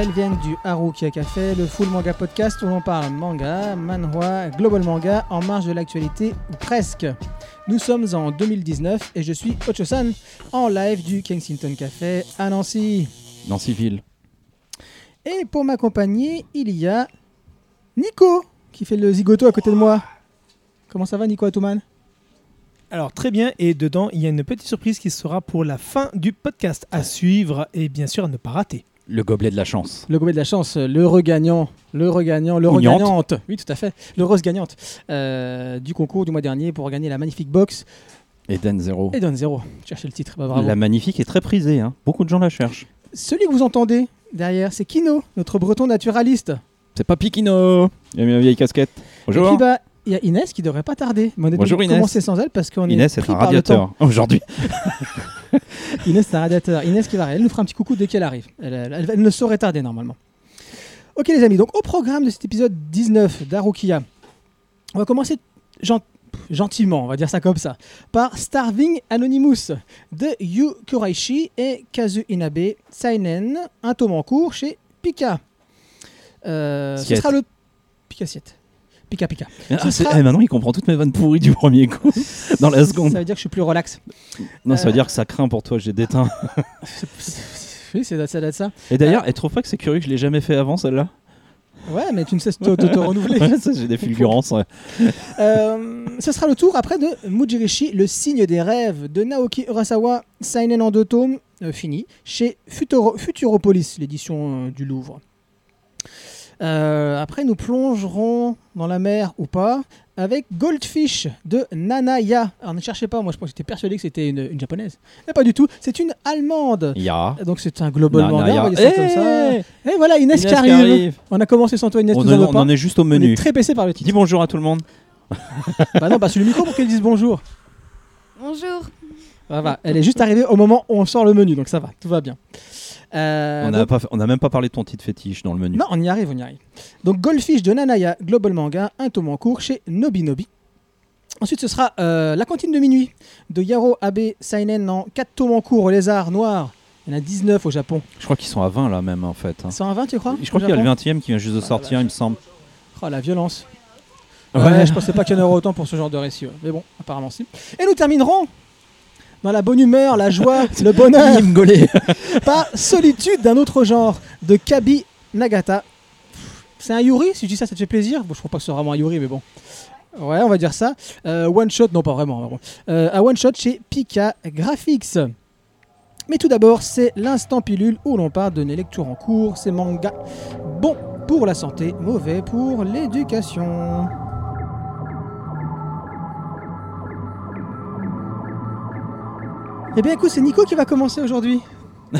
Elles viennent du Harukia Café, le full manga podcast où l'on parle manga, manhwa, global manga en marge de l'actualité ou presque. Nous sommes en 2019 et je suis Ocho-san en live du Kensington Café à Nancy. Nancyville. Et pour m'accompagner, il y a Nico qui fait le zigoto à côté de moi. Comment ça va Nico Atoman Alors très bien, et dedans il y a une petite surprise qui sera pour la fin du podcast à suivre et bien sûr à ne pas rater. Le gobelet de la chance. Le gobelet de la chance, le regagnant, le regagnant, le regagnante. Oui, tout à fait. Le rose gagnante euh, du concours du mois dernier pour gagner la magnifique box Eden Zero. et Donne Zéro. Cherchez le titre, bah, bravo. La magnifique est très prisée. hein. Beaucoup de gens la cherchent. Celui que vous entendez derrière, c'est Kino, notre breton naturaliste. C'est pas Pikino. Il a mis ma vieille casquette. Et Bonjour. puis bah, il y a Inès qui devrait pas tarder. Mais on est Bonjour, Inès. commencer sans elle parce qu'on est Inès est pris un par radiateur aujourd'hui. Inès, c'est un radiateur. Inès qui va arriver. Elle nous fera un petit coucou dès qu'elle arrive. Elle, elle- elle- elle ne saurait tarder normalement. Ok les amis, donc au programme de cet épisode 19 d'Arukia, on va commencer gen- gentiment, on va dire ça comme ça, par Starving Anonymous de Yu Kuraishi et Kazu Inabe Seinen, un tome en cours chez Pika. Euh, ce sera le Pika Siete. Pika Pika. Ah, sera- eh, maintenant, il comprend toutes mes vannes pourries du premier coup. Dans la seconde. Ça veut dire que je suis plus relax. Non, ça veut Euh. dire que ça craint pour toi. J'ai déteint. Oui, c'est ça être ça. Et d'ailleurs, elle trouve pas que c'est curieux que je l'ai jamais fait avant celle-là Ouais, mais tu ne cesses de te renouveler. Ouais, ça, J'ai des fulgurances. ouais. Euh, ce sera le tour après de Mujirishi, le signe des rêves de Naoki Urasawa, Seinen en deux tomes, euh, fini, chez Futuro- Futuropolis, l'édition euh, du Louvre. Euh, après, nous plongerons dans la mer ou pas avec Goldfish de Nanaya. Alors ne cherchez pas, moi je pense que j'étais persuadé que c'était une, une japonaise. Mais pas du tout, c'est une allemande. Ya. Donc c'est un global Na- manga, ça comme ça. Eh Et voilà Inès, Inès qui arrive. On a commencé sans toi Inès, On, nous en on en est juste au On menu. est très pressé par le titre. Dis bonjour à tout le monde. Bah non, bah sur le micro pour qu'elle dise bonjour. Bonjour. Va, elle est juste arrivée au moment où on sort le menu, donc ça va, tout va bien. Euh, On n'a donc- même pas parlé de ton titre fétiche dans le menu. Non, on y arrive, on y arrive. Donc Goldfish de Nanaya, Global Manga, un tome en cours chez Nobinobi. Ensuite, ce sera euh, La cantine de minuit de Yaro Abe Seinen en 4 tomes en cours au lézard noir. Il y en a 19 au Japon. Je crois qu'ils sont à 20 là même en fait. hein. 120, tu crois Je crois qu'il y a le Japon 20 e qui vient juste de Ah, sortir, il me semble. Oh, la violence. Ouais. Ouais, je pensais pas qu'il y en aurait autant pour ce genre de récit. ouais. Mais bon, apparemment si. Et nous terminerons dans la bonne humeur, la joie, le bonheur. Par Solitude d'un autre genre de Kabi Nagata. C'est un Yuri, si je dis ça, ça te fait plaisir Bon, je crois pas que ce soit vraiment un Yuri, mais bon. Ouais, on va dire ça. Euh, one shot, non pas vraiment. vraiment. Euh, un one shot chez Pika Graphics. Mais tout d'abord, c'est l'instant pilule où l'on parle de nos lectures en cours, ces mangas bon pour la santé, mauvais pour l'éducation. Eh bien écoute, c'est Nico qui va commencer aujourd'hui.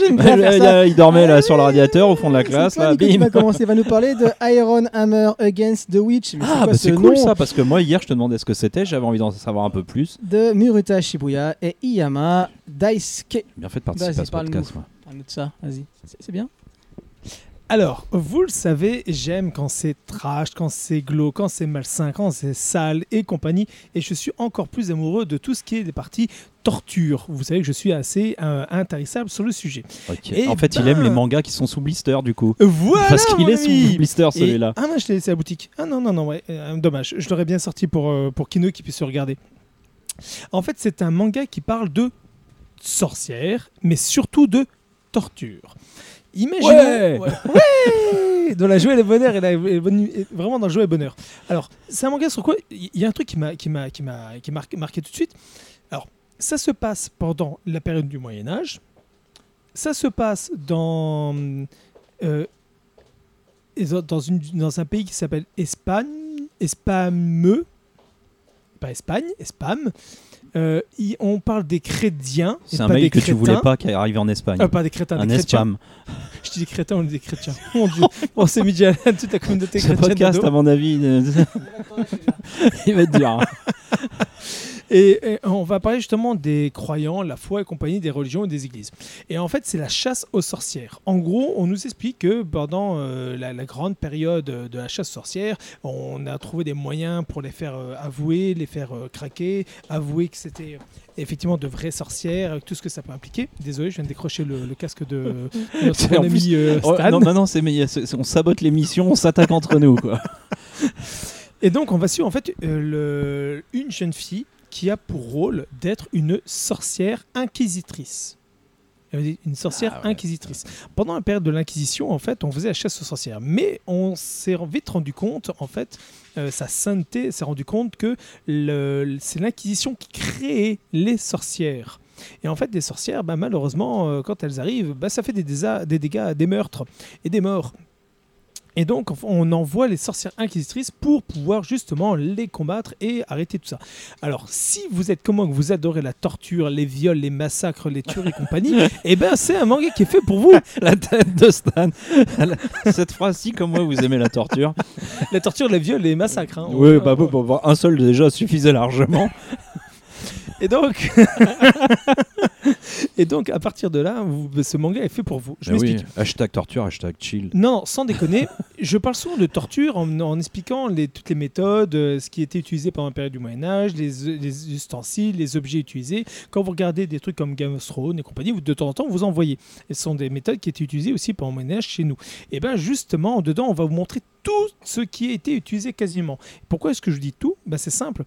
J'aime bien faire ça. il dormait là sur le radiateur au fond de la classe. Toi, Là, Nico, qui bim. va commencer. Il va nous parler de Iron Hammer Against the Witch. Mais Ah, quoi bah ce c'est cool ça parce que moi hier je te demandais ce que c'était, j'avais envie d'en savoir un peu plus. De Muruta Shibuya et Iyama Daisuke. Bien fait de participer Vas-y, à ce parle-nous. podcast. moi. Parle-nous de ça, vas-y. C'est c'est bien Alors, vous le savez, j'aime quand c'est trash, quand c'est glauque, quand c'est malsain, quand c'est sale et compagnie. Et je suis encore plus amoureux de tout ce qui est des parties torture. Vous savez que je suis assez euh, intarissable sur le sujet. Eh en fait, il ben. aime les mangas qui sont sous blister du coup. Voilà parce qu'il est sous blister Et- celui-là. Ah non, je l'ai laissé à la boutique. Ah non, non, non, ouais. euh, dommage. Je l'aurais bien sorti pour, euh, pour Kino qui puisse se regarder. En fait, c'est un manga qui parle de sorcières, mais surtout de torture. Imaginons. Ouais. Ouais. Ouais Dans la joie et le bonheur, et la- et le bonne- et vraiment dans le joie et le bonheur. Alors, c'est un manga sur quoi Il y a un truc qui m'a qui marqué tout de suite. Ça se passe pendant la période du Moyen Âge. Ça se passe dans euh, dans, dans une, dans un pays qui s'appelle Espagne, Espameux, pas Espagne, Espam. Euh, y- on parle des chrétiens. C'est un pas mail que tu voulais crétins. pas qui arrive en Espagne. Euh, pas des crétins, un des chrétiens. espam. Je dis des crétins, on dit des chrétiens. Mon dieu, on s'est mis déjà à toute la communauté Ce chrétienne. podcast, de dos. à mon avis, il va être dur. Et, et on va parler justement des croyants, la foi et compagnie, des religions et des églises. Et en fait, c'est la chasse aux sorcières. En gros, on nous explique que pendant euh, la, la grande période de la chasse aux sorcières, on a trouvé des moyens pour les faire euh, avouer, les faire euh, craquer, avouer que c'était effectivement de vraies sorcières, avec tout ce que ça peut impliquer. Désolé, je viens de décrocher le, le casque de notre plus- ami euh, Oh, Stan. non, non, non, c'est on sabote l'émission, on s'attaque entre nous, quoi. Et donc, on va suivre en fait euh, le- une jeune fille qui a pour rôle d'être une sorcière inquisitrice. Une sorcière Ah ouais. inquisitrice. Pendant la période de l'Inquisition, en fait, on faisait la chasse aux sorcières. Mais on s'est vite rendu compte, en fait, euh, sa sainteté s'est rendu compte que c'est l'Inquisition qui créait les sorcières. Et en fait, des sorcières, bah, malheureusement, euh, quand elles arrivent, bah, ça fait des dégâts, des meurtres et des morts. Et donc, on envoie les sorcières inquisitrices pour pouvoir justement les combattre et arrêter tout ça. Alors, si vous êtes comme moi, que vous adorez la torture, les viols, les massacres, les tueries et compagnie, eh ben c'est un manga qui est fait pour vous. La tête de Stan. Cette phrase-ci, comme moi, vous aimez la torture. La torture, les viols, les massacres. hein. Oui, On- bah, bon, bon, un seul déjà suffisait largement. Et donc, et donc, à partir de là, vous- ce manga est fait pour vous. Je Mais oui, m'explique. hashtag torture, hashtag chill. Non, non, sans déconner, je parle souvent de torture en, en expliquant les- toutes les méthodes, euh, ce qui était utilisé pendant la période du Moyen Âge, les, les ustensiles, les objets utilisés. Quand vous regardez des trucs comme Game of Thrones et compagnie, vous, de temps en temps, vous en voyez. Et ce sont des méthodes qui étaient utilisées aussi pendant le Moyen Âge chez nous. Et bien justement, dedans, on va vous montrer tout ce qui a été utilisé quasiment. Pourquoi est-ce que je dis tout? Ben, C'est simple.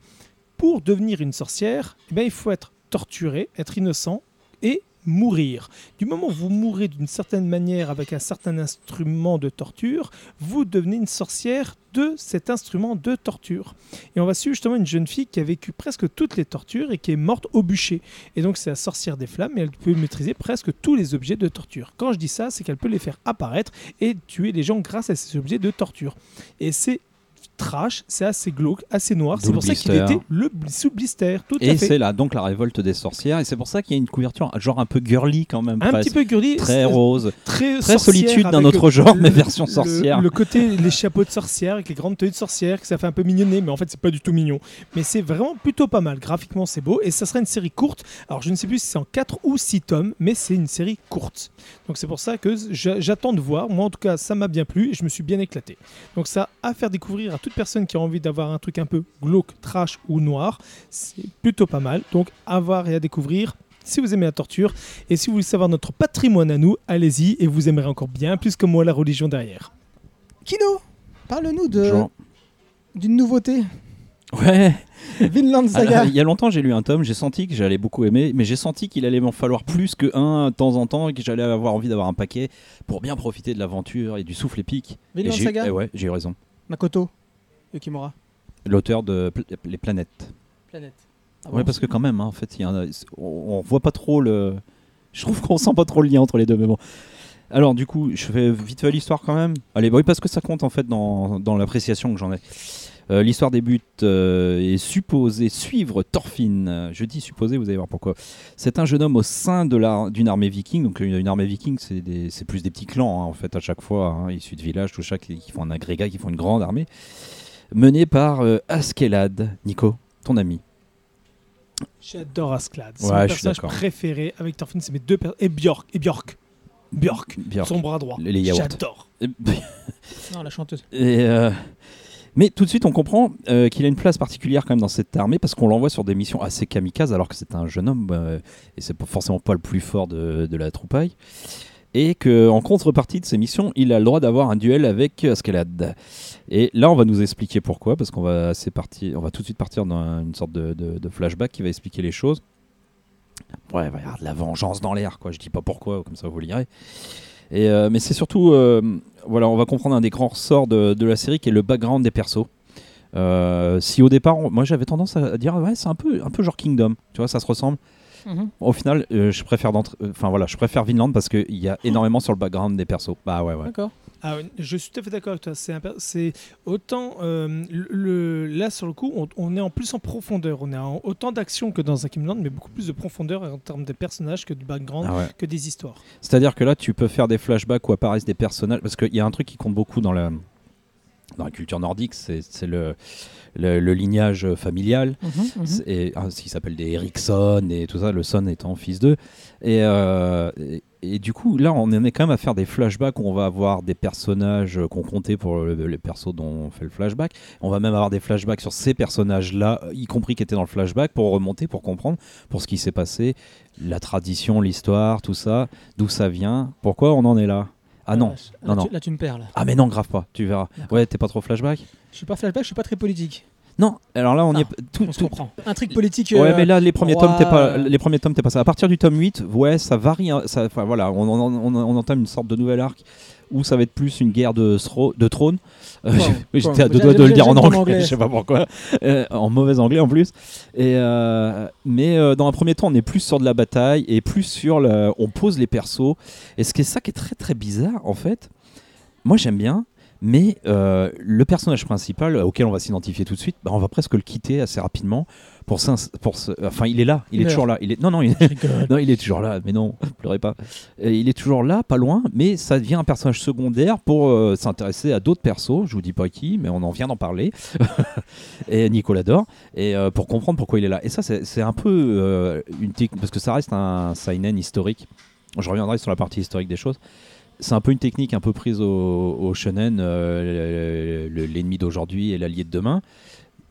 Pour devenir une sorcière, eh ben, il faut être torturé, être innocent et mourir. Du moment où vous mourrez d'une certaine manière avec un certain instrument de torture, vous devenez une sorcière de cet instrument de torture. Et on va suivre justement une jeune fille qui a vécu presque toutes les tortures et qui est morte au bûcher. Et donc c'est la sorcière des flammes et elle peut maîtriser presque tous les objets de torture. Quand je dis ça, c'est qu'elle peut les faire apparaître et tuer les gens grâce à ces objets de torture. Et c'est trash, c'est assez glauque, assez noir. C'est pour le ça qu'il blister. était le sous blister. Tout Et c'est là donc la révolte des sorcières. Et c'est pour ça qu'il y a une couverture genre un peu girly quand même. un presque. petit peu girly, Très rose. très, solitude d'un autre genre, le- mais version le- sorcière. Le, côté, les chapeaux de sorcière avec les grandes tenues de sorcière, que ça fait un peu mignonné, mais en fait c'est pas du tout mignon. Mais c'est vraiment plutôt pas mal. Graphiquement c'est beau et ça sera une série courte. Alors je ne sais plus si c'est en 4 ou 6 tomes, mais c'est une série courte. Donc c'est pour ça que j'a- j'attends de voir. Moi en tout cas ça m'a bien plu et je me suis bien éclaté. Donc ça à faire découvrir à toute personne qui a envie d'avoir un truc un peu glauque, trash ou noir, c'est plutôt pas mal. Donc à voir et à découvrir. Si vous aimez la torture et si vous voulez savoir notre patrimoine à nous, allez-y et vous aimerez encore bien plus que moi la religion derrière. Kino, parle-nous de d'une nouveauté. Ouais. Vinland Alors, Saga. il y a longtemps, j'ai lu un tome, j'ai senti que j'allais beaucoup aimer, mais j'ai senti qu'il allait m'en falloir plus que un de temps en temps et que j'allais avoir envie d'avoir un paquet pour bien profiter de l'aventure et du souffle épique. Vinland Saga. eh ouais, j'ai eu raison. Makoto Yukimura. L'auteur de Pl- Les Planètes. Planète. Ah ouais, parce que quand même, hein, en fait, y a- on, voit pas trop le. Je trouve qu'on sent pas trop le lien entre les deux, mais bon. Alors, du coup, je fais vite fait l'histoire quand même. Allez, bah oui, parce que ça compte en fait dans, dans l'appréciation que j'en ai. Euh, l'histoire débute euh, est supposée suivre Thorfinn. Je dis supposé, vous allez voir pourquoi. C'est un jeune homme au sein d'une armée viking. Donc, une, une armée viking, c'est plus des petits clans, hein, en fait, à chaque fois, hein, issus de villages, tout ça, qui, qui font un agrégat, qui font une grande armée. Menée par euh, Askelad. Nico, ton ami. J'adore Asclad. C'est Ouais, mon personnage préféré avec Thorfinn, c'est mes deux per- et Björk et Björk. Björk, Björk. son bras droit. Les-. J'adore. Non, la chanteuse. Et, euh, Mais tout de suite, on comprend euh, qu'il a une place particulière quand même dans cette armée parce qu'on l'envoie sur des missions assez kamikazes alors que c'est un jeune homme euh, et c'est pas forcément pas le plus fort de, de la troupaille. Et qu'en contrepartie de ces missions, il a le droit d'avoir un duel avec Askelad. Et là, on va nous expliquer pourquoi, parce qu'on va, parti, va tout de suite partir dans une sorte de, flashback qui va expliquer les choses. Ouais, il va y avoir de la vengeance dans l'air, quoi. Je dis pas pourquoi, comme ça vous lirez. Et, euh, mais c'est surtout, euh, voilà, on va comprendre un des grands ressorts de, la série qui est le background des persos. Euh, si au départ, moi j'avais tendance à dire, ouais, c'est un peu, un peu genre Kingdom, tu vois, ça se ressemble. Mhm. Au final, euh, je préfère euh, enfin voilà, je préfère Vinland parce qu'il y a énormément sur le background des persos. Bah ouais, ouais. D'accord. Ah je suis tout à fait d'accord avec toi. C'est autant euh, le, là sur le coup, on, on est en plus en profondeur. On est en autant d'action que dans un Kimland, mais beaucoup plus de profondeur en termes de personnages que du background, Ah ouais. que des histoires. C'est-à-dire que là, tu peux faire des flashbacks où apparaissent des personnages. Parce qu'il y a un truc qui compte beaucoup dans la, dans la culture nordique, c'est le, le, le lignage familial. Mhm. C'est- Et ah, ce qui s'appelle des Ericsson et tout ça, le son étant fils d'eux. Et, euh, et, et du coup, là, on en est quand même à faire des flashbacks où on va avoir des personnages qu'on comptait pour le- les persos dont on fait le flashback. On va même avoir des flashbacks sur ces personnages-là, y compris qui étaient dans le flashback, pour remonter, pour comprendre pour ce qui s'est passé, la tradition, l'histoire, tout ça, d'où ça vient, pourquoi on en est là. Ah non, Là, non. tu- Là, tu me perds. Là. Ah mais non, grave pas, tu verras. Ouais, t'es pas trop flashback Je suis pas flashback, je suis pas très politique. Non, alors là, on y Ah, est... Tout, On se tout- comprend. Intrigue politique. Ouais, euh, mais là, les premiers roi, tomes, t'es pas, les premiers tomes, t'es pas ça. À partir du tome 8, ouais, ça varie. hein, ça, enfin, voilà, on, on, on, on entame une sorte de nouvel arc où ça va être plus une guerre de, de trône. Euh. J'étais à deux doigts de le dire en anglais, anglais. je sais pas pourquoi. Euh, en mauvais anglais en plus. Et, euh, mais dans un premier temps, on est plus sur de la bataille et plus sur le. On pose les persos. Et ce qui est ça qui est très très bizarre, en fait, moi j'aime bien. Mais euh, le personnage principal auquel on va s'identifier tout de suite, bah, on va presque le quitter assez rapidement pour, pour enfin il est là, il, est toujours là, il est non non il, non, est toujours là, mais non, pleurez pas. Euh, il est toujours là, pas loin, mais ça devient un personnage secondaire pour euh, s'intéresser à d'autres persos. Je vous dis pas qui, mais on en vient d'en parler. et Nicolas Dor, et euh, pour comprendre pourquoi il est là. Et ça, c'est un peu euh, une technique, parce que ça reste un seinen historique. Je reviendrai sur la partie historique des choses. C'est un peu une technique un peu prise au, au shonen, euh, le- le- l'ennemi d'aujourd'hui et l'allié de demain.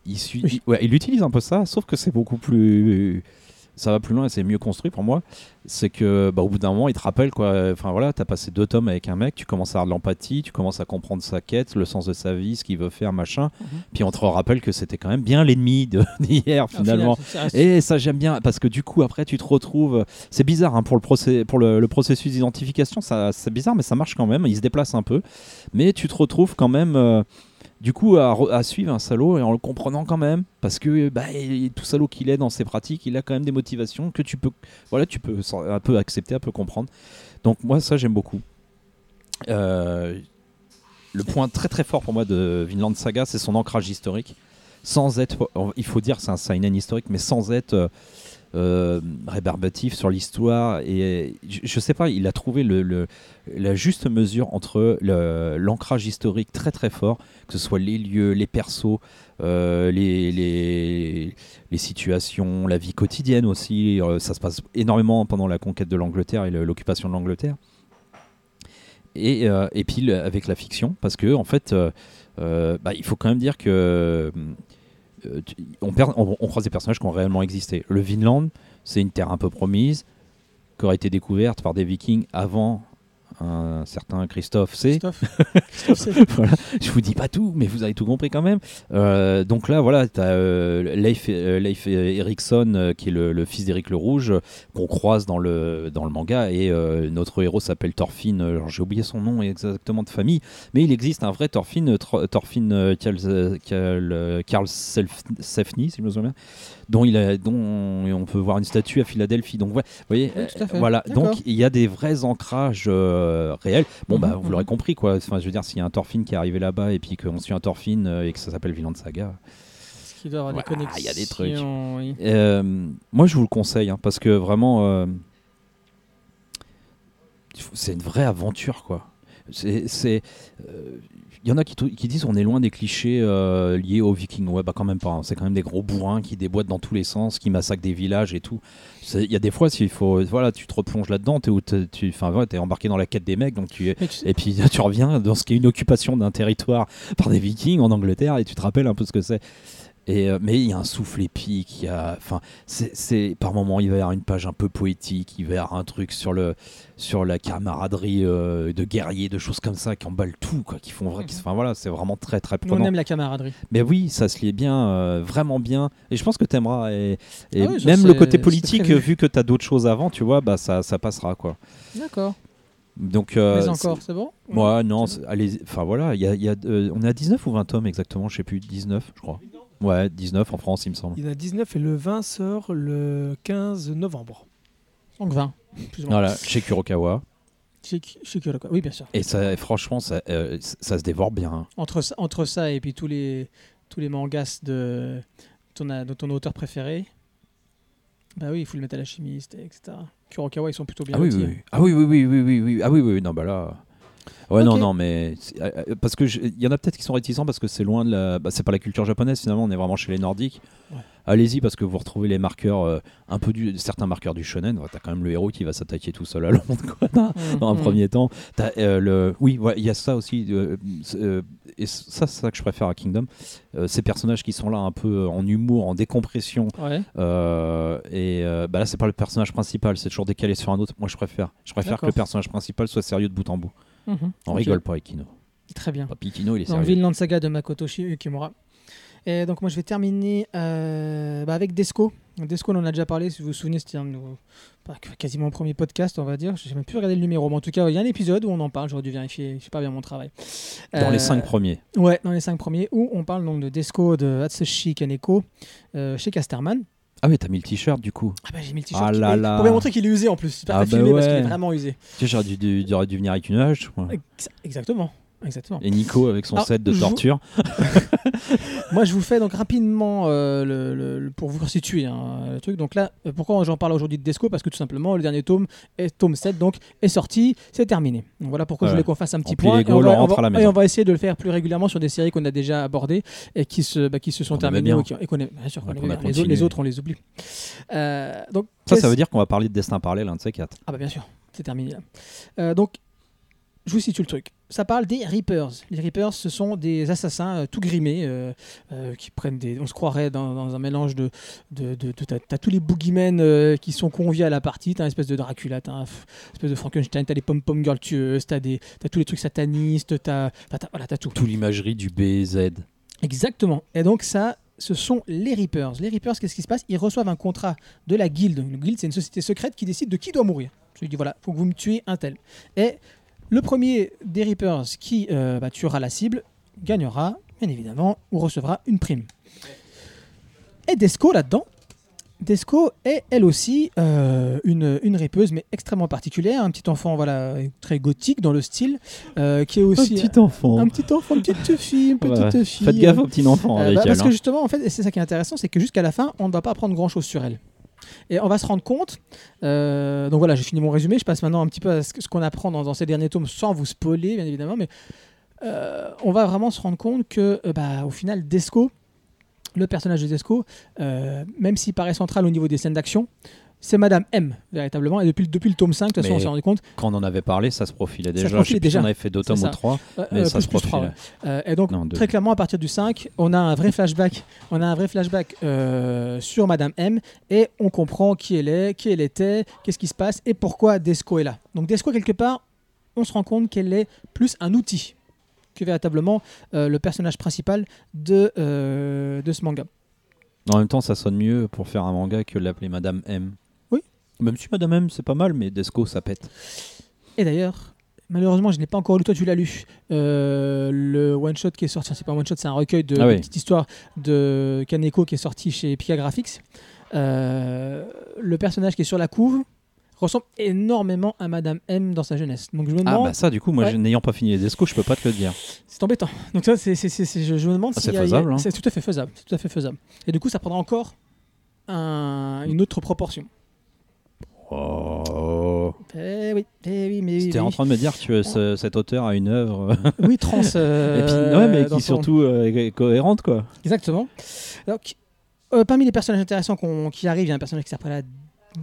Il, Oui. ouais, il utilise un peu ça, sauf que c'est beaucoup plus ça va plus loin et c'est mieux construit pour moi, c'est que bah, au bout d'un moment, il te rappelle quoi. Enfin voilà, t'as passé deux tomes avec un mec, tu commences à avoir de l'empathie, tu commences à comprendre sa quête, le sens de sa vie, ce qu'il veut faire, machin. Mhm. Puis on te rappelle que c'était quand même bien l'ennemi d'hier finalement. final, Et ça j'aime bien parce que du coup après tu te retrouves, c'est bizarre hein, pour le procès, pour le, le processus d'identification, ça c'est bizarre mais ça marche quand même. Il se déplace un peu, mais tu te retrouves quand même. euh, du coup, à, re- à suivre un salaud et en le comprenant quand même, parce que bah, tout salaud qu'il est dans ses pratiques, il a quand même des motivations que tu peux, voilà, tu peux un peu accepter, un peu comprendre. Donc moi, ça j'aime beaucoup. Euh, le point très très fort pour moi de Vinland Saga, c'est son ancrage historique. Sans être, il faut dire, c'est un seinen historique, mais sans être euh, rébarbatif sur l'histoire. Et je, je sais pas, il a trouvé la juste mesure entre l'ancrage historique très très fort, que ce soit les lieux, les persos, euh, les, les, situations, la vie quotidienne aussi. Euh, ça se passe énormément pendant la conquête de l'Angleterre et l'occupation de l'Angleterre. Et, et puis avec la fiction, parce que en fait, bah, il faut quand même dire que euh, on- on croise des personnages qui ont réellement existé. Le Vinland, c'est une terre un peu promise, qui aurait été découverte par des Vikings avant un certain Christophe C. Christophe. Christophe, c'est- voilà, je vous dis pas tout, mais vous avez tout compris quand même. Euh, donc là, voilà, tu as Leif, euh, Leif Erikson, euh, qui est le, le fils d'Éric le Rouge, qu'on croise dans le, dans le manga, et notre héros s'appelle Thorfinn, j'ai oublié son nom exactement de famille, mais il existe un vrai Thorfinn, Thorfinn Karl Sefni, si je me souviens bien, dont, il a, dont on peut voir une statue à Philadelphie. Donc, ouais, vous voyez, Oui, euh, voilà, donc il y a des vrais ancrages euh, réels. Bon, bah, Mhm, vous l'aurez mhm. compris, quoi. Enfin, je veux dire, s'il y a un Thorfinn qui est arrivé là-bas et puis qu'on suit un Thorfinn euh, et que ça s'appelle Vinland Saga, Parce qu'il doit avoir des connexions. il y a des trucs. oui. moi, je vous le conseille hein, parce que vraiment, il c'est une vraie aventure, quoi. C'est, il y en a qui, disent on est loin des clichés euh, liés aux Vikings. Ouais, bah quand même pas. hein. C'est quand même des gros bourrins qui déboîtent dans tous les sens, qui massacrent des villages et tout. Il y a des fois, s'il faut, voilà, tu te replonges là-dedans, t'es, tu, enfin, embarqué dans la quête des mecs, donc tu, Mais tu sais- et puis tu reviens dans ce qui est une occupation d'un territoire par des Vikings en Angleterre et tu te rappelles un peu ce que c'est. Et, euh, mais il y a un souffle épique, il y a, enfin, c'est, par moment il va y avoir une page un peu poétique, il va y avoir un truc sur le, sur la camaraderie euh, de guerriers, de choses comme ça qui emballent tout, quoi, qui font vrai, qui- enfin voilà, c'est vraiment très très on prenant. aime la camaraderie. Mais oui, ça se lie bien, euh, vraiment bien. Et je pense que t'aimeras. Et, et Ah oui, même le côté politique, vu que t'as d'autres choses avant, tu vois, bah ça, ça passera quoi. D'accord. Donc. euh, Mais encore, c'est bon? Moi, non, allez, enfin voilà, il y a, il y a, euh, on est à 19 ou 20 tomes exactement, je sais plus, 19 je crois. Ouais, 19 en France, il me semble. Il y en a 19 et le 20 sort le 15 novembre. Donc 20. Plus ou moins. Voilà, chez Kurokawa. Chez- chez Kurokawa. Oui, bien sûr. Et ça, franchement, ça, euh, ça se dévore bien. hein. Entre ça, entre ça et puis tous les, tous les mangas de ton, a- de ton auteur préféré, bah oui, il faut le mettre à la chimiste, etc. Kurokawa, ils sont plutôt bien Ah oui, oui, oui. Ah oui, oui, oui, oui, oui, oui. Ah oui, oui, oui, non, bah là. Ouais, non, non, mais euh, euh, parce que il y en a peut-être qui sont réticents parce que c'est loin de la. Bah, c'est pas la culture japonaise finalement. On est vraiment chez les Nordiques. Ouais. Allez-y parce que vous retrouvez les marqueurs, euh, un peu du, certains marqueurs du shonen. Ouais, T'as quand même le héros qui va s'attaquer tout seul à Londres quoi, dans, dans un Mhm. premier temps. T'as, euh, le, oui, ouais, il y a ça aussi. euh, et ça, c'est ça que je préfère à Kingdom. Ces personnages qui sont là un peu en humour, en décompression. Et bah là, c'est pas le personnage principal. C'est toujours décalé sur un autre. Moi, je préfère. Je préfère que le personnage principal soit sérieux de bout en bout. Mhm. On rigole pas avec Kino. Très bien. Papy Kino, il est sérieux. Vinland Saga de Makoto Ukimura. Et donc moi je vais terminer euh, bah, avec Desco. Desco on en a déjà parlé, si vous vous souvenez, c'était un de nos- quasiment premier podcast on va dire. Je n'ai même plus regardé le numéro, mais en tout cas il y a un épisode où on en parle, j'aurais dû vérifier, je sais pas bien mon travail. Dans les Euh, cinq premiers. Ouais, dans les cinq premiers, où on parle donc de Desco de Atsushi Kaneko euh, chez Casterman. Ah oui, t'as mis le t-shirt du coup. Ah bah j'ai mis le t-shirt Ah là là. pour bien montrer qu'il est usé en plus. C'est pas Ah bah filmé parce qu'il ouais. est vraiment usé. Tu sais, j'aurais dû, dû- dû venir avec une hache. Ex- Exactement. Exactement. Et Nico avec son set de torture. Moi, je vous fais donc rapidement euh, le, le- le- pour vous resituer hein, le truc. Donc là, euh, pourquoi j'en parle aujourd'hui de Desco? Parce que tout simplement, le dernier tome, est, tome 7, donc, est sorti, c'est terminé. Donc voilà pourquoi je voulais qu'on fasse un petit point. Et on, va, on on rentre va- à la et maison. on va essayer de le faire plus régulièrement sur des séries qu'on a déjà abordées et qui se, bah, qui se sont terminées. bien. ou qui- et qu'on bien sûr, Ouais, bien. Les, autres, continué. les autres, on les oublie. Euh, donc, Ça, ça veut dire qu'on va parler de destin parallèle, un de ces quatre. ah bah bien sûr, c'est terminé là. Euh, donc, je vous situe le truc. Ça parle des Reapers. Les Reapers, ce sont des assassins euh, tout grimés euh, euh, qui prennent des. On se croirait dans, dans un mélange de. de, de, de- t'as, tous les boogeymen qui sont conviés à la partie. T'as une espèce de Dracula, t'as un espèce de Frankenstein, t'as des pom-pom girls tueuses, t'as, des, t'as tous les trucs satanistes, t'as. voilà, t'as tout. Tout l'imagerie du BZ. Exactement. Et donc ça, ce sont les Reapers. Les Reapers, qu'est-ce qui se passe? Ils reçoivent un contrat de la guilde. Une guilde, c'est une société secrète qui décide de qui doit mourir. Je lui dis voilà, faut que vous me tuez un tel. Et le premier des Reapers qui euh, bah, tuera la cible gagnera, bien évidemment, ou recevra une prime. Et Desco là-dedans. Desco est elle aussi euh, une, une répeuse, mais extrêmement particulière, un petit enfant voilà très gothique dans le style, euh, qui est aussi enfant. un petit enfant, une petite fille, une petite Ouais. fille. Faites gaffe enfants Euh, avec bah, elle. parce que hein. justement, en fait, et c'est ça qui est intéressant, c'est que jusqu'à la fin, on ne va pas apprendre grand chose sur elle. Et on va se rendre compte. euh, donc voilà, j'ai fini mon résumé. Je passe maintenant un petit peu à ce qu'on apprend dans, ces derniers tomes, sans vous spoiler, bien évidemment. Mais euh, on va vraiment se rendre compte que, euh, bah, au final, Desco, le personnage de Desco, même s'il paraît central au niveau des scènes d'action, c'est Madame M, véritablement. Et depuis, le- depuis le tome 5, de toute façon, Mais on s'est rendu compte. Quand on en avait parlé, ça se profilait déjà. se profilait déjà. si on avait fait deux tomes ça. ou trois, euh, mais euh, ça plus- se profilait. ouais. Euh, et donc, Non, très clairement, à partir du 5, on a un vrai flashback. On a un vrai flashback sur Madame M et on comprend qui elle est, qui elle était, qu'est-ce qui se passe et pourquoi Desco est là. Donc, Desco, quelque part, on se rend compte qu'elle est plus un outil que véritablement le personnage principal de, de ce manga. En même temps, ça sonne mieux pour faire un manga que l'appeler Madame M. Même si Madame M, c'est pas mal, mais Desco, ça pète. Et d'ailleurs, malheureusement, je n'ai pas encore lu, toi tu l'as lu, euh, le one-shot qui est sorti, c'est pas un one-shot, c'est un recueil de, Ah de oui. petites histoires de Kaneko qui est sorti chez Pika Graphics. Euh, le personnage qui est sur la couve ressemble énormément à Madame M dans sa jeunesse. Donc je me Ah demande, bah ça, du coup, moi, Ouais. n'ayant pas fini les Desco, je peux pas te le dire. c'est embêtant. Donc ça, c'est, c'est- c'est- c'est- je, je me demande Ah, si c'est a- faisable, hein. C'est tout à fait faisable. C'est tout à fait faisable. Et du coup, ça prendra encore un- une autre proportion. Oh. Eh oui, eh oui, mais oui, J'étais oui. en train de me dire que ce- cet auteur a une œuvre. oui, trans. euh, Et puis, ouais, mais dans qui son- surtout euh, est cohérente, quoi. Exactement. Donc, euh, parmi les personnages intéressants qui arrivent, il y a un personnage qui s'appelle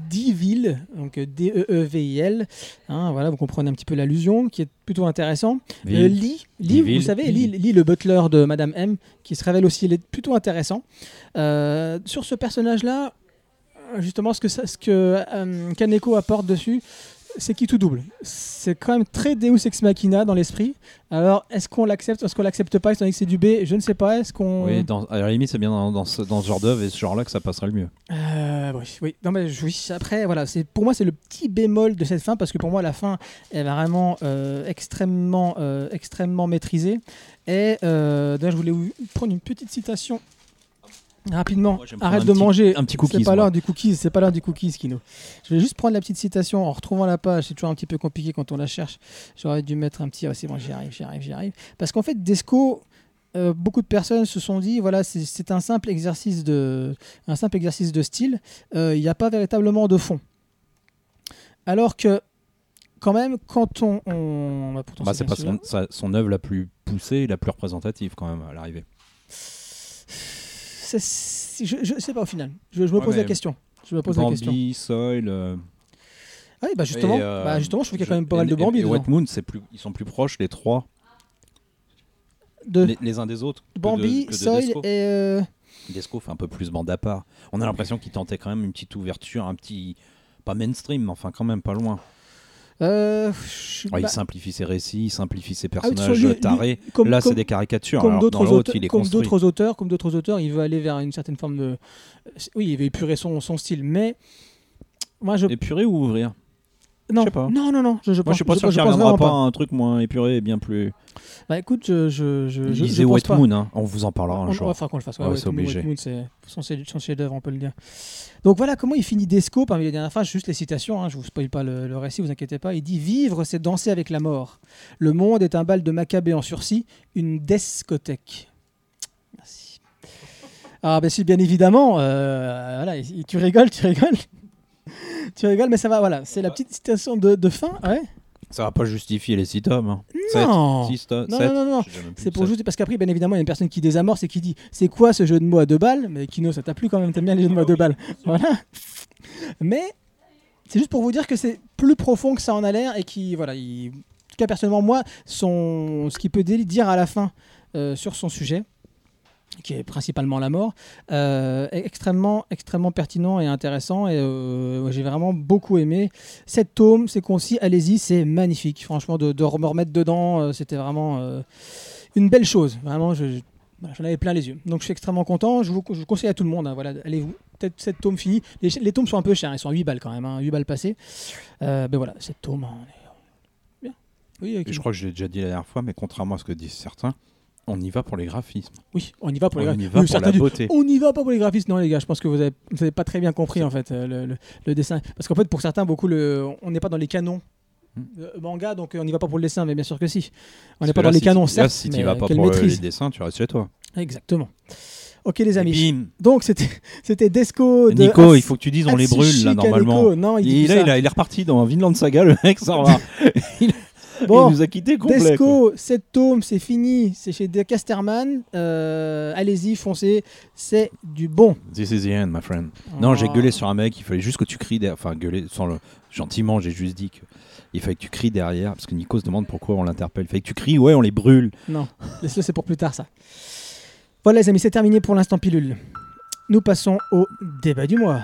Divil, donc euh, D-E-E-V-I-L. Hein, voilà, vous comprenez un petit peu l'allusion, qui est plutôt intéressant. Euh. Lee, Lee, vous savez, Lee, Lee, le butler de Madame M, qui se révèle aussi il est plutôt intéressant. Euh, sur ce personnage-là, euh, justement, ce que, ça- ce que euh, Kaneko apporte dessus, c'est qui tout double. C'est quand même très Deus Ex Machina dans l'esprit. Alors, est-ce qu'on l'accepte, est-ce qu'on l'accepte pas, étant donné que c'est du B Je ne sais pas. Est-ce qu'on... Oui, dans, à la limite, c'est bien dans, dans ce, dans ce genre d'œuvre et ce genre-là que ça passerait le mieux. Euh, oui, oui. Non, mais oui, après, voilà, c'est pour moi c'est le petit bémol de cette fin parce que pour moi la fin est vraiment euh, extrêmement, euh, extrêmement maîtrisée. Et d'ailleurs, je voulais vous prendre une petite citation rapidement. Moi, Arrête de petit- manger. un petit cookies, C'est pas l'heure du cookies. C'est pas l'heure du cookies, Kino. Je vais juste prendre la petite citation en retrouvant la page. C'est toujours un petit peu compliqué quand on la cherche. J'aurais dû mettre un petit. Ah, c'est bon, j'y arrive, j'y arrive, j'y arrive. Parce qu'en fait, Desco. euh, beaucoup de personnes se sont dit voilà c'est- un simple exercice de un simple exercice de style euh, il n'y a pas véritablement de fond alors que quand même, quand on. on- bah, Bah, c'est pas son, sa- son œuvre la plus poussée et la plus représentative quand même à l'arrivée. Je, je sais pas au final. Je, je me Ouais, pose la question. Je me pose la question. Bambi, Soil. euh, Ah oui, bah justement, euh, bah justement, je trouve qu'il y a quand même pas mal de Bambi Et, et. Wet Moon, plus, ils sont plus proches les trois, De les, les uns des autres. Bambi, de Soil Desco. et. euh, Desco fait un peu plus bande à part. On a l'impression qu'il tentait quand même une petite ouverture, un petit. Pas mainstream, mais enfin quand même pas loin. Euh, je- Ouais, bah, il simplifie ses récits, il simplifie ses Ah personnages lui- lui- tarés. comme- Là, c'est des caricatures. comme d'autres auteurs, il comme d'autres auteurs, comme d'autres auteurs, il veut aller vers une certaine forme de. Oui, il veut épurer son, son style, mais moi je Épuré ou ouvrir? Non je sais pas. non non non, je, je Moi, pense, je suis pas sûr je qu'il reviendra pas un truc moins épuré et bien plus. Bah écoute, je je je, je, Lisez je pense Wet pas. Moon, hein. on vous en parlera un On, jour. ouais, faudra qu'on le fasse. Ouais, Ouais, Wet c'est obligé. Wet Moon, c'est son, chef- son chef-d'œuvre, on peut le dire. Donc voilà comment il finit Desco parmi les dernières phrases, juste les citations, hein, je vous spoil pas le, le récit, vous inquiétez pas. Il dit Vivre, c'est danser avec la mort. Le monde est un bal de macabées en sursis, une discothèque. Merci. Ah, ben si, bien évidemment, euh, voilà, il- tu rigoles, tu rigoles. tu rigoles, mais ça va, voilà, c'est la petite citation de, de fin, ouais. Ça va pas justifier les 6 tomes. Hein. Non. 6 tomes. Non, non, non, C'est pour juste parce qu'après, bien évidemment, il y a une personne qui désamorce et qui dit c'est quoi ce jeu de mots à deux balles? Mais Kino, ça t'a plu quand même, t'aimes bien les jeux de mots à deux balles. Voilà. Mais c'est juste pour vous dire que c'est plus profond que ça en a l'air et qui, voilà, il- en tout cas, personnellement, moi, son... ce qu'il peut dire à la fin euh, sur son sujet, qui est principalement la mort, euh, extrêmement, extrêmement pertinent et intéressant. Et euh, j'ai vraiment beaucoup aimé. Cette tome, c'est concis, allez-y, c'est magnifique. Franchement, de, me remettre dedans, euh, c'était vraiment une belle chose. Vraiment, j'en avais plein les yeux. Donc, je suis extrêmement content. Je vous, je vous conseille à tout le monde. hein, voilà, allez-vous. Peut-être cette tome finie. Les, tomes sont un peu chers. Ils sont à 8 balles quand même. hein, 8 balles passées. Ben voilà, cette tome, on est bien. Je crois que je l'ai déjà dit la dernière fois, mais contrairement à ce que disent certains, on y va pour les graphismes. oui, on y va pour les on graphismes. y va Oui, pour la beauté. On n'y va pas pour les graphismes. Non, les gars, je pense que vous avez, vous avez pas très bien compris en fait euh, le, le- le dessin. Parce qu'en fait, pour certains, beaucoup, le, on n'est pas dans les canons. Hmm. euh, manga, donc euh, on n'y va pas pour le dessin, mais bien sûr que si. On n'est pas dans les si canons, tu- là, certes, si tu vas pas pour euh, les maîtrise. dessins, tu restes chez toi. Exactement. Ok, les Et amis. Donc, c'était c'était Desco de. Nico, As- il faut que tu dises on les brûle là Kaneko. normalement. Non, il Et dit là, ça. il, a- il est reparti dans Vinland Saga, le mec, ça va. Bon, il nous a quitté complet. quoi. Desco, cette tome, c'est fini. C'est chez De Casterman. Euh, Allez-y, foncez. C'est du bon. This is the end, my friend. Non, j'ai Oh. gueulé sur un mec, il fallait juste que tu cries derrière. Enfin, gueuler sans le. Gentiment, j'ai juste dit que. Il fallait que tu cries derrière, parce que Nico se demande pourquoi on l'interpelle. Il fallait que tu cries, ouais, on les brûle. Non, laisse-le, c'est pour plus tard ça. Voilà les amis, c'est terminé pour l'instant pilule. Nous passons au débat du mois.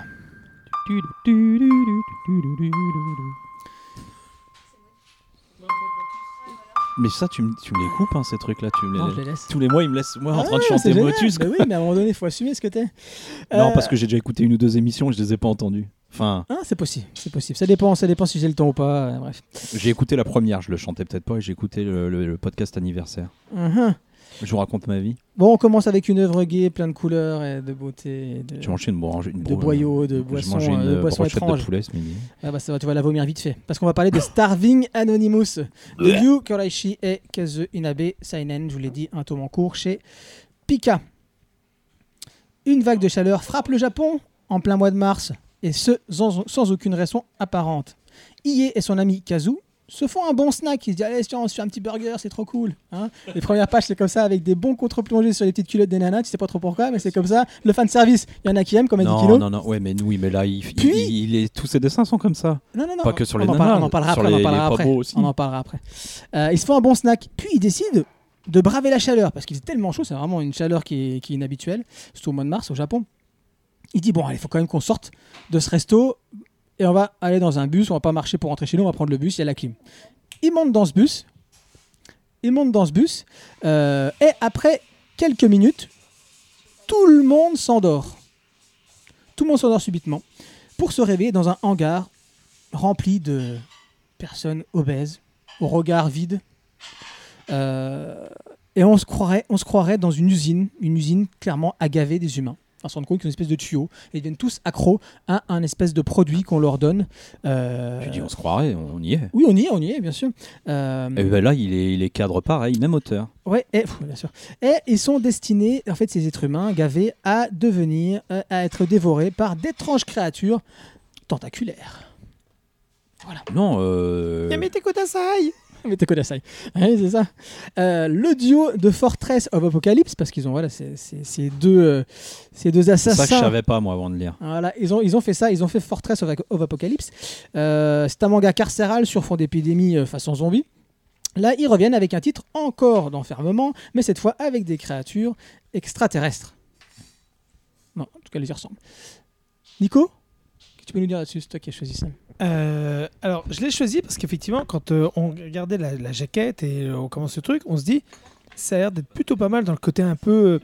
Mais ça, tu, me- tu me les coupes, hein, ces trucs-là. Tu me les- Non, je les laisse. Tous les mois, il me laisse moi en train de Ah, chanter c'est génial. Motus. Oui, mais à un moment donné, il faut assumer ce que t'es. Non, Euh, parce que j'ai déjà écouté une ou deux émissions et je les ai pas entendues. Enfin, Ah, c'est possible, c'est possible. Ça dépend, ça dépend si j'ai le temps ou pas. euh, bref. j'ai écouté la première, je le chantais peut-être pas, et j'ai écouté le, le- le podcast anniversaire. Mhm. Je vous raconte ma vie. Bon, on commence avec une œuvre gay, plein de couleurs et de beauté, et de, J'ai mangé une, branche- une de boyaux, de boissons, mangé une euh, de euh, boissons étranges. de poulet ce midi. Ah bah ça va, tu vas la vomir vite fait. Parce qu'on va parler de Starving Anonymous de Yu Koraishi et Kazu Inabe Seinen, je vous l'ai dit, un tome en cours chez Pika. Une vague de chaleur frappe le Japon en plein mois de mars, et ce sans, sans aucune raison apparente. Ie et son ami Kazu se font un bon snack. Ils se disent Allez, tiens, on se fait un petit burger, c'est trop cool. Hein les premières pages, c'est comme ça, avec des bons contre-plongés sur les petites culottes des nanas. Tu sais pas trop pourquoi, mais c'est comme ça. Le fan service, il y en a qui aiment, comme a dit Non, Kino. non, non, ouais, mais oui, mais là, il, Puis- il est- tous ses dessins sont comme ça. Non, non, non. Pas que sur on les nanas, on en parlera après. on en les- parlera après. On en parlera après. Euh, ils se font un bon snack, puis ils décident de braver la chaleur parce qu'il est tellement chaud, c'est vraiment une chaleur qui est, qui est inhabituelle, surtout au mois de mars au Japon. Il dit bon, allez, il faut quand même qu'on sorte de ce resto et on va aller dans un bus. On va pas marcher pour rentrer chez nous, on va prendre le bus. Il y a la clim. Ils montent dans ce bus. Ils montent dans ce bus euh, et après quelques minutes, tout le monde s'endort. Tout le monde s'endort subitement pour se réveiller dans un hangar rempli de personnes obèses, au regard vide. Euh, et on se croirait dans une usine, une usine clairement agavée des humains. On se rend compte qu'ils ont une espèce de tuyau. Et ils deviennent tous accros à un espèce de produit qu'on leur donne. Euh, Tu dis, on se croirait, on y est. Oui, on y est, on y est, bien sûr. Euh, Et ben là, il est, il est cadre pareil, même hauteur. Ouais, et, pff, bien sûr. Et ils sont destinés, en fait, ces êtres humains gavés, à devenir, euh, à être dévorés par d'étranges créatures tentaculaires. Non, euh, Yamete Kodasai Mettez Kodasai. Ouais, c'est ça. Euh, le duo de Fortress of Apocalypse, parce qu'ils ont voilà, ces deux, euh, ces deux c'est ça que je assassins. savais pas moi avant de lire. Voilà, ils ont, ils ont fait ça, ils ont fait Fortress of, of Apocalypse. Euh, c'est un manga carcéral sur fond d'épidémie euh, façon zombie. Là, ils reviennent avec un titre encore d'enfermement, mais cette fois avec des créatures extraterrestres. Non, en tout cas, elles y ressemblent. Nico? Tu peux nous dire là-dessus C'est toi qui as choisi ça. Euh, alors, je l'ai choisi parce qu'effectivement, quand euh, on regardait la, jaquette et euh, on commence ce truc, on se dit, ça a l'air d'être plutôt pas mal dans le côté un peu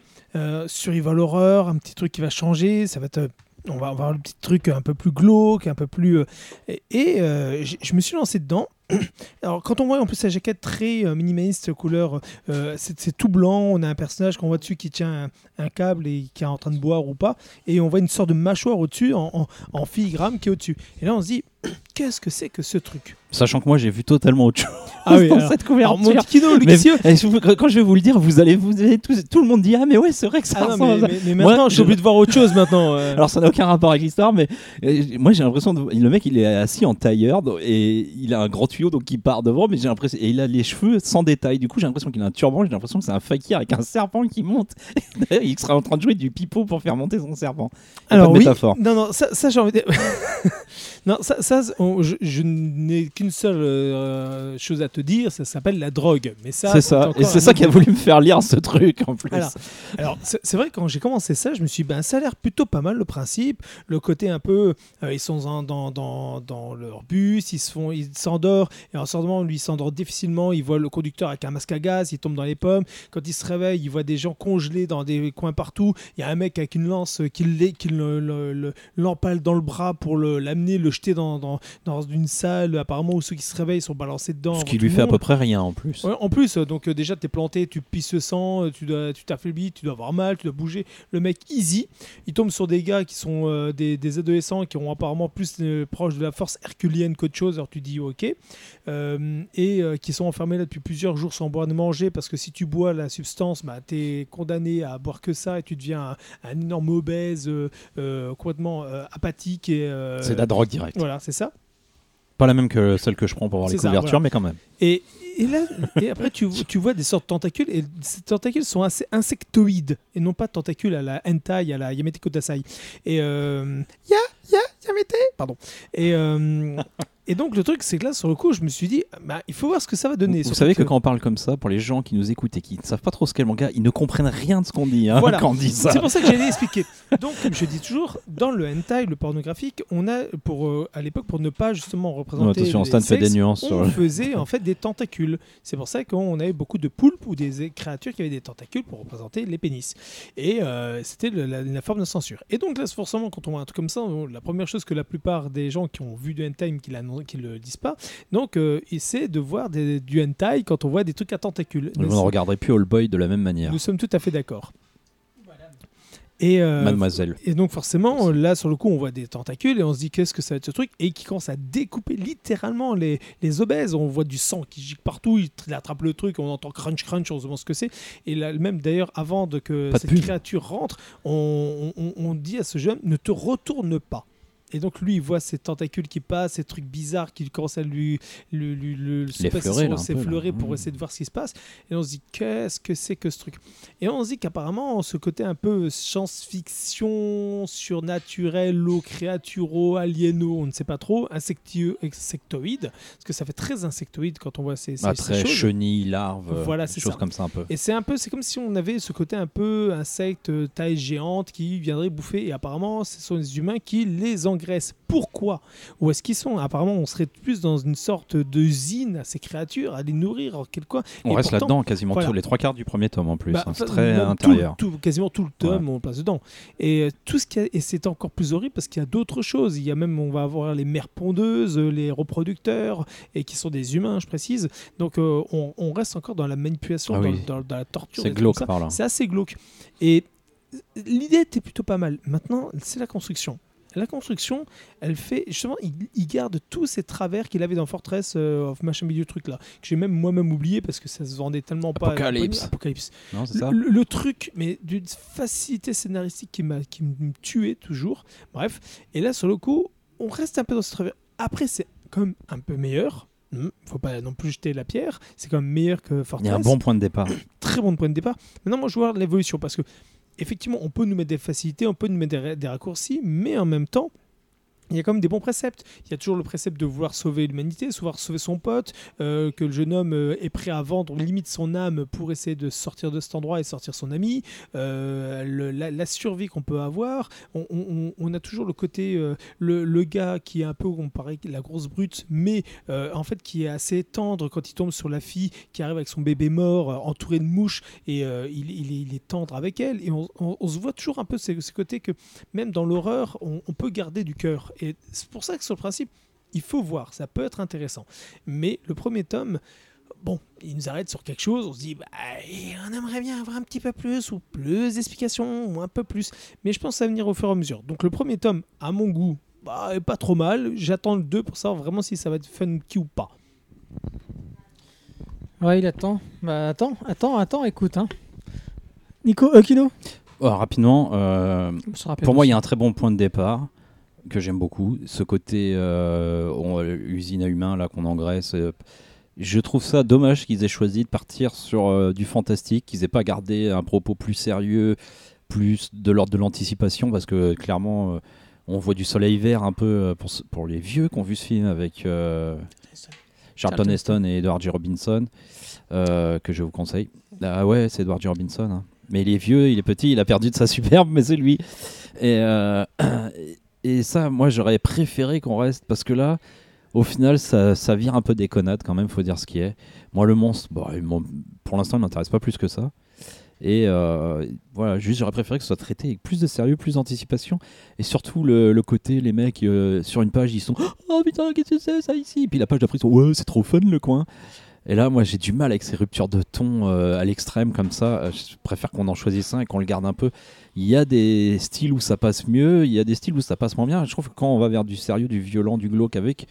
survival horror, un petit truc qui va changer. Ça va être, on va avoir le petit truc un peu plus glauque, un peu plus. et je me suis lancé dedans. Alors, quand on voit en plus la jaquette très euh, minimaliste, couleur, euh, c'est tout blanc. On a un personnage qu'on voit dessus qui tient un, câble et qui est en train de boire ou pas. Et on voit une sorte de mâchoire au-dessus, en, en- en filigrane qui est au-dessus. Et là, on se dit, qu'est-ce que c'est que ce truc? Sachant que moi j'ai vu totalement autre chose Ah oui, dans alors- cette Alors, couverture. Kino Mais- eh, quand je vais vous le dire, vous allez, vous allez tout le monde dit ah mais ouais c'est vrai que ça Ah non, ressemble mais, mais- maintenant, je- obligé de voir autre chose maintenant. euh. Alors ça n'a aucun rapport avec l'histoire, mais euh, moi j'ai l'impression de... le mec il est assis en tailleur et il a un grand tuyau donc il part devant, mais j'ai l'impression et il a les cheveux sans détail. Du coup j'ai l'impression qu'il a un turban, j'ai l'impression que c'est un fakir avec un serpent qui monte. D'ailleurs il sera en train de jouer du pipeau pour faire monter son serpent. Alors pas de oui, métaphore. non, non, ça, ça, j'ai envie de... non, ça, ça on- je, je n'ai qu'une seule euh, chose à te dire, ça s'appelle la drogue. Mais ça, C'est ça, et c'est ça qui a voulu me faire lire ce truc en plus. Alors, c'est vrai, quand j'ai commencé ça, je me suis dit, ben, ça a l'air plutôt pas mal le principe. Le côté un peu, euh, ils sont en- dans, dans, dans leur bus, ils se font, ils s'endorment, et en s'endormant, lui, il s'endort difficilement. Il voit le conducteur avec un masque à gaz, il tombe dans les pommes. Quand il se réveille, il voit des gens congelés dans des coins partout. Il y a un mec avec une lance qui qui le- le- le- l'empale dans le bras pour l'amener, le, jeter dans, dans, dans une salle, apparemment, où ceux qui se réveillent sont balancés dedans. Ce qui lui fait à peu près rien en plus. Ouais, en plus, donc euh, déjà, t'es planté, tu pisses le sang, euh, tu t'affaiblis, tu dois avoir mal, tu dois bouger. Le mec, easy. Il tombe sur des gars qui sont euh, des, des adolescents qui ont apparemment plus euh, proche de la force herculienne qu'autre chose. Alors tu dis ok. Et qui sont enfermés là depuis plusieurs jours sans boire ni manger parce que si tu bois la substance, bah, t'es condamné à boire que ça et tu deviens un, un énorme obèse, complètement apathique. et C'est de la drogue directe. Voilà, c'est ça. Pas la même que celle que je prends pour voir les ça, couvertures, voilà. mais quand même. Et, et là, et après, tu, tu vois des sortes de tentacules, et ces tentacules sont assez insectoïdes, et non pas tentacules à la hentai, à la Yamete Kodasai. Et euh, ya, ya, Yamete, pardon. Et, euh, et donc, le truc, c'est que là, sur le coup, je me suis dit, bah, il faut voir ce que ça va donner. Vous savez que quand on parle comme ça, pour les gens qui nous écoutent et qui ne savent pas trop ce qu'est le manga, ils ne comprennent rien de ce qu'on dit hein, Voilà. quand on dit ça. C'est pour ça que j'allais expliquer. Donc, comme je dis toujours, dans le hentai, le pornographique, on a, pour, euh, à l'époque, pour ne pas justement Non, représenter. attention, les Stan fait des sexes, nuances. on faisait en fait des tentacules. C'est pour ça qu'on avait beaucoup de poulpes ou des créatures qui avaient des tentacules pour représenter les pénis. Et euh, c'était la, la forme de censure. Et donc là, forcément, quand on voit un truc comme ça, la première chose que la plupart des gens qui ont vu du hentai, qui ne le disent pas, donc euh, c'est de voir des- du hentai quand on voit des trucs à tentacules. Vous ne regarderez plus All Boy de la même manière. Nous sommes tout à fait d'accord. Et, euh, Mademoiselle. et donc forcément, là sur le coup, on voit des tentacules et on se dit qu'est-ce que ça va être ce truc? Et qui commence à découper littéralement les, les obèses. On voit du sang qui gicle partout, il, attrape le truc, on entend crunch crunch, on se demande ce que c'est. Et là, même d'ailleurs, avant de que Pas cette créature rentre, on, on- on dit à ce jeune ne te retourne pas. Et donc lui, il voit ces tentacules qui passent, ces trucs bizarres qui commencent à lui, lui, lui- lui- se passer L'effleurer, sur là, un ses peu, là. fleurets pour Mmh. essayer de voir ce qui se passe. Et on se dit qu'est-ce que c'est que ce truc? Et on se dit qu'apparemment, ce côté un peu science-fiction, surnaturel, créaturo, alieno, on ne sait pas trop, insectoïde, parce que ça fait très insectoïde quand on voit ces, ces, Ah, ces très choses. chenille, larve, Voilà, choses ça. comme ça un peu. Et c'est un peu, c'est comme si on avait ce côté un peu insecte, taille géante qui viendrait bouffer. Et apparemment, ce sont les humains qui les engraissent. Pourquoi Où est-ce qu'ils sont Apparemment, on serait plus dans une sorte d'usine à ces créatures, à les nourrir en quelque quoi. On Et reste là-dedans quasiment voilà. tous les trois quarts du premier tome en plus. Bah, hein. C'est très intérieur. tout- tout- quasiment tout le tome, on place dedans. Et euh, tout ce qui a- et c'est encore plus horrible parce qu'il y a d'autres choses. Il y a même, on va avoir les mères pondeuses, euh, les reproducteurs, et qui sont des humains, je précise. Donc euh, on, on reste encore dans la manipulation, Ah dans, oui. dans- dans la torture. C'est glauque par là. C'est assez glauque. Et l'idée était plutôt pas mal. Maintenant, c'est la construction. La construction, elle fait justement, il, il garde tous ces travers qu'il avait dans Fortress euh, of machin milieu truc là, que j'ai même moi-même oublié parce que ça se vendait tellement pas. Apocalypse. Apocalypse. Non, c'est ça Le, le truc, mais d'une facilité scénaristique qui m'a qui me tuait toujours. Bref, et là sur le coup, on reste un peu dans ce travers. Après, c'est comme un peu meilleur. Hmm, faut pas non plus jeter la pierre. C'est quand même meilleur que Il y Fortress. a un bon point de départ. très bon point de départ. Maintenant, moi, je voir l'évolution parce que, effectivement, on peut nous mettre des facilités, on peut nous mettre des, ra- des raccourcis, mais en même temps, il y a quand même des bons préceptes. Il y a toujours le précepte de vouloir sauver l'humanité, vouloir sauver son pote, euh, que le jeune homme euh, est prêt à vendre limite son âme pour essayer de sortir de cet endroit et sortir son ami, euh, la, survie qu'on peut avoir. On, a toujours le côté, le, gars qui est un peu, on paraît, la grosse brute, mais en fait qui est assez tendre quand il tombe sur la fille qui arrive avec son bébé mort, entouré de mouches, et il, est, tendre avec elle. Et on, se voit toujours un peu ce, ce côté que même dans l'horreur, on peut garder du cœur. Et c'est pour ça que sur le principe, il faut voir, ça peut être intéressant. Mais le premier tome, bon, il nous arrête sur quelque chose, on se dit, bah, on aimerait bien avoir un petit peu plus, ou plus d'explications, ou un peu plus. Mais je pense que ça va venir au fur et à mesure. Donc le premier tome, à mon goût, bah, est pas trop mal. J'attends le 2 pour savoir vraiment si ça va être funky ou pas. Ouais, il attend. Bah, attends, attends, attends, écoute. Hein. Nico, euh, Kino? Oh, rapidement, euh, pour moi, il y a un très bon point de départ que j'aime beaucoup. Ce côté euh, on- usine à humains là qu'on engraisse. euh, je trouve ça dommage qu'ils aient choisi de partir sur euh, du fantastique, qu'ils aient pas gardé un propos plus sérieux, plus de l'ordre de l'anticipation, parce que clairement, on voit du soleil vert un peu pour, les vieux qui ont vu ce film avec Charlton Heston et Edward G. Robinson, que je vous conseille. Ah ouais, c'est Edward G. Robinson. hein. Mais il est vieux, il est petit, il a perdu de sa superbe, mais c'est lui. Et, euh, et ça, moi, j'aurais préféré qu'on reste, parce que là, au final, ça, ça vire un peu des quand même, faut dire ce qui est. Moi, le monstre, pour l'instant, il m'intéresse pas plus que ça. Et euh, voilà, juste j'aurais préféré que ce soit traité avec plus de sérieux, plus d'anticipation. Et surtout le, côté, les mecs euh, sur une page, ils sont Oh putain, qu'est-ce que c'est ça ici? Puis la page d'après, ils sont Ouais, c'est trop fun le coin. Et là, moi, j'ai du mal avec ces ruptures de ton euh, à l'extrême comme ça. Je préfère qu'on en choisisse un et qu'on le garde un peu. Il y a des styles où ça passe mieux, il y a des styles où ça passe moins bien. Je trouve que quand on va vers du sérieux, du violent, du glauque, avec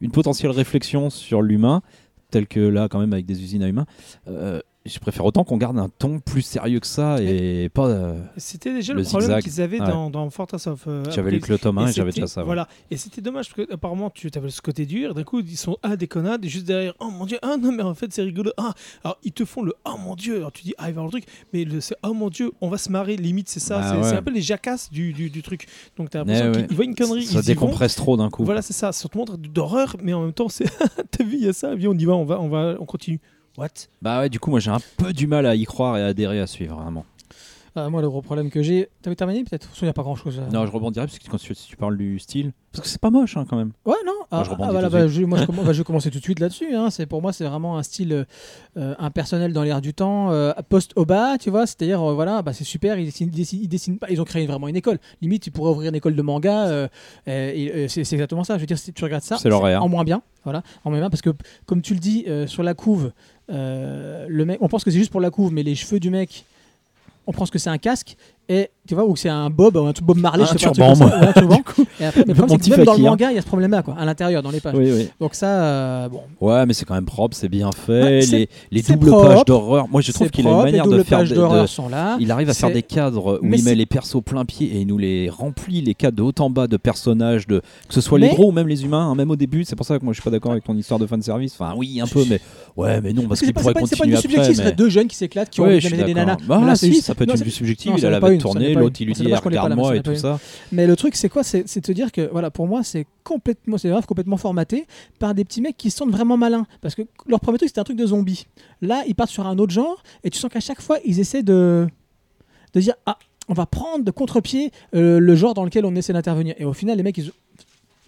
une potentielle réflexion sur l'humain, tel que là, quand même, avec des usines à humains, euh, je préfère autant qu'on garde un ton plus sérieux que ça et pas. euh, C'était déjà Le le, problème qu'ils avaient Ouais. dans, dans Fortress of euh, J'avais lu que le tome 1 et, Et j'avais déjà ça. ouais. Voilà. Et c'était dommage parce que apparemment tu avais ce côté dur. D'un coup ils sont ah des connards et juste derrière oh mon dieu ah non mais en fait c'est rigolo ah alors ils te font le oh mon dieu alors tu dis ah il va le truc mais le c'est oh mon dieu on va se marrer limite c'est ça Bah c'est ouais. un peu les jacasses du, du, du truc donc t'as l'impression Ouais, qu'ils voient une connerie Ça vont. décompresse trop d'un coup. Voilà c'est ça ça te montre d'horreur mais en même temps c'est t'as vu il y a ça viens on y va on va on va on continue what? Bah ouais, du coup, moi j'ai un peu du mal à y croire et à adhérer à suivre, vraiment. Euh, moi, le gros problème que j'ai. T'avais terminé peut-être Il n'y a pas grand chose. Non, je rebondirai parce que quand tu, parles du style, parce que c'est pas moche hein, quand même. Ouais, non. Ah, je ah, voilà, de bah, je, moi, je, comm- bah, je vais commencer tout de suite là-dessus. Hein. C'est pour moi, c'est vraiment un style euh, impersonnel dans l'air du temps, euh, post-Oba, tu vois. C'est-à-dire, euh, voilà, bah, c'est super. Ils dessinent, ils dessinent- pas. Ils ont créé vraiment une école. Limite, ils pourraient ouvrir une école de manga. euh, et, c'est exactement ça. Je veux dire, si tu regardes ça, C'est en moins bien. Voilà, en moins bien parce que, comme tu le dis, sur la couve, le mec, on pense que c'est juste pour la couve, mais les cheveux du mec. On pense que c'est un casque et tu vois ou que c'est un bob ou un truc Bob Marley, Un je sais pas, turban, ou un turban. Et après, mais le Mon problème, c'est petit que même dans le manga, il y a ce problème-là, quoi, à l'intérieur, dans les pages. Oui, oui. Donc ça, euh, bon, Ouais, mais c'est quand même propre, c'est bien fait. Ouais, les les doubles propre, pages d'horreur. Moi, je trouve qu'il a une manière de faire. pages de- sont là. Il arrive à faire des cadres où Mais il met les persos plein pied et il nous les remplit, les cadres de haut en bas de personnages, de... que ce soit les gros ou même les humains, hein, même au début. C'est pour ça que moi je suis pas d'accord avec ton histoire de fanservice. Enfin, oui, un peu, mais ouais, mais non, parce qu'il pourrait c'est pas- c'est pas continuer du après. subjectif, ce serait deux jeunes qui s'éclatent, qui ont des nanas. Bah, si, ça peut être du subjectif. Il a la tournée, l'autre il lui dit regarde-moi et tout ça. Mais le truc, c'est quoi? C'est de te dire que, voilà, pour moi, c'est complètement, c'est complètement formaté par des petits mecs qui se sentent vraiment malins. Parce que leur premier truc, c'était un truc de zombie. Là, ils partent sur un autre genre, et tu sens qu'à chaque fois, ils essaient de, de dire Ah, on va prendre de contre-pied euh, le genre dans lequel on essaie d'intervenir. Et au final, les mecs, ils,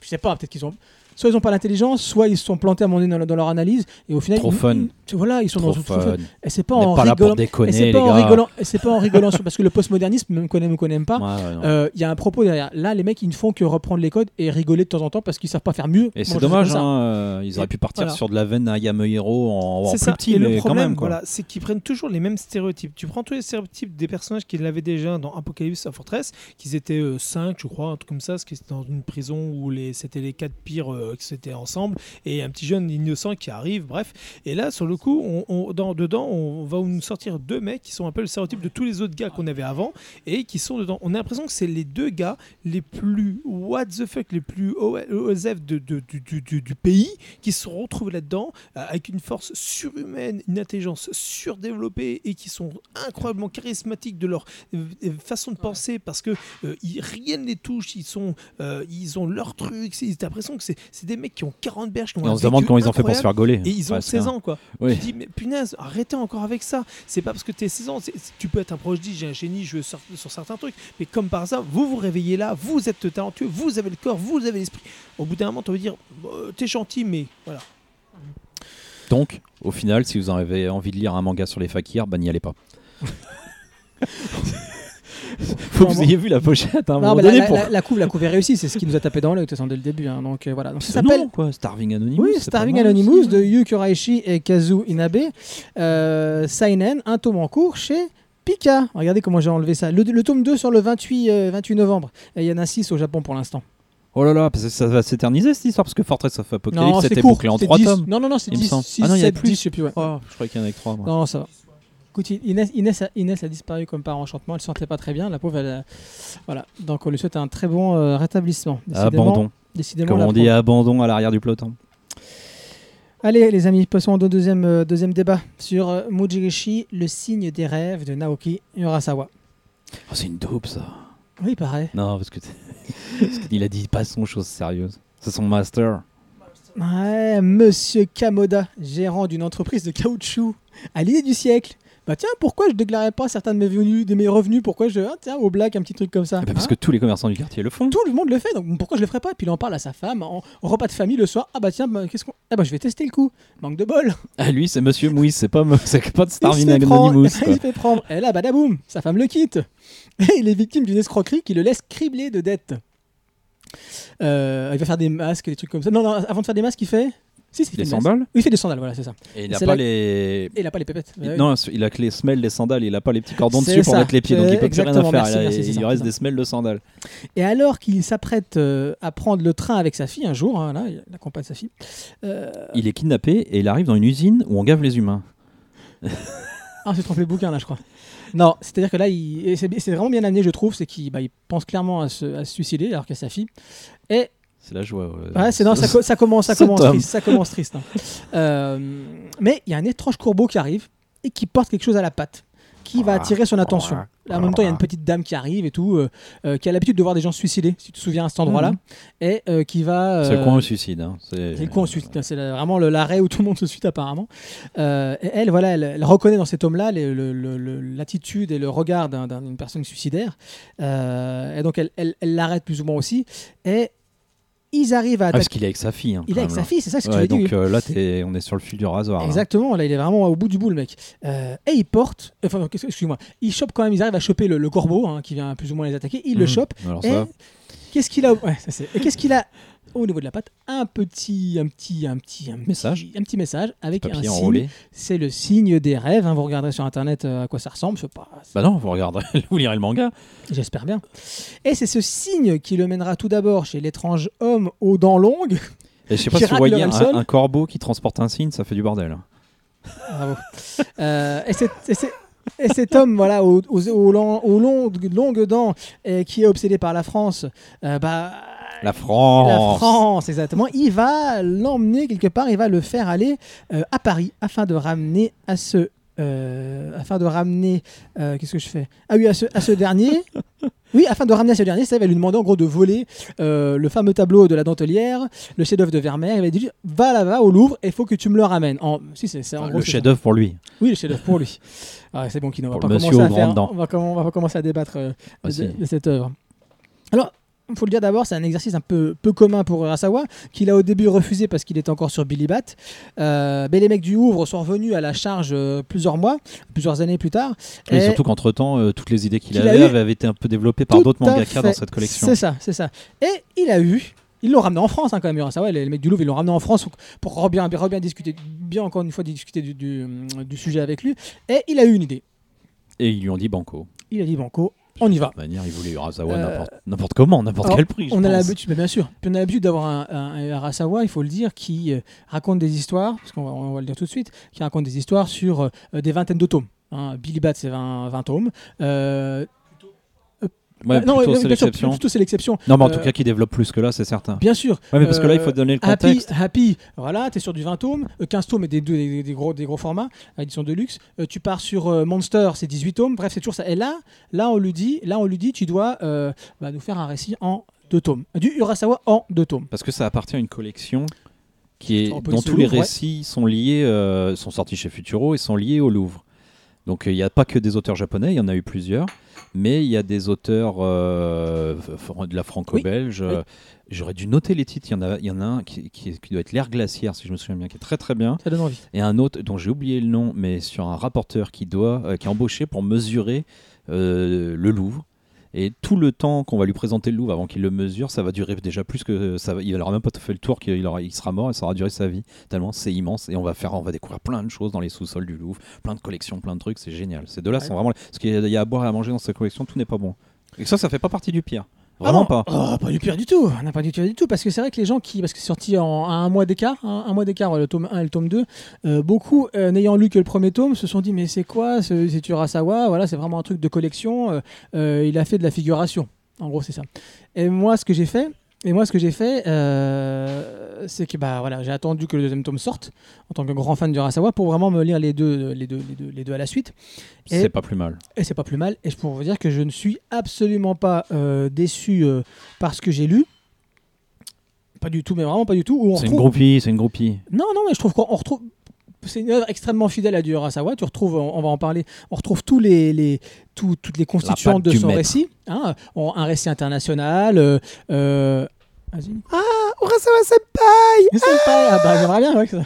je sais pas, peut-être qu'ils ont. Soit ils ont pas l'intelligence, soit ils se sont plantés à donné dans, dans leur analyse, et au final, Trop ils- fun. ils- voilà, ils sont Trop dans fun. Et c'est pas en pas rigolant. Et déconner, c'est les pas en gars. rigolant. Et c'est pas en rigolant parce que le postmodernisme, même qu'on aime ou qu'on n'aime pas, Ouais, ouais, non. euh, il y a un propos derrière. Là, les mecs, ils ne font que reprendre les codes et rigoler de temps en temps parce qu'ils savent pas faire mieux. Et c'est dommage, hein, euh, ils auraient Et pu partir voilà. sur de la veine à Hero en, en C'est plus ça. petit, et mais le quand problème, même. Quoi. voilà, c'est qu'ils prennent toujours les mêmes stéréotypes. Tu prends tous les stéréotypes des personnages qu'ils avaient déjà dans Apocalypse à Fortress, qu'ils étaient 5, je crois, un truc comme ça, parce qu'ils étaient dans une prison où les, c'était les quatre pires euh, qui étaient ensemble, et un petit jeune innocent qui arrive, bref. Et là, sur le coup, on, on- dans, dedans, on va nous sortir deux mecs qui sont un peu le stéréotype de tous les autres gars qu'on avait avant et qui sont dedans. On a l'impression que c'est les deux gars les plus what the fuck, les plus OSF de, de- du, du- du- du pays qui se retrouvés là-dedans euh, avec une force surhumaine, une intelligence surdéveloppée et qui sont incroyablement charismatiques de leur euh, euh, façon de penser parce que euh, ils- rien ne les touche, ils, sont, euh, ils ont leur truc. T'as l'impression que c'est c'est des mecs qui ont 40 berges, qui ont on se demande comment ils ont fait pour se faire gauler. Et ils ont Ouais, 16 c'est ans, quoi. Oui. Tu dis, mais punaise, arrêtez encore avec ça. C'est pas parce que tu es 16 ans. Tu peux être un prodige, j'ai un génie, je veux sur, sur certains trucs. Mais comme par hasard, vous vous réveillez là, vous êtes talentueux, vous avez le corps, vous avez l'esprit. Au bout d'un moment, tu vas dire, euh, t'es gentil, mais voilà. Donc, au final, si vous en avez envie de lire un manga sur les fakirs, bah n'y allez pas. Faut que vous ayez vu la pochette un Non, mais la, la- pour. la- la couve, la couve est réussie, c'est ce qui nous a tapé dans l'œil de toute façon dès le début. hein. Donc euh, voilà. Donc ça s'appelle quoi, Starving Anonymous. Oui, Starving Anonymous aussi, de hein. Yu Kuraishi et Kazu Inabe. Euh, Seinen, un tome en cours chez Pika. Regardez comment j'ai enlevé ça. Le, le tome 2 sur le 28, euh, 28 novembre. Et il y en a 6 au Japon pour l'instant. Oh là là, parce que ça va s'éterniser cette histoire, parce que Fortress of Apocalypse c'était bouclé en c'est 3 10. tomes. Non, non, non, c'est il me 10, semble. 6, Ah non, il y a 7, plus. 10, je sais plus. Ouais. Oh, je croyais qu'il y en avait que 3. Moi. Non, ça va. Écoute, Inès, Inès, a, Inès a disparu comme par enchantement. Elle se sentait pas très bien. La pauvre, elle a- Voilà. Donc on lui souhaite un très bon euh, rétablissement. Décidément- Abandon. Décidément, Comme on dit, abandon à l'arrière du peloton. Allez, les amis, passons au deuxième, euh, deuxième débat sur euh, Mujirishi, le signe des rêves de Naoki Urasawa. Oh, c'est une dope ça. Oui, pareil. Non, parce que t'es- parce qu'il a dit pas son chose sérieuse. C'est son master. Ouais, monsieur Kamoda, gérant d'une entreprise de caoutchouc, à l'idée du siècle. Bah tiens, pourquoi je déclarais pas certains de mes, venus, de mes revenus? Pourquoi je. ah, tiens, au black, un petit truc comme ça. Eh ben, parce Hein? que tous les commerçants du quartier le font. Tout le monde le fait, donc pourquoi je le ferais pas? Puis il en parle à sa femme en, repas de famille le soir. Ah bah tiens, bah, qu'est-ce qu'on. Ah bah je vais tester le coup. Manque de bol. Ah, lui, c'est Monsieur Mouise, c'est pas, c'est pas de Il prendre- Anonymous. il quoi. se fait prendre. Et là, badaboum, sa femme le quitte. Et il est victime d'une escroquerie qui le laisse criblé de dettes. Euh, il va faire des masques, des trucs comme ça. Non, non, avant de faire des masques, il fait? Si, si, il fait Des sandales Oui, il fait des sandales, voilà, c'est ça. Et il a C'est pas la- les. Et il a pas les pépettes. Il- Non, il a que les semelles des sandales, il a pas les petits cordons C'est dessus pour ça. mettre les pieds, donc il peut plus rien faire. merci, il, a- merci, c'est il ça, reste c'est des semelles de sandales. Et alors qu'il s'apprête euh, à prendre le train avec sa fille un jour, hein, là, il accompagne sa fille. euh, Il est kidnappé et il arrive dans une usine où on gave les humains. Ah, j'ai trompé le bouquin là, je crois. Non, c'est-à-dire que là, il... c'est c'est vraiment bien amené, je trouve, c'est qu'il bah, il pense clairement à se, à se suicider alors qu'il y a sa fille. Et C'est la joie. ouais. ouais, c'est non, ça, co- ça commence, ça Ce commence triste, ça commence triste. hein. Euh, mais il y a un étrange corbeau qui arrive et qui porte quelque chose à la patte, qui va attirer son attention. Là, en même temps, il y a une petite dame qui arrive et tout, euh, euh, qui a l'habitude de voir des gens se suicider, si tu te souviens à cet endroit-là, Mhm. et euh, qui va. C'est le coin au suicide. hein. C'est C'est le coin suite, c'est la- vraiment le- l'arrêt où tout le monde se suit apparemment. Euh, et elle, voilà, elle, elle reconnaît dans cet homme-là l'attitude et le regard d'un- d'un- d'une personne suicidaire. Euh, et donc elle l'arrête plus ou moins aussi. Et ils arrivent à Ah, parce qu'il est avec sa fille. hein, il est avec sa fille, c'est ça ce que Ouais, tu veux donc dire. euh, là, on est sur le fil du rasoir. là. Exactement, là il est vraiment au bout du bout le mec. Euh, et il porte, enfin excuse-moi, il chope quand même, ils arrivent à choper le, le corbeau hein, qui vient plus ou moins les attaquer, il le Mhm. chope. Alors Et qu'est-ce qu'il a, ouais, ça c'est. Et qu'est-ce qu'il a au niveau de la patte Un petit, un petit, un petit, un petit Message. un petit message avec un signe. C'est le signe des rêves. hein. Vous regarderez sur internet euh, à quoi ça ressemble. je sais pas, Bah non, vous regarderez, vous lirez le manga. J'espère bien. Et c'est ce signe qui le mènera tout d'abord chez l'étrange homme aux dents longues. Et je sais pas si vous voyez un, corbeau qui transporte un signe, ça fait du bordel. Bravo. Euh, et, c'est- et c'est- et cet homme, voilà, aux, aux- aux long- aux longues, longues dents, et qui est obsédé par la France, euh, bah. La France. La France, exactement. Il va l'emmener quelque part, il va le faire aller euh, à Paris afin de ramener à ce. euh, afin de ramener. euh, Qu'est-ce que je fais? Ah oui, à ce, à ce dernier. Oui, afin de ramener à ce dernier, ça il va lui demander en gros de voler euh, le fameux tableau de la dentelière, le chef-d'œuvre de Vermeer. Il va lui dire Va là-bas au Louvre, il faut que tu me le ramènes. En, si, c'est, c'est- en Enfin, gros, le chef-d'œuvre pour lui. Oui, le chef-d'œuvre pour lui. Ah, c'est bon, Kino, on va pas commencer à faire, on va, on commencer à débattre euh, de cette œuvre. Alors, il faut le dire d'abord, c'est un exercice un peu, peu commun pour Urasawa, qu'il a au début refusé parce qu'il était encore sur Billy Bat. Euh, mais les mecs du Louvre sont revenus à la charge euh, plusieurs mois, plusieurs années plus tard. Et, Et surtout qu'entre temps, toutes les idées qu'il avait eu- avaient été un peu développées par d'autres mangaka fait. dans cette collection. C'est ça, c'est ça. Et il a eu. Ils l'ont ramené en France hein, quand même, Urasawa. Les, les mecs du Louvre, ils l'ont ramené en France pour, pour bien, bien, bien discuter, bien encore une fois discuter du, du, du sujet avec lui. Et il a eu une idée. Et ils lui ont dit banco. Il a dit Banco, on y va. De toute manière, il voulait Urasawa Euh, n'importe- comment, n'importe Alors, quel prix. je On a l'habitude, mais bien sûr, Puis on a l'habitude d'avoir un, un, il faut le dire, qui euh, raconte des histoires, parce qu'on va, on va le dire tout de suite, qui raconte des histoires sur euh, des vingtaines de tomes. hein. Billy Bat, c'est 20, 20 tomes. Euh, Ouais, euh, non, plutôt, c'est l'exception. plutôt c'est l'exception. Non, mais en tout Euh, cas, qui développe plus que là, c'est certain. Bien sûr. Ouais, mais parce que là, il faut Euh, donner le Happy, contexte. Happy, voilà, tu es sur du 20 tomes, euh, 15 tomes et des, deux- des, des gros, des gros formats, édition de luxe. Euh, tu pars sur euh, Monster, c'est 18 tomes, bref, c'est toujours ça. Et là, là, on lui dit, là, on lui dit tu dois euh, bah, nous faire un récit en deux tomes. Du Urasawa en deux tomes. Parce que ça appartient à une collection qui est, dont tous les ouais. récits sont liés, euh, sont sortis chez Futuro et sont liés au Louvre. Donc il n'y a pas que des auteurs japonais, il y en a eu plusieurs, mais il y a des auteurs euh, de la franco-belge. oui. J'aurais dû noter les titres. Il y en a, il y en a un qui, qui- qui doit être l'air glaciaire, si je me souviens bien, qui est très très bien, Ça donne envie. et un autre dont j'ai oublié le nom, mais sur un rapporteur qui doit, euh, qui est embauché pour mesurer euh, le Louvre. Et tout le temps qu'on va lui présenter le Louvre avant qu'il le mesure, ça va durer déjà plus que ça. va- il n'aura même pas fait le tour, qu'il aura- il sera mort et ça aura duré sa vie. Tellement c'est immense et on va faire, on va découvrir plein de choses dans les sous-sols du Louvre, plein de collections, plein de trucs. C'est génial. Ces deux-là Ouais. sont vraiment. Parce qu'il y a- il y a à boire et à manger dans cette collection, tout n'est pas bon. Et ça, ça fait pas partie du pire. Vraiment Ah non. pas. Oh, pas du pire du tout. On n'a pas du pire du tout. Parce que c'est vrai que les gens qui. Parce que c'est sorti en à un mois d'écart, hein, un mois d'écart, le tome 1 et le tome 2, euh, beaucoup, euh, n'ayant lu que le premier tome, se sont dit Mais c'est quoi ce- C'est Urasawa Voilà, c'est vraiment un truc de collection. euh, il a fait de la figuration. En gros, c'est ça. Et moi, ce que j'ai fait. Et moi, ce que j'ai fait, euh, c'est que bah voilà, j'ai attendu que le deuxième tome sorte en tant que grand fan d'Urasawa pour vraiment me lire les deux, les deux, les deux, les deux à la suite. Et- C'est pas plus mal. Et c'est pas plus mal. Et je pourrais vous dire que je ne suis absolument pas euh, déçu euh, par ce que j'ai lu. Pas du tout, mais vraiment pas du tout. C'est une groupie, c'est une groupie. Non, non, mais je trouve qu'on on retrouve. C'est une œuvre extrêmement fidèle à du Urasawa. Tu retrouves, on, on va en parler. On retrouve tous les, les tout- toutes les constituantes de son maître. récit. hein. Un récit international. euh, euh, Vas-y. Urasawa Senpai pas- Ah bah j'aimerais bien. ouais, que ça.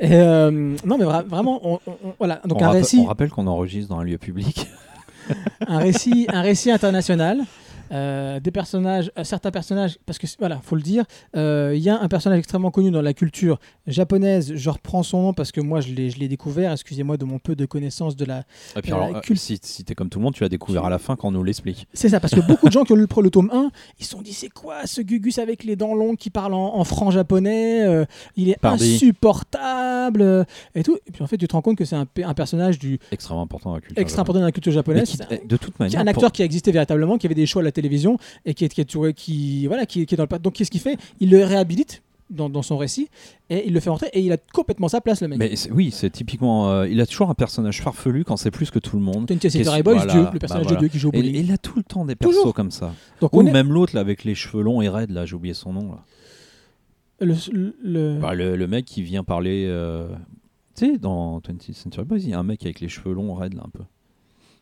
Et, euh, non mais vra- vraiment, on- on- on- voilà. Donc on, un rappe- récit. on rappelle qu'on enregistre dans un lieu public. un récit, un récit international. Euh, des personnages, euh, certains personnages, parce que voilà, faut le dire, euh, il y a un personnage extrêmement connu dans la culture japonaise. Je reprends son nom parce que moi je l'ai, découvert. Excusez-moi de mon peu de connaissance de la. Et puis alors, euh, culte- si, si t'es comme tout le monde, tu l'as découvert à la fin quand on nous l'explique. C'est ça, parce que beaucoup de gens qui ont lu le, le tome 1, ils se sont dit c'est quoi ce Gugus avec les dents longues qui parle en, en franc japonais euh, Il est Pardi. insupportable et tout. Et puis en fait, tu te rends compte que c'est un, pe- un personnage du Extrêmement important dans la culture. extra important dans la culture japonaise. qui- de toute manière, un pour- acteur qui a existé véritablement, qui avait des shows à la télévision et qui est, qui est qui, voilà, qui, qui est dans le. Donc qu'est-ce qu'il fait? Il le réhabilite dans, dans son récit et il le fait rentrer et il a complètement sa place le mec. Mais c'est- oui, c'est typiquement. euh, il a toujours un personnage farfelu quand c'est plus que tout le monde. Boys, voilà, Dieu, bah le personnage voilà. de Dieu qui joue au Et, il a tout le temps des persos Toujours. comme ça. Donc Ou est même l'autre là avec les cheveux longs et raides là, j'ai oublié son nom là. le, le- le- Bah, le, le mec qui vient parler. euh, Tu sais, dans 20th Century Boys, il y a un mec avec les cheveux longs raides là un peu.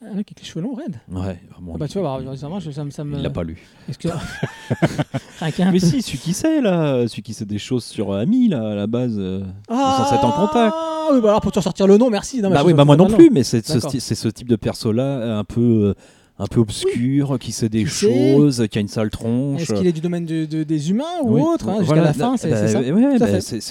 Un mec avec les cheveux longs raides. Ouais, bon, Ah bah il- tu vois, bah, ça marche, ça, me- ça me. il l'a pas lu. Est-ce que- Rien qu'un Mais peu. si, celui qui sait là, celui qui sait des choses sur Ami là, à la base. euh, il est censé être en contact. Ah oui, bah alors pour te sortir le nom, merci. Non, mais bah je- oui, je- bah moi non non. plus, mais c'est ce, D'accord. sti- c'est ce type de perso là, un peu, euh, un peu obscur, qui sait des Qui sait. choses, qui a une sale tronche. Est-ce qu'il est du domaine de- de- des humains ou Oui, autre hein, Jusqu'à la fin, c'est bah, c'est ouais, bah,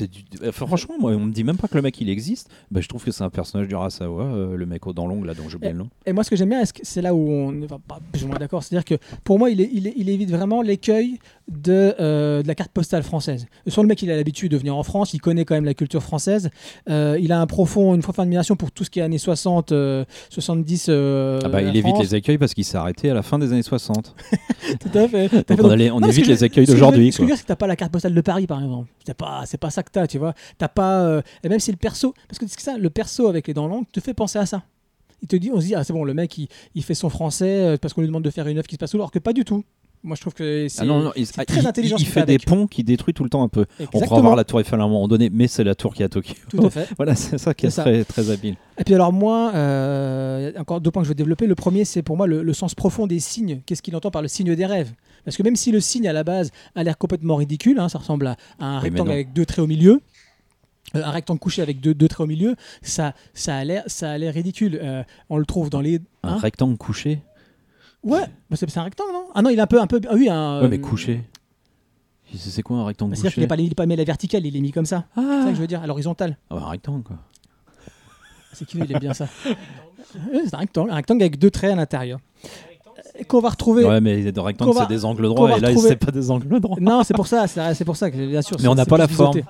du- enfin, franchement, moi, on me dit même pas que le mec il existe. Bah, je trouve que c'est un personnage du Rasawa, euh, le mec aux dents longues là, dont j'ai oublié le nom. Et moi, ce que j'aime bien, c'est là où on n'est pas pas plus ou moins d'accord. C'est-à-dire que pour moi, il, est- il, est- il évite vraiment l'écueil de, euh, de la carte postale française. Soit le mec, il a l'habitude de venir en France, il connaît quand même la culture française. euh, il a un profond, une profonde admiration pour tout ce qui est années 60, euh, 70. euh, Ah bah, il évite les accueils parce qu'il s'est arrêté à la fin des années 60. Tout à fait. Donc on, non, évite les accueils d'aujourd'hui. Ce que je veux dire, c'est que t'as pas la carte postale de Paris, par exemple. C'est pas, c'est pas ça que t'as, tu vois. T'as pas, et même si le perso, parce que c'est ça, le perso avec les dents longues te fait penser à ça. Il te dit, on se dit, ah c'est bon, le mec, il, il fait son français parce qu'on lui demande de faire une œuvre qui se passe où, alors que pas du tout. Moi, je trouve que c'est Ah non, non, il, c'est ah, très il- intelligent. il fait fait des ponts qui détruit tout le temps un peu. On croit voir la Tour Eiffel à un moment donné, mais c'est la tour qui à Tokyo. Tout à fait. Voilà, c'est ça qui est, très, très habile. Et puis alors moi, euh, encore deux points que je veux développer. Le premier, c'est pour moi le, le sens profond des signes. Qu'est-ce qu'il entend par le signe des rêves? Parce que même si le signe à la base a l'air complètement ridicule, hein, ça ressemble à, un Oui, rectangle avec deux traits au milieu. euh, un rectangle couché avec deux, deux traits au milieu, ça, ça a l'air, ça a l'air ridicule. Euh, on le trouve dans les. Un hein rectangle couché ouais, bah, c'est c'est un rectangle, non? Ah non, il est un peu, un peu. Ah oui, un. Ouais, mais couché. C'est quoi un rectangle bah, C'est-à-dire qu'il couché n'est pas, il est pas mis à la verticale, il est mis comme ça. C'est ça que je veux dire, à l'horizontale. Ah bah, un rectangle quoi. C'est qui lui, il aime bien ça? Ouais, c'est un rectangle, un rectangle avec deux traits à l'intérieur. qu'on va retrouver. Ouais, mais des rectangles, qu'on va- c'est des angles qu'on droits, va et là, retrouver- c'est pas des angles droits. Non, c'est pour ça, c'est c'est pour ça que bien sûr. Mais on c'est- n'a c'est pas la plus forme. biseauté.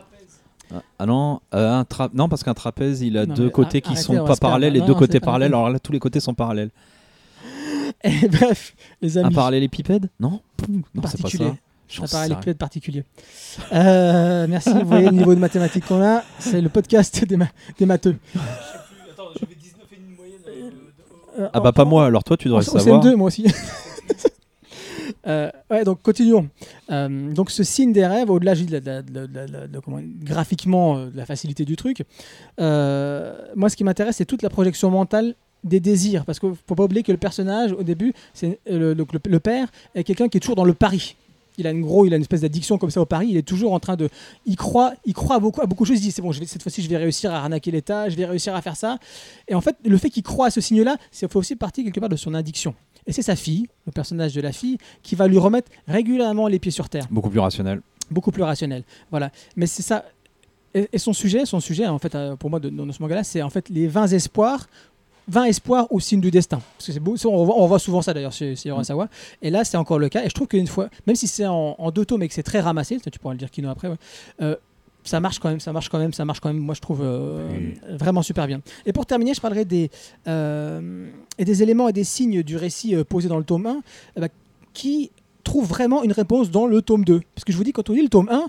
Ah non, euh, un tra- non, parce qu'un trapèze, il a Non, deux mais côtés qui arrêtez, sont va pas se perdre. parallèles et Non, deux non, côtés parallèles. peine. Alors là, tous les côtés sont parallèles. Et bref, les amis. parallélépipède Non Non, c'est pas particulier. ça. J'en Un sais parallélépipède particulier. Euh, merci, vous voyez le niveau de mathématiques qu'on a. C'est le podcast des, ma- des matheux. Attends, j'avais 19 et une moyenne. Euh, Ah bah pas moi, alors toi tu devrais en savoir. CM2, moi aussi. Euh, ouais, donc continuons. Euh, donc ce signe des rêves, au-delà je dis, de, la- de la- la- comment- graphiquement euh, de la facilité du truc, euh, moi ce qui m'intéresse c'est toute la projection mentale des désirs, parce qu'il faut pas oublier que le personnage au début, c'est euh, le, donc le- le père est quelqu'un qui est toujours dans le pari. Il a une gros, il a une espèce d'addiction comme ça au pari. Il est toujours en train de, il croit, il croit à beaucoup, à beaucoup de choses. Il dit c'est bon, je vais, cette fois-ci je vais réussir à arnaquer l'État, je vais réussir à faire ça. Et en fait, le fait qu'il croit à ce signe-là, c'est fait aussi partie quelque part de son addiction. Et c'est sa fille, le personnage de la fille, qui va lui remettre régulièrement les pieds sur terre, Beaucoup plus rationnel. beaucoup plus rationnel. Voilà. Mais c'est ça. Et, et son sujet, son sujet, en fait, euh, pour moi, de- dans ce manga-là, c'est en fait les 20 espoirs. 20 espoirs au signe du destin. Parce que c'est beau, on, voit, on souvent ça d'ailleurs chez, chez Urasawa. Et là, c'est encore le cas. Et je trouve qu'une fois, même si c'est en, en deux tomes et que c'est très ramassé, tu pourras le dire Kino après, ouais, euh, ça marche quand même, ça marche quand même, ça marche quand même. Moi, je trouve euh, Oui. vraiment super bien. Et pour terminer, je parlerai des, euh, et des éléments et des signes du récit euh, posé dans le tome 1 eh ben, qui trouvent vraiment une réponse dans le tome 2. Parce que je vous dis, quand on lit le tome 1,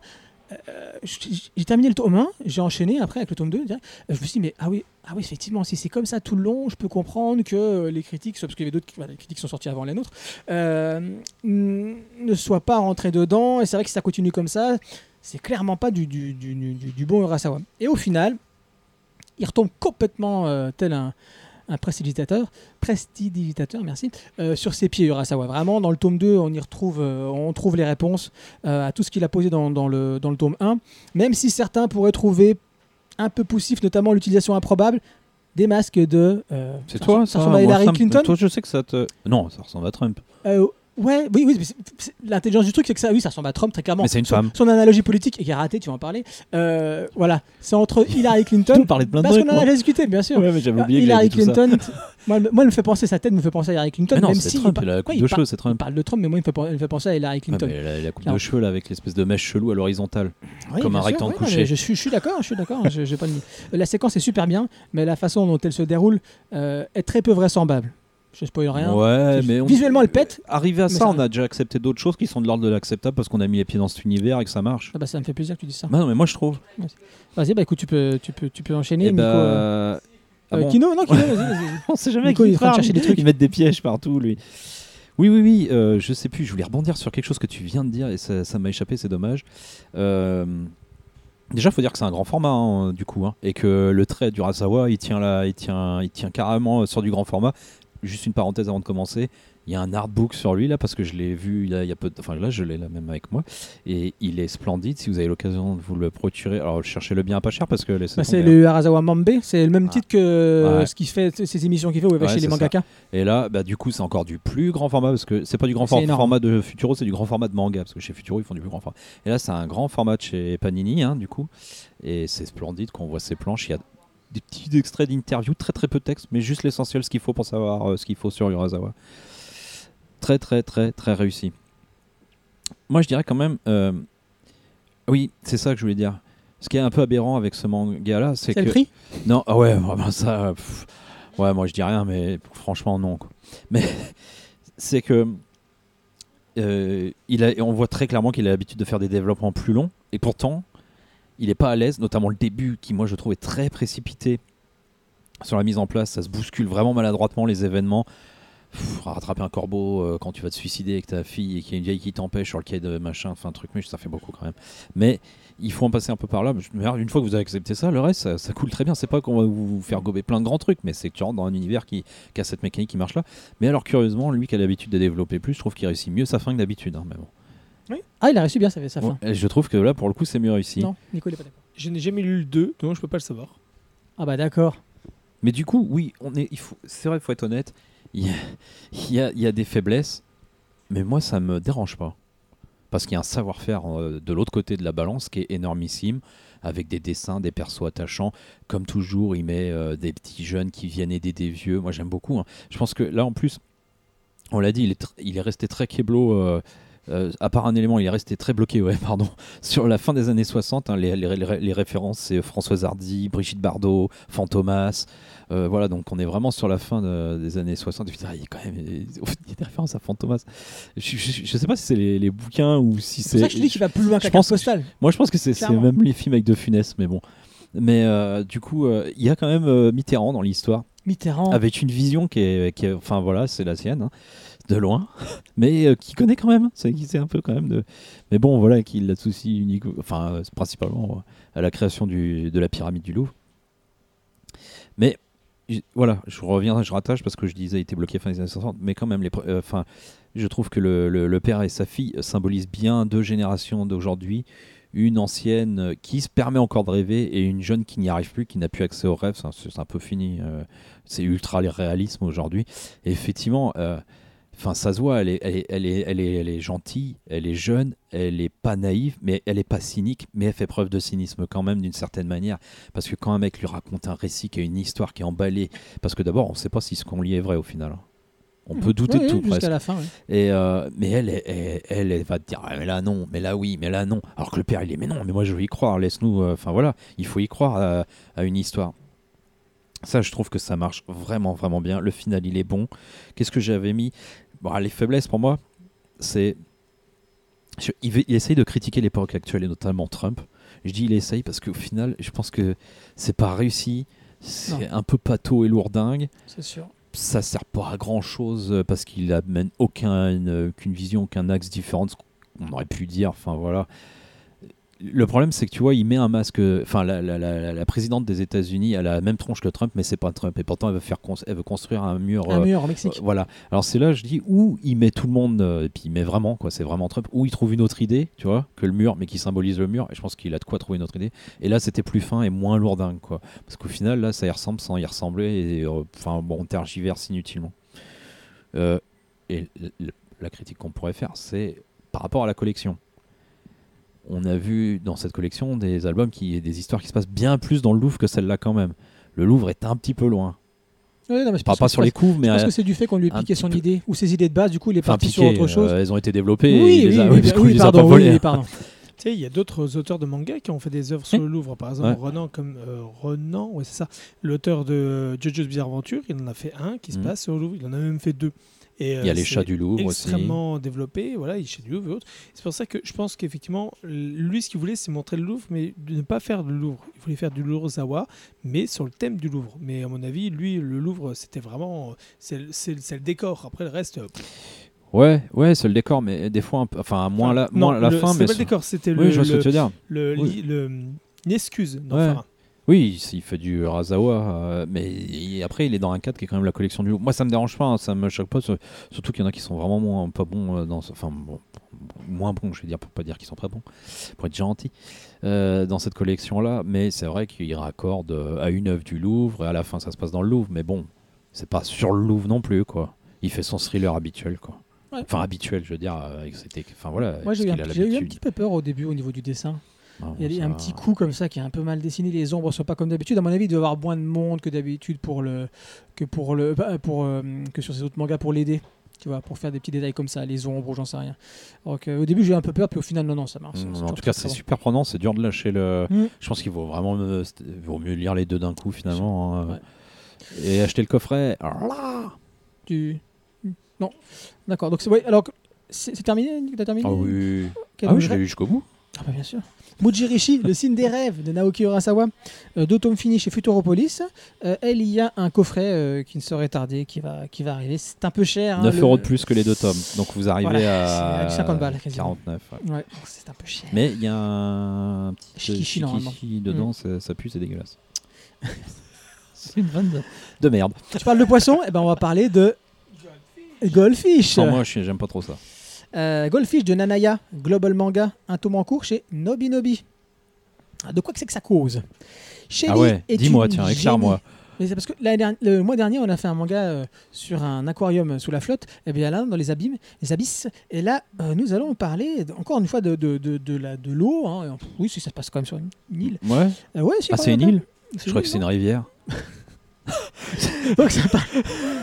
euh, j'ai terminé le tome 1, j'ai enchaîné après avec le tome 2. direct. je me suis dit, mais ah oui, ah oui, effectivement, si c'est comme ça tout le long, je peux comprendre que euh, les critiques, parce qu'il y avait d'autres voilà, les critiques sont sorties avant les nôtres, euh, ne soient pas rentrées dedans. Et c'est vrai que si ça continue comme ça, c'est clairement pas du, bon Urasawa. Et au final, il retombe complètement euh, tel un, un prestidigitateur, prestidigitateur, merci, euh, sur ses pieds Urasawa. Vraiment, dans le tome 2, on y retrouve, euh, on trouve les réponses euh, à tout ce qu'il a posé dans, dans le, dans le tome 1, même si certains pourraient trouver un peu poussif, notamment l'utilisation improbable des masques de... euh, C'est toi ça Ça ressemble à Hillary Clinton Toi, je sais que ça te. Non, ça ressemble à Trump. Euh, Ouais, oui, oui. L'intelligence du truc, c'est que ça, oui, ça ressemble à Trump très clairement. Mais c'est une son, femme. Son analogie politique, et qui est ratée, tu vas en parler. euh, voilà, c'est entre Hillary Clinton. On parlait de plein de parce qu'on en a discuté, bien sûr. Ouais, mais j'avais oublié que Hillary ça. Clinton, moi, elle- moi, elle me fait penser, sa tête me fait penser à Hillary Clinton. Mais non, même c'est si Trump, il, il a la par- coupe ouais, de il par- cheveux, c'est il Trump. parle de Trump, mais moi, il me fait, elle me fait penser à Hillary Ouais, Clinton. mais elle a la coupe de cheveux là, avec l'espèce de mèche chelou à l'horizontale. Oui, comme un sûr, rectangle couché. Je suis, je suis d'accord, je suis d'accord. je, je pas. La séquence est super bien, mais la façon dont elle se déroule euh, est très peu vraisemblable. Je spoil rien. Ouais, mais on- Visuellement, elle pète. Arrivé à ça, ça- on a déjà accepté d'autres choses qui sont de l'ordre de l'acceptable parce qu'on a mis les pieds dans cet univers et que ça marche. Ah bah, ça me fait plaisir que tu dises ça. Bah non, mais moi je trouve. Vas-y, bah écoute, tu peux, tu peux, tu peux enchaîner. Et Nico, euh, bah. ah euh, bon Kino, non, Kino, vas-y, vas-y. On sait jamais Nico, qui il est en chercher des trucs. Ils mettent des pièges partout, lui. Oui, oui, oui. euh, je sais plus. Je voulais rebondir sur quelque chose que tu viens de dire et ça ça m'a échappé. C'est dommage. Euh, Déjà, faut dire que c'est un grand format hein, du coup, hein, et que le trait du Rasawa, il tient là, il tient, il tient carrément sur du grand format. Juste une parenthèse avant de commencer. Il y a un artbook sur lui là parce que je l'ai vu il y a, il y a peu de... enfin là je l'ai là même avec moi et il est splendide si vous avez l'occasion de vous le procurer alors cherchez-le bien pas cher parce que Bah, c'est le Arazawa Mambe, c'est le même Ah. titre que Ouais. ce qui fait ces émissions qu'il fait où il va Ouais, chez les mangaka. Et là, bah, du coup, c'est encore du plus grand format parce que c'est pas du grand C'est for- énorme. format de Futuro, c'est du grand format de manga parce que chez Futuro, ils font du plus grand format. Et là, c'est un grand format de chez Panini, hein, du coup. Et c'est splendide qu'on voit ces planches. Il y a des petits extraits d'interviews, très très peu de texte, mais juste l'essentiel, ce qu'il faut pour savoir euh, ce qu'il faut sur Urasawa. Très très très très réussi. Moi, je dirais quand même. euh, Oui, c'est ça que je voulais dire. Ce qui est un peu aberrant avec ce manga-là, c'est C'est que. le prix? Non, ah ouais, vraiment ça. pff, ouais, moi je dis rien, mais franchement non. quoi. Mais c'est que euh, il a, on voit très clairement qu'il a l'habitude de faire des développements plus longs, et pourtant il n'est pas à l'aise, notamment le début, qui moi je trouve est très précipité sur la mise en place. Ça se bouscule vraiment maladroitement les événements. Rattraper un corbeau euh, quand tu vas te suicider avec ta fille et qu'il y a une vieille qui t'empêche sur le quai de machin, enfin truc, mais ça fait beaucoup quand même. Mais il faut en passer un peu par là. Une fois que vous avez accepté ça, le reste, ça, coule très bien. C'est pas qu'on va vous faire gober plein de grands trucs, mais c'est que tu rentres dans un univers qui, qui a cette mécanique qui marche là. Mais alors, curieusement, lui qui a l'habitude de développer plus, je trouve qu'il réussit mieux sa fin que d'habitude. hein, mais bon. Ah, il a réussi bien sa, sa fin. Ouais, je trouve que là, pour le coup, c'est mieux réussi. Non, Nico, il est pas d'accord. Je n'ai jamais lu le 2, donc je peux pas le savoir. Ah bah d'accord. Mais du coup, oui, on est, il faut, c'est vrai, il faut être honnête. Il y, a, il y a- il y a des faiblesses, mais moi, ça me dérange pas. Parce qu'il y a un savoir-faire euh, de l'autre côté de la balance qui est énormissime, avec des dessins, des persos attachants. Comme toujours, il met euh, des petits jeunes qui viennent aider des vieux. Moi, j'aime beaucoup. hein. Je pense que là, en plus, on l'a dit, il est, tr- il est resté très keblo. euh, euh, à part un élément, il est resté très bloqué, ouais, pardon, sur la fin des années 60. hein, les, les- les- les références, c'est Françoise Hardy, Brigitte Bardot, Fantomas. euh, voilà, donc on est vraiment sur la fin de- des années 60. Et puis, ah, il y a quand même il y a des références à Fantomas. Je, je, je sais pas si c'est les, les bouquins ou si C'est c'est. ça que je dis qu'il va plus loin carte que- postale. Moi, je pense que c'est même les films avec De Funès, mais bon. Mais euh, du coup, euh, il y a quand même euh, Mitterrand dans l'histoire Mitterrand. avec une vision qui est, qui est- enfin voilà, c'est la sienne, hein, de loin, mais euh, qui connaît quand même, c'est qui sait un peu quand même de, mais bon voilà, qui l'a de souci unique, enfin euh, principalement euh, à la création du, de la pyramide du Louvre. Mais voilà, je reviens, je rattache parce que je disais il était bloqué fin des années 60, mais quand même les, enfin, je trouve que le, le- père et sa fille symbolisent bien deux générations d'aujourd'hui. Une ancienne qui se permet encore de rêver et une jeune qui n'y arrive plus, qui n'a plus accès aux rêves. C'est un- peu fini. c'est ultra réalisme aujourd'hui. Effectivement, enfin, ça se voit, elle est, elle, est, elle, est, elle, est, elle est gentille, elle est jeune, elle est pas naïve, mais elle est pas cynique, mais elle fait preuve de cynisme quand même d'une certaine manière. Parce que quand un mec lui raconte un récit qui a une histoire qui est emballée, parce que d'abord, on ne sait pas si ce qu'on lit est vrai au final. hein. On peut douter de tout ouais, presque. La fin. Et euh, mais elle, elle, elle, elle, elle va te dire, Ah, mais là non, mais là oui, mais là non. Alors que le père, il est, mais non, mais moi je veux y croire, laisse-nous. euh, Enfin voilà, il faut y croire à, à une histoire. Ça, je trouve que ça marche vraiment, vraiment bien. Le final, il est bon. Qu'est-ce que j'avais mis? Bon, Les faiblesses pour moi, c'est. Il, essaye de critiquer l'époque actuelle et notamment Trump. Je dis il essaye parce qu'au final, je pense que c'est pas réussi. C'est un peu pâteau et lourdingue C'est sûr. ça sert pas à grand chose parce qu'il amène aucun, aucune vision, aucun axe différent de ce qu'on aurait pu dire. Enfin voilà. Le problème, c'est que tu vois, il met un masque. Enfin, la, la- la- la présidente des États-Unis, elle a la même tronche que Trump, mais c'est pas Trump. Et pourtant, elle veut, faire elle veut construire un mur. Un euh, mur au Mexique. euh, voilà. Alors c'est là, je dis, où il met tout le monde, euh, et puis il met vraiment, quoi, c'est vraiment Trump, ou il trouve une autre idée, tu vois, que le mur, mais qui symbolise le mur, et je pense qu'il a de quoi trouver une autre idée. Et là, c'était plus fin et moins lourdingue, quoi. Parce qu'au final, là, ça y ressemble sans y ressembler, et enfin, bon, on tergiverse inutilement. Et la critique qu'on pourrait faire, c'est par rapport à la collection. On a vu dans cette collection des albums qui, des histoires qui se passent bien plus dans le Louvre que celle-là quand même. Le Louvre est un petit peu loin. Ouais, non, mais je Pas, pas sur les couves, mais Je pense euh, que c'est du fait qu'on lui un piqué son peu. idée ou ses idées de base. Du coup, il est Enfin, parti piqué, sur autre chose. euh, elles ont été développées. et oui, il oui, les a- oui, parce oui, a pardon. Tu sais, il y a d'autres auteurs de manga qui ont fait des œuvres sur le Louvre. Par exemple, Renan, comme euh, Renan, ouais, c'est ça. L'auteur de JoJo's Bizarre Adventure, il en a fait un qui se Mhm. passe au Louvre. Il en a même fait deux. Et, Il y a euh, les chats du Louvre aussi. extrêmement développé. Voilà, il chez du Louvre et autres. C'est pour ça que je pense qu'effectivement, lui, ce qu'il voulait, c'est montrer le Louvre, mais de ne pas faire du Louvre. Il voulait faire du Louvre-Zawa, mais sur le thème du Louvre. Mais à mon avis, lui, le Louvre, c'était vraiment. C'est le- le le décor. Après, le reste. euh, Ouais, ouais, c'est le décor, mais des fois, un peu- enfin, moins la, non, moins la le- fin, mais pas le décor, c'était Oui, le, je vois ce que le- tu veux dire. le, Oui. le- une excuse d'en Ouais. faire un. Oui, il fait du Razawa, euh, mais après, il est dans un cadre qui est quand même la collection du Louvre. Moi, ça me dérange pas, hein, ça me choque pas, sur- surtout qu'il y en a qui sont vraiment moins, pas bons, euh, dans, ce- enfin, bon, moins bons, je vais dire, pour pas dire qu'ils sont pas bons, pour être gentil, euh, dans cette collection-là. Mais c'est vrai qu'il raccorde à une œuvre du Louvre, et à la fin, ça se passe dans le Louvre, mais bon, c'est pas sur le Louvre non plus, quoi. Il fait son thriller habituel, quoi. Ouais. Enfin, habituel, je veux dire, tec- enfin voilà, Moi, j'ai eu, un, eu petit peu peur au début au niveau du dessin. Ah, Il y a un petit coup comme ça qui est un peu mal dessiné. Les ombres sont pas comme d'habitude. À mon avis, il doit y avoir moins de monde que d'habitude pour le que pour le bah, pour euh, que sur ces autres mangas pour l'aider. Tu vois, pour faire des petits détails comme ça, les ombres j'en sais rien. Donc euh, au début j'ai eu un peu peur, puis au final non non ça marche. Mm, en tout cas, c'est super prenant, c'est dur de lâcher le. Mm. Je pense qu'il vaut vraiment euh, vaut mieux lire les deux d'un coup finalement. hein. Ouais. Et acheter le coffret. Alors là Tu- Non, d'accord. Donc c'est ouais, alors c'est terminé. T'as terminé? Ah oui. Quel Ah oui, je l'ai lu jusqu'au bout. Ah bah bien sûr. Mujirishi, le signe des rêves de Naoki Urasawa, euh, deux tomes finis chez Futuropolis. Euh, elle, y a un coffret euh, qui ne saurait tarder, qui va, qui va arriver. C'est un peu cher. hein, 9 le- euros de plus que les deux tomes. Donc vous arrivez Voilà, à à 50 balles, quasiment. 49. ouais. Ouais, c'est un peu cher. Mais il y a un petit Shikishi, normalement. shikishi dedans, Mm. ça, ça pue, c'est dégueulasse. c'est une vanne de, de merde. Tu parles de poisson Eh ben on va parler de Goldfish. Sans moi, je suis- j'aime pas trop ça. Euh, Goldfish de Nanaya, Global Manga, un tome en cours chez Nobi Nobi. Ah, De quoi que c'est que ça cause? Shelly Ah ouais, dis-moi, tiens, éclaire-moi. Mais c'est parce que le mois dernier, on a fait un manga euh, sur un aquarium sous la flotte, et bien là, dans les abîmes, les abysses. Et là, euh, nous allons parler encore une fois de, de, de, de la- de l'eau. hein. Oui, si ça se passe quand même sur une, une île. Ouais. Euh, ouais, Ah, c'est une île Je crois que c'est une rivière. Donc ça parle,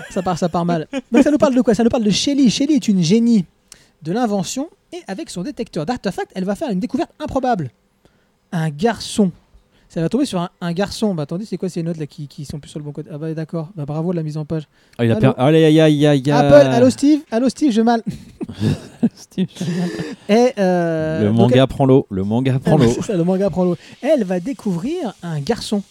ça part, ça part mal. Donc ça nous parle de quoi? Ça nous parle de Shelly. Shelly est une génie de l'invention et avec son détecteur d'artefacts, elle va faire une découverte improbable. Un garçon. Ça va tomber sur un, un garçon. Bah attendez, c'est quoi ces notes là qui, qui sont plus sur le bon côté? Ah bah d'accord. Bah bravo de la mise en page. Ah, il a per- Allez, aïe, aïe, aïe. Apple, allô Steve, allô Steve, je mal. Steve. Et euh, Le manga prend l'eau. Le manga prend elle- l'eau. le manga prend l'eau. Elle va découvrir un garçon.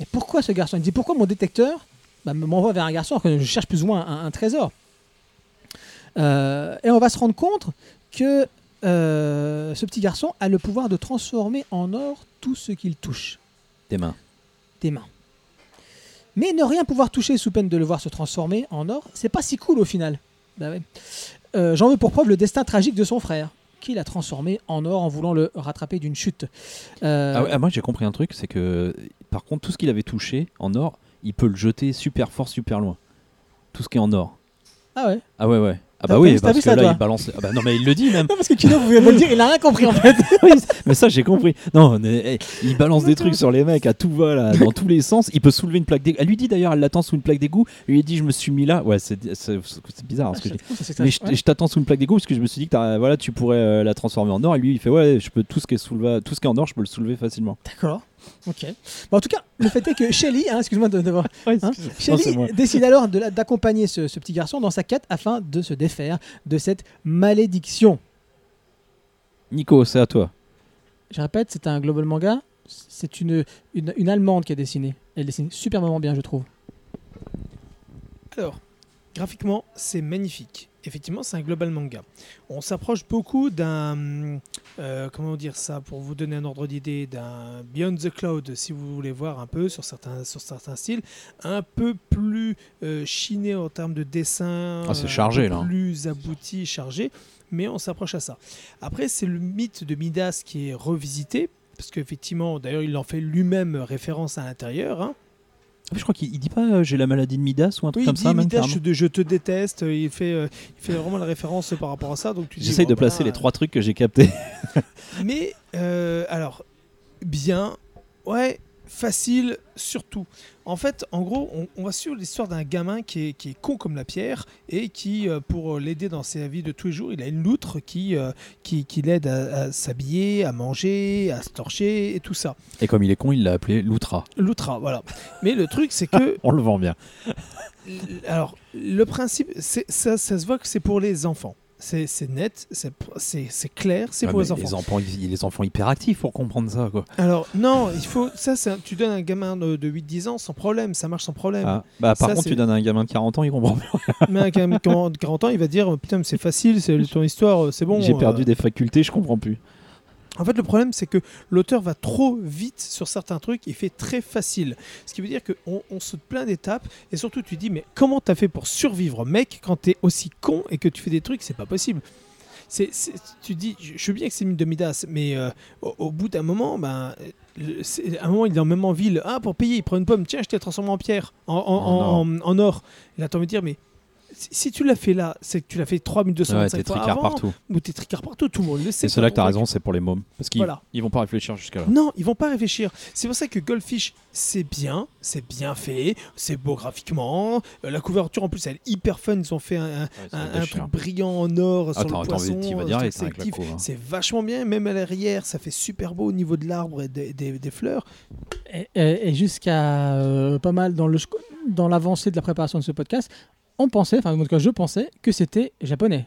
Et pourquoi ce garçon? Il dit pourquoi mon détecteur bah, m'envoie vers un garçon alors que je cherche plus ou moins un, un trésor? Euh, et on va se rendre compte que euh, ce petit garçon a le pouvoir de transformer en or tout ce qu'il touche Des mains. des mains. Mais ne rien pouvoir toucher sous peine de le voir se transformer en or, c'est pas si cool au final. Bah ouais. Euh, J'en veux pour preuve le destin tragique de son frère, qui l'a transformé en or en voulant le rattraper d'une chute. Euh, Ah ouais, ah, moi j'ai compris un truc, c'est que par contre tout ce qu'il avait touché en or, il peut le jeter super fort, super loin. Tout ce qui est en or. ah ouais. Ah ouais ouais. Ah bah oui, parce vu que ça, là toi il balance. Ah bah non mais il le dit même. Non, parce que Kino, vous venez de me le dire, il a rien compris en fait. mais ça j'ai compris. Non, mais, eh, il balance des trucs sur les mecs à tout va là, dans tous les sens. Il peut soulever une plaque d'égout. Elle lui dit d'ailleurs, elle l'attend sous une plaque d'égout. Elle lui dit je me suis mis là. Ouais, c'est bizarre. ce que je. Mais je, je t'attends sous une plaque d'égout parce que je me suis dit que voilà, tu pourrais euh, la transformer en or. Et lui, il fait ouais, je peux tout ce qui est souleva- tout ce qui est en or, je peux le soulever facilement. D'accord. Ok. Bon, en tout cas, le fait est que Shelly, hein, excuse-moi de, de voir, Hein Shelly décide alors d'accompagner ce, ce petit garçon dans sa quête afin de se défaire de cette malédiction. Nico, c'est à toi. Je répète, c'est un global manga. C'est une, une, une Allemande qui a dessiné. Elle dessine superbement bien, je trouve. Alors, graphiquement, c'est magnifique. Effectivement, c'est un global manga. On s'approche beaucoup d'un. euh, comment dire ça Pour vous donner un ordre d'idée, d'un Beyond the Cloud, si vous voulez voir un peu sur certains, sur certains styles. Un peu plus euh, chiné en termes de dessin. Ah, c'est un chargé, là. Plus abouti, chargé. Mais on s'approche à ça. Après, c'est le mythe de Midas qui est revisité. Parce qu'effectivement, d'ailleurs, il en fait lui-même référence à l'intérieur. hein. Ah, Je crois qu'il il dit pas euh, j'ai la maladie de Midas ou un truc Oui, comme il dit ça, même Midas, je, te- je te déteste. euh, Il fait, euh, il fait vraiment la référence par rapport à ça. Donc tu dis, J'essaye bon, de placer voilà. les trois trucs que j'ai captés. Mais euh, alors, bien, ouais, facile surtout. En fait, en gros, on, on va suivre l'histoire d'un gamin qui est, qui est con comme la pierre et qui, euh, pour l'aider dans ses vies de tous les jours, il a une loutre qui, euh, qui, qui l'aide à, à s'habiller, à manger, à se torcher et tout ça. Et comme il est con, il l'a appelé Loutra. Loutra, voilà. Mais le truc, c'est que On le vend bien. Alors, le principe, ça, ça se voit que c'est pour les enfants. C'est net, c'est clair, c'est Ouais, pour les enfants. les enfants, les enfants hyperactifs pour comprendre ça, quoi. Alors, non, il faut. Ça, c'est un- tu donnes un gamin de, de 8-10 ans sans problème, ça marche sans problème. Ah, Bah, par Ça, contre, tu donnes à un gamin de 40 ans, il comprend bien. Mais un gamin de 40 ans, il va dire Putain, mais c'est facile, c'est ton histoire, c'est bon. J'ai euh. perdu des facultés, je comprends plus. En fait, le problème, c'est que l'auteur va trop vite sur certains trucs, il fait très facile. Ce qui veut dire qu'on on saute plein d'étapes, et surtout, tu dis, mais comment t'as fait pour survivre, mec, quand t'es aussi con et que tu fais des trucs, c'est pas possible. C'est, c'est- tu dis, je, je sais bien que c'est une de Midas, mais euh, au, au bout d'un moment, ben, c'est- à un moment, il est même en ville. Ah, pour payer, il prend une pomme. Tiens, je t'ai transformé en pierre, en, en, En en- en or. Et là, t'as envie de dire, mais si, tu l'as fait là, c'est que tu l'as fait 3225 Ouais, t'es fois tricard avant, partout. ou t'es tricard partout, tout le monde le sait. C'est cela que t'as raison, c'est pour les mômes. Parce qu'ils Voilà. ils vont pas réfléchir jusqu'à là. non, ils vont pas réfléchir. C'est pour ça que Goldfish, c'est bien, c'est bien fait, c'est beau graphiquement. Euh, la couverture en plus, elle est hyper fun. Ils ont fait un, un- un- un truc brillant en or sur Attends, le attends, poisson. hein. C'est vachement bien, même à l'arrière, ça fait super beau au niveau de l'arbre et des, des- des fleurs. Et, et- et jusqu'à euh, pas mal dans le dans l'avancée de la préparation de ce podcast, on pensait, enfin en tout cas je pensais que c'était japonais.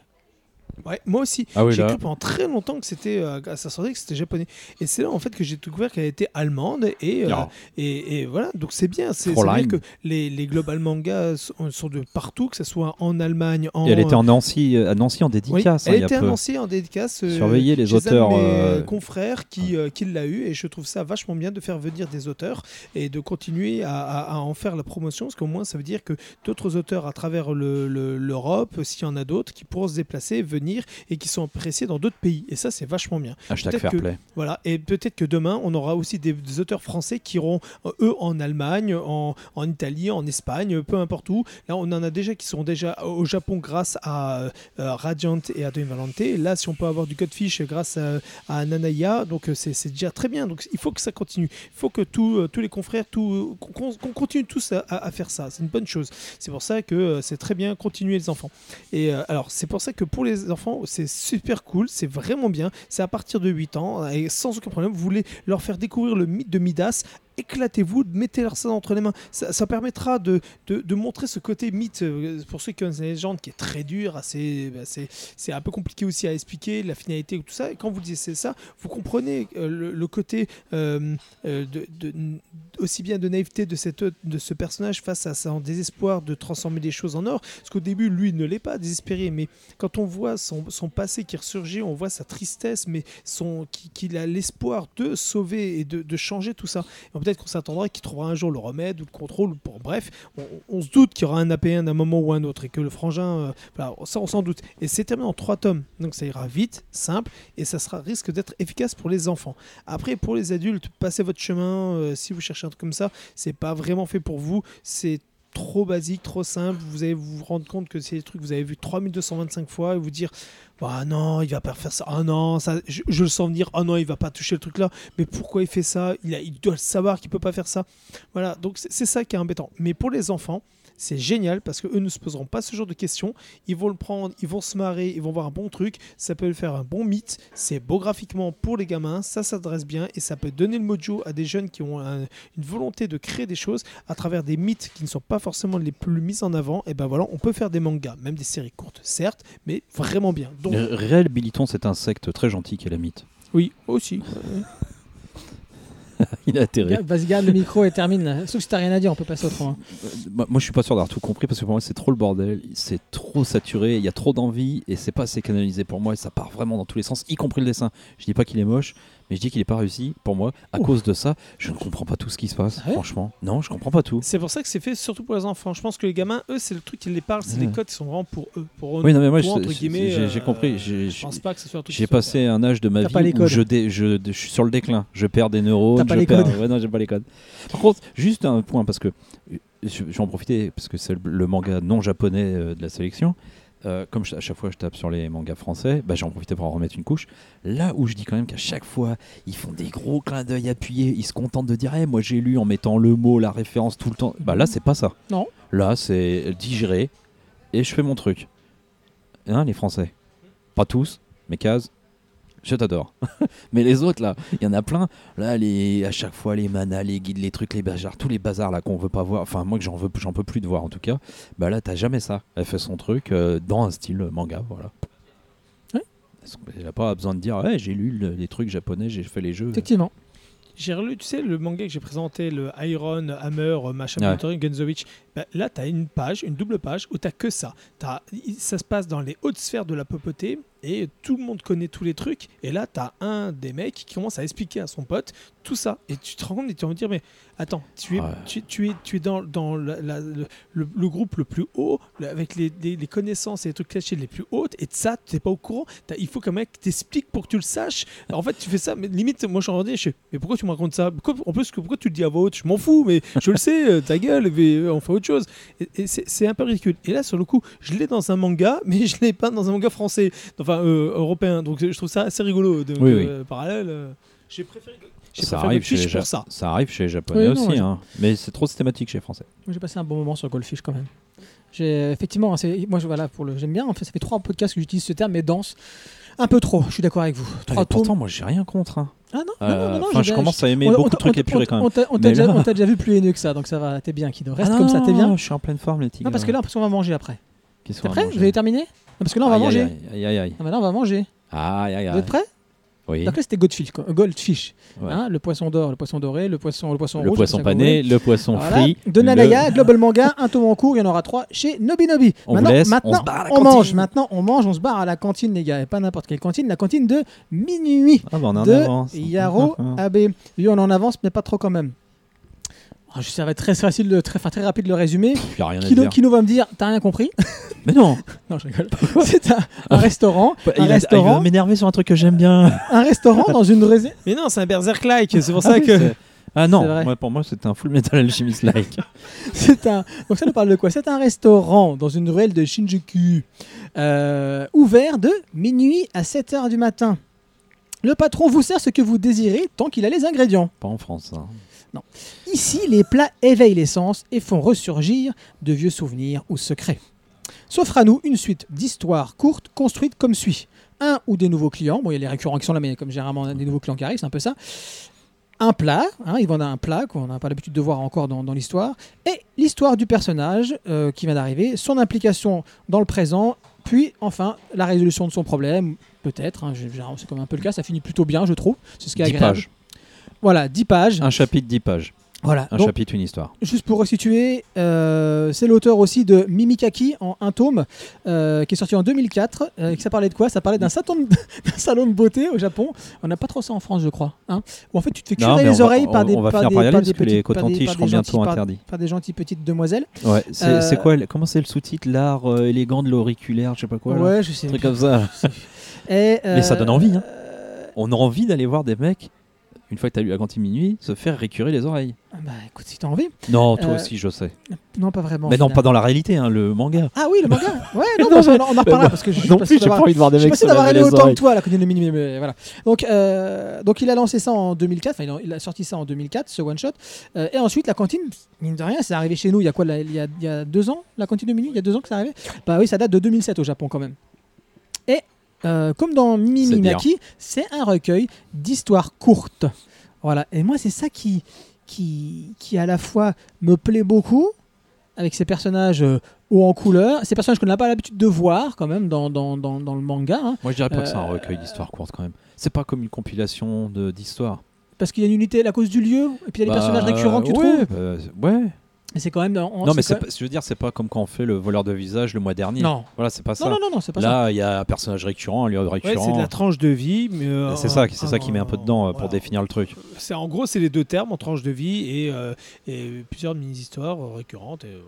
Ouais, moi aussi. Ah oui, j'ai cru pendant très longtemps que c'était euh, à sa sortie que c'était japonais. Et c'est là en fait que j'ai découvert qu'elle était allemande et, euh, Ah. et, et voilà. Donc c'est bien. C'est vrai que les, les global mangas sont, sont de partout, que ce soit en Allemagne, en Et elle était en Nancy, euh, à Nancy en dédicace. hein, elle était peu. annoncée en dédicace. euh, Surveillez les auteurs, mes confrères qui, euh, qui l'a eu et je trouve ça vachement bien de faire venir des auteurs et de continuer à, à- à en faire la promotion parce qu'au moins ça veut dire que d'autres auteurs à travers le- le- l'Europe, s'il y en a d'autres, qui pourront se déplacer, venir venir et qui sont appréciés dans d'autres pays. Et ça, c'est vachement bien. Hashtag fair que- play. Voilà, et peut-être que demain, on aura aussi des, des auteurs français qui iront, euh, eux, en Allemagne, en, en Italie, en Espagne, peu importe où. Là, on en a déjà qui sont déjà au Japon grâce à euh, Radiant et à Don Valente. Là, si on peut avoir du Codfish grâce à, à Nanaya, donc euh, c'est déjà très bien. Donc il faut que ça continue. Il faut que tout, euh, tous les confrères, qu'on continue tous à, faire ça. C'est une bonne chose. C'est pour ça que euh, c'est très bien continuer les enfants. Et euh, alors, c'est pour ça que pour les c'est super cool, c'est vraiment bien. C'est à partir de 8 ans, et sans aucun problème, vous voulez leur faire découvrir le mythe de Midas. Éclatez-vous, mettez-leur ça entre les mains. Ça, permettra de, de, montrer ce côté mythe, euh, pour ceux qui connaissent la légende, qui est très dur, assez, bah, c'est, un peu compliqué aussi à expliquer, la finalité ou tout ça. Et quand vous dites ça, vous comprenez euh, le, côté euh, aussi bien de naïveté de, cette, de ce personnage face à son désespoir de transformer des choses en or. Parce qu'au début, lui, ne l'est pas désespéré, mais quand on voit son, passé qui ressurgit, on voit sa tristesse, mais son, qui- qu'il a l'espoir de sauver et de, de changer tout ça. Et peut-être qu'on s'attendra qu'il trouvera un jour le remède ou le contrôle, ou pour bref, on, se doute qu'il y aura un APN à un moment ou un autre et que le frangin, euh, voilà, ça on s'en doute. Et c'est terminé en trois tomes, donc ça ira vite, simple, et ça sera risque d'être efficace pour les enfants. Après, pour les adultes, passez votre chemin. euh, si vous cherchez un truc comme ça, c'est pas vraiment fait pour vous. C'est trop basique, trop simple. Vous allez vous rendre compte que c'est des trucs que vous avez vu 3225 fois et vous dire ah non, il va pas faire ça. Ah non, ça, je, le sens venir. Ah non, il va pas toucher le truc là. Mais pourquoi il fait ça? Il, doit savoir qu'il peut pas faire ça. Voilà, donc c'est ça qui est embêtant. Mais pour les enfants, c'est génial parce que eux ne se poseront pas ce genre de questions. Ils vont le prendre, ils vont se marrer, ils vont voir un bon truc. Ça peut faire un bon mythe. C'est beau graphiquement pour les gamins, ça s'adresse bien et ça peut donner le mojo à des jeunes qui ont un- une volonté de créer des choses à travers des mythes qui ne sont pas forcément les plus mis en avant. Et ben voilà, on peut faire des mangas, même des séries courtes, certes, mais vraiment bien. Donc Ré- Réhabilitons cet insecte très gentil qu'est la mythe. oui, aussi. Il a atterri. Vas-y, garde le micro et termine. là. Sauf si t'as rien à dire, on peut passer autrement. Euh, moi, moi, je suis pas sûr d'avoir tout compris parce que pour moi, c'est trop le bordel. C'est trop saturé. Il y a trop d'envie et c'est pas assez canalisé pour moi. Et ça part vraiment dans tous les sens, y compris le dessin. Je dis pas qu'il est moche, mais je dis qu'il est pas réussi pour moi. À Ouf. cause de ça, je ne comprends pas tout ce qui se passe. Ah ouais franchement, non, je comprends pas tout. C'est pour ça que c'est fait surtout pour les enfants. Je pense que les gamins, eux, c'est le truc qui les parle, c'est les codes qui sont vraiment pour eux. Pour eux Oui, non, mais moi, j'ai- guillemets, j'ai j'ai euh, compris. Je pense pas que ce soit J'ai passé un âge de ma vie où je, dé- je, je suis sur le déclin. Je perds des neurones. Pas je les perds- codes. Ouais, non, j'ai pas les codes. Par contre, juste un point parce que euh, je, vais en profiter parce que c'est le, le manga non japonais euh, de la sélection. Euh, comme je- à chaque fois je tape sur les mangas français, bah, j'ai en profité pour en remettre une couche. Là où je dis quand même qu'à chaque fois ils font des gros clins d'œil appuyés, ils se contentent de dire Eh, moi j'ai lu en mettant le mot, la référence tout le temps. Bah là c'est pas ça. Non. Là c'est digéré et je fais mon truc. Hein, les Français? Pas tous, mais Kaz, je t'adore. mais les autres là, il y en a plein. Là, les, à chaque fois, les manas, les guides, les trucs, les bazars, tous les bazars là qu'on veut pas voir. Enfin, moi que j'en veux, j'en peux plus de voir en tout cas. Bah là, t'as jamais ça. Elle fait son truc euh, dans un style manga, voilà. Ouais. Elle a pas besoin de dire, ouais, j'ai lu le- les trucs japonais, j'ai fait les jeux. Effectivement. J'ai relu, tu sais, le manga que j'ai présenté, le Iron, Hammer, euh, machin, Ouais. Gunzovich. Bah, là, tu as une page, une double page, où tu que ça. Ça se passe dans les hautes sphères de la papauté, et tout le monde connaît tous les trucs. Et là, tu as un des mecs qui commence à expliquer à son pote tout ça. Et tu te rends compte et tu vas me dire, mais attends, tu es, Ouais. tu, tu es, tu es dans, dans la- la- le, le- le groupe le plus haut, avec les, les- les connaissances et les trucs cachés les plus hautes, et de ça, tu n'es pas au courant. T'as- il faut qu'un mec t'explique pour que tu le saches. Alors, en fait, tu fais ça, mais limite, moi je suis en je fais, mais pourquoi tu me racontes ça? Pourquoi- En plus, pourquoi tu le dis à voix haute? Je m'en fous, mais je le sais, euh, ta gueule, mais euh, on fait autre chose. Et, et c'est c'est un peu ridicule. Et là, sur le coup, je l'ai dans un manga, mais je l'ai pas dans un manga français, enfin euh, européen. Donc je trouve ça assez rigolo. Donc, Oui, oui. euh, parallèle, euh, j'ai préféré. Ça arrive, chez les pour Ja- ça. ça arrive chez les japonais Oui, non, aussi, hein. mais c'est trop systématique chez les français. J'ai passé un bon moment sur Goldfish quand même. J'ai effectivement, moi je voilà pour le, j'aime bien. En fait, ça fait trois podcasts que j'utilise ce terme, mais dense, un peu trop. Je suis d'accord avec vous. Trois pourtant, moi j'ai rien contre. hein. Ah non, Euh, non, non, non, je commence à aimer on- beaucoup t'a- de trucs épurés quand même. On t'a déjà, là- vu plus haineux que ça, donc ça va, t'es bien, Kido. Reste Ah comme ça, t'es bien. Je suis en pleine forme, les tigres. Non, parce que là, parce qu'on va manger après. Qu'est-ce T'es qu'on va prêt manger Vous avez terminé Non, Parce que là, on va Aïe, manger. Aïe, aïe, aïe, aïe. Ah, là, on va manger. Aïe, aïe, Vous aïe. êtes prêts Oui. Donc là, c'était Goldfish. quoi. Goldfish. Ouais. Hein, le poisson d'or, le poisson doré, le poisson, le poisson Le rouge. poisson pané, le poisson frit. De Nanaya, Global Manga, un tome en cours, il y en aura trois chez Nobi Nobi. On vous maintenant, laisse, on maintenant, se barre à la on cantine. mange, maintenant on mange, on se barre à la cantine les gars, et pas n'importe quelle cantine, la cantine de minuit Ah, bah, on est en de avance. Yaro Abe. Oui, on en avance, mais pas trop quand même. Je- Ça va être très facile, de, très, enfin, très rapide de le résumer. A rien à Kino, dire. Kino va me dire, t'as rien compris? Mais non. Non, je rigole. C'est un, un restaurant, un il, a- il va m'énerver sur un truc que j'aime bien. un restaurant dans une réserve. Mais non, c'est un berserk-like, c'est pour Ah ça oui, que. Ah non, moi, pour moi c'était un Full Metal Alchemist like. C'est un. Donc ça nous parle de quoi? C'est un restaurant dans une ruelle de Shinjuku, euh, ouvert de minuit à 7 h du matin. Le patron vous sert ce que vous désirez tant qu'il a les ingrédients. Pas en France. hein. Ici, les plats éveillent les sens et font ressurgir de vieux souvenirs ou secrets. S'offre à nous une suite d'histoires courtes construites comme suit. Un ou des nouveaux clients, bon il y a les récurrents qui sont là, mais comme généralement on a des nouveaux clients qui arrivent, c'est un peu ça. Un plat, hein, ils vendent un plat qu'on n'a pas l'habitude de voir encore dans, dans l'histoire, et l'histoire du personnage euh, qui vient d'arriver, son implication dans le présent, puis enfin la résolution de son problème, peut-être, hein, c'est comme un peu le cas, ça finit plutôt bien je trouve, c'est ce qui est 10 agréable. pages. Voilà, 10 pages. Un chapitre, 10 pages. Voilà. Un Donc, chapitre, une histoire. Juste pour resituer, euh, c'est l'auteur aussi de Mimikaki en un tome euh, qui est sorti en 2004. euh, ça parlait de quoi? Ça parlait d'un salon, salon de beauté au Japon. On n'a pas trop ça en France, je crois. Hein où en fait, tu te fais curer les va- oreilles par des, on va par finir des, par y aller par parce que les cotons-tiges seront bientôt interdits. Par des gentilles petites demoiselles. Ouais, c'est Euh, quoi Comment c'est le sous-titre? L'art élégant de l'auriculaire, je sais pas quoi. là. ouais, je sais. Un truc comme ça. Et, Mais ça donne envie, hein. On a envie d'aller voir des mecs, une fois que t'as lu la cantine minuit, se faire récurer les oreilles. bah écoute, si t'as envie. Non, toi Euh, aussi, je sais. Non, pas vraiment. mais non, finalement. pas dans la réalité, hein, le manga. Ah oui, le manga. Ouais, non, Non, bah, on, en- on en reparlera parce que je suis pas sûr d'avoir- envie de voir des Je suis pas sûr d'avoir laver aimé les autant oreilles. que toi, la colonie de Mini, mais voilà. Donc, euh, donc il a lancé ça en 2004, enfin il a, il a sorti ça en 2004, ce one shot. Euh, et ensuite la cantine, mine de rien, c'est arrivé chez nous. Il y a quoi là, il, y a, il y a deux ans, la cantine de minuit, il y a deux ans que c'est arrivé? Bah oui, ça date de 2007 au Japon quand même. Euh, comme dans Mimi C'est un recueil d'histoires courtes. Voilà. Et moi, c'est ça qui, qui, qui à la fois me plaît beaucoup avec ces personnages euh, hauts en couleur, ces personnages qu'on n'a pas l'habitude de voir quand même dans, dans, dans, dans le manga. hein. Moi, je dirais pas que c'est un Euh, recueil d'histoires courtes quand même. C'est pas comme une compilation de- d'histoires. Parce qu'il y a une unité à cause du lieu, et puis il y a des Bah, personnages récurrents que tu ouais, trouves. bah, ouais. Et c'est quand même. Non, mais c'est je veux dire, c'est pas comme quand on fait le voleur de visage le mois dernier. Non. Voilà, c'est pas ça. non, non, c'est pas ça. Là, il y a un personnage récurrent, un lieu Ouais, récurrent. c'est de la tranche de vie, mais. euh, c'est ça, c'est ça qui met un peu dedans euh, pour définir le truc. C'est en gros, c'est les deux termes, en tranche de vie et, euh, et plusieurs mini-histoires récurrentes. et, euh.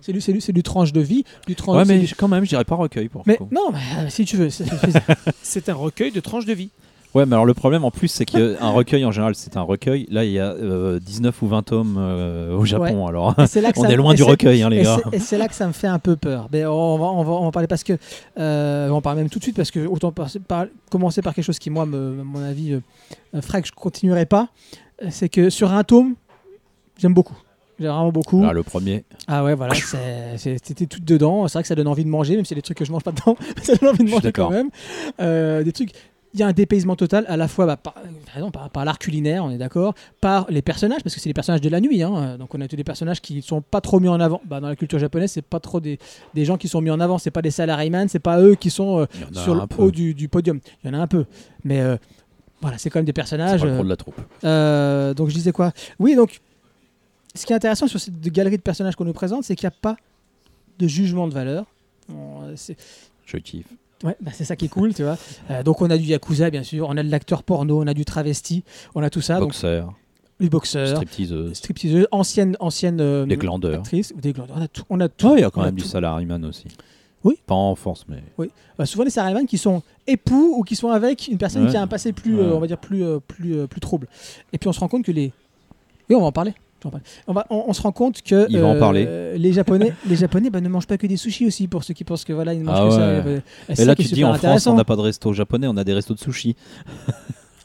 C'est du, c'est du, c'est du tranche de vie, du tranche. Ouais, mais du- quand même, je dirais pas recueil pour Mais non, mais, si tu veux. c'est- un recueil de tranches de vie. Ouais, mais alors le problème en plus, c'est qu'un recueil en général, c'est un recueil. Là, il y a euh, 19 ou 20 tomes euh, au Japon. Alors, et c'est là que on ça- est loin et du recueil, hein, les Et gars. et c'est là que ça me fait un peu peur. Mais on va, on va, on va en parler parce que. euh, on parler même tout de suite parce que autant par- par- commencer par quelque chose qui, moi, me, à mon avis, euh, ferait que je continuerai pas. C'est que sur un tome, j'aime beaucoup. J'aime vraiment beaucoup. Ah, le premier. Ah ouais, voilà, c'était tout dedans. C'est vrai que ça donne envie de manger, même si c'est des trucs que je mange pas dedans. ça donne envie de manger quand même. Euh, des trucs. Il y a un dépaysement total à la fois bah, par, par l'art culinaire, on est d'accord, par les personnages, parce que c'est les personnages de la nuit. hein. Donc on a tous des personnages qui sont pas trop mis en avant. Bah, dans la culture japonaise, c'est pas trop des, des gens qui sont mis en avant. C'est pas des salaryman, c'est pas eux qui sont euh, sur le haut du, du podium. Il y en a un peu, mais euh, voilà, c'est quand même des personnages. pas le euh, de la troupe. euh, donc je disais quoi? Oui, donc ce qui est intéressant sur cette galerie de personnages qu'on nous présente, c'est qu'il n'y a pas de jugement de valeur. On- euh, Je kiffe. Ouais, bah, c'est ça qui est cool, tu vois. Euh, donc on a du yakuza, bien sûr, on a de l'acteur porno, on a du travesti, on a tout ça. Donc Boxeur, du boxeur, stripteaseuse, stripteaseuse, ancienne, ancienne euh, des glandeurs. des glandeurs. On a tout. On a tout. Ouais, il y a quand On a même du tout. salaryman aussi. Oui. Pas en force, mais. Bah, souvent les salaryman qui sont époux ou qui sont avec une personne Ouais. qui a un passé plus, Ouais. euh, on va dire plus, euh, plus, plus trouble. Et puis on se rend compte que les, et on va en parler. On, va, on, on se rend compte que Il va en euh, parler. les Japonais, les Japonais bah, ne mangent pas que des sushis aussi pour ceux qui pensent que voilà ils ne mangent Ah que ça. ouais. Euh, Et ça là, tu dis en France, on n'a pas de resto japonais, on a des restos de sushi.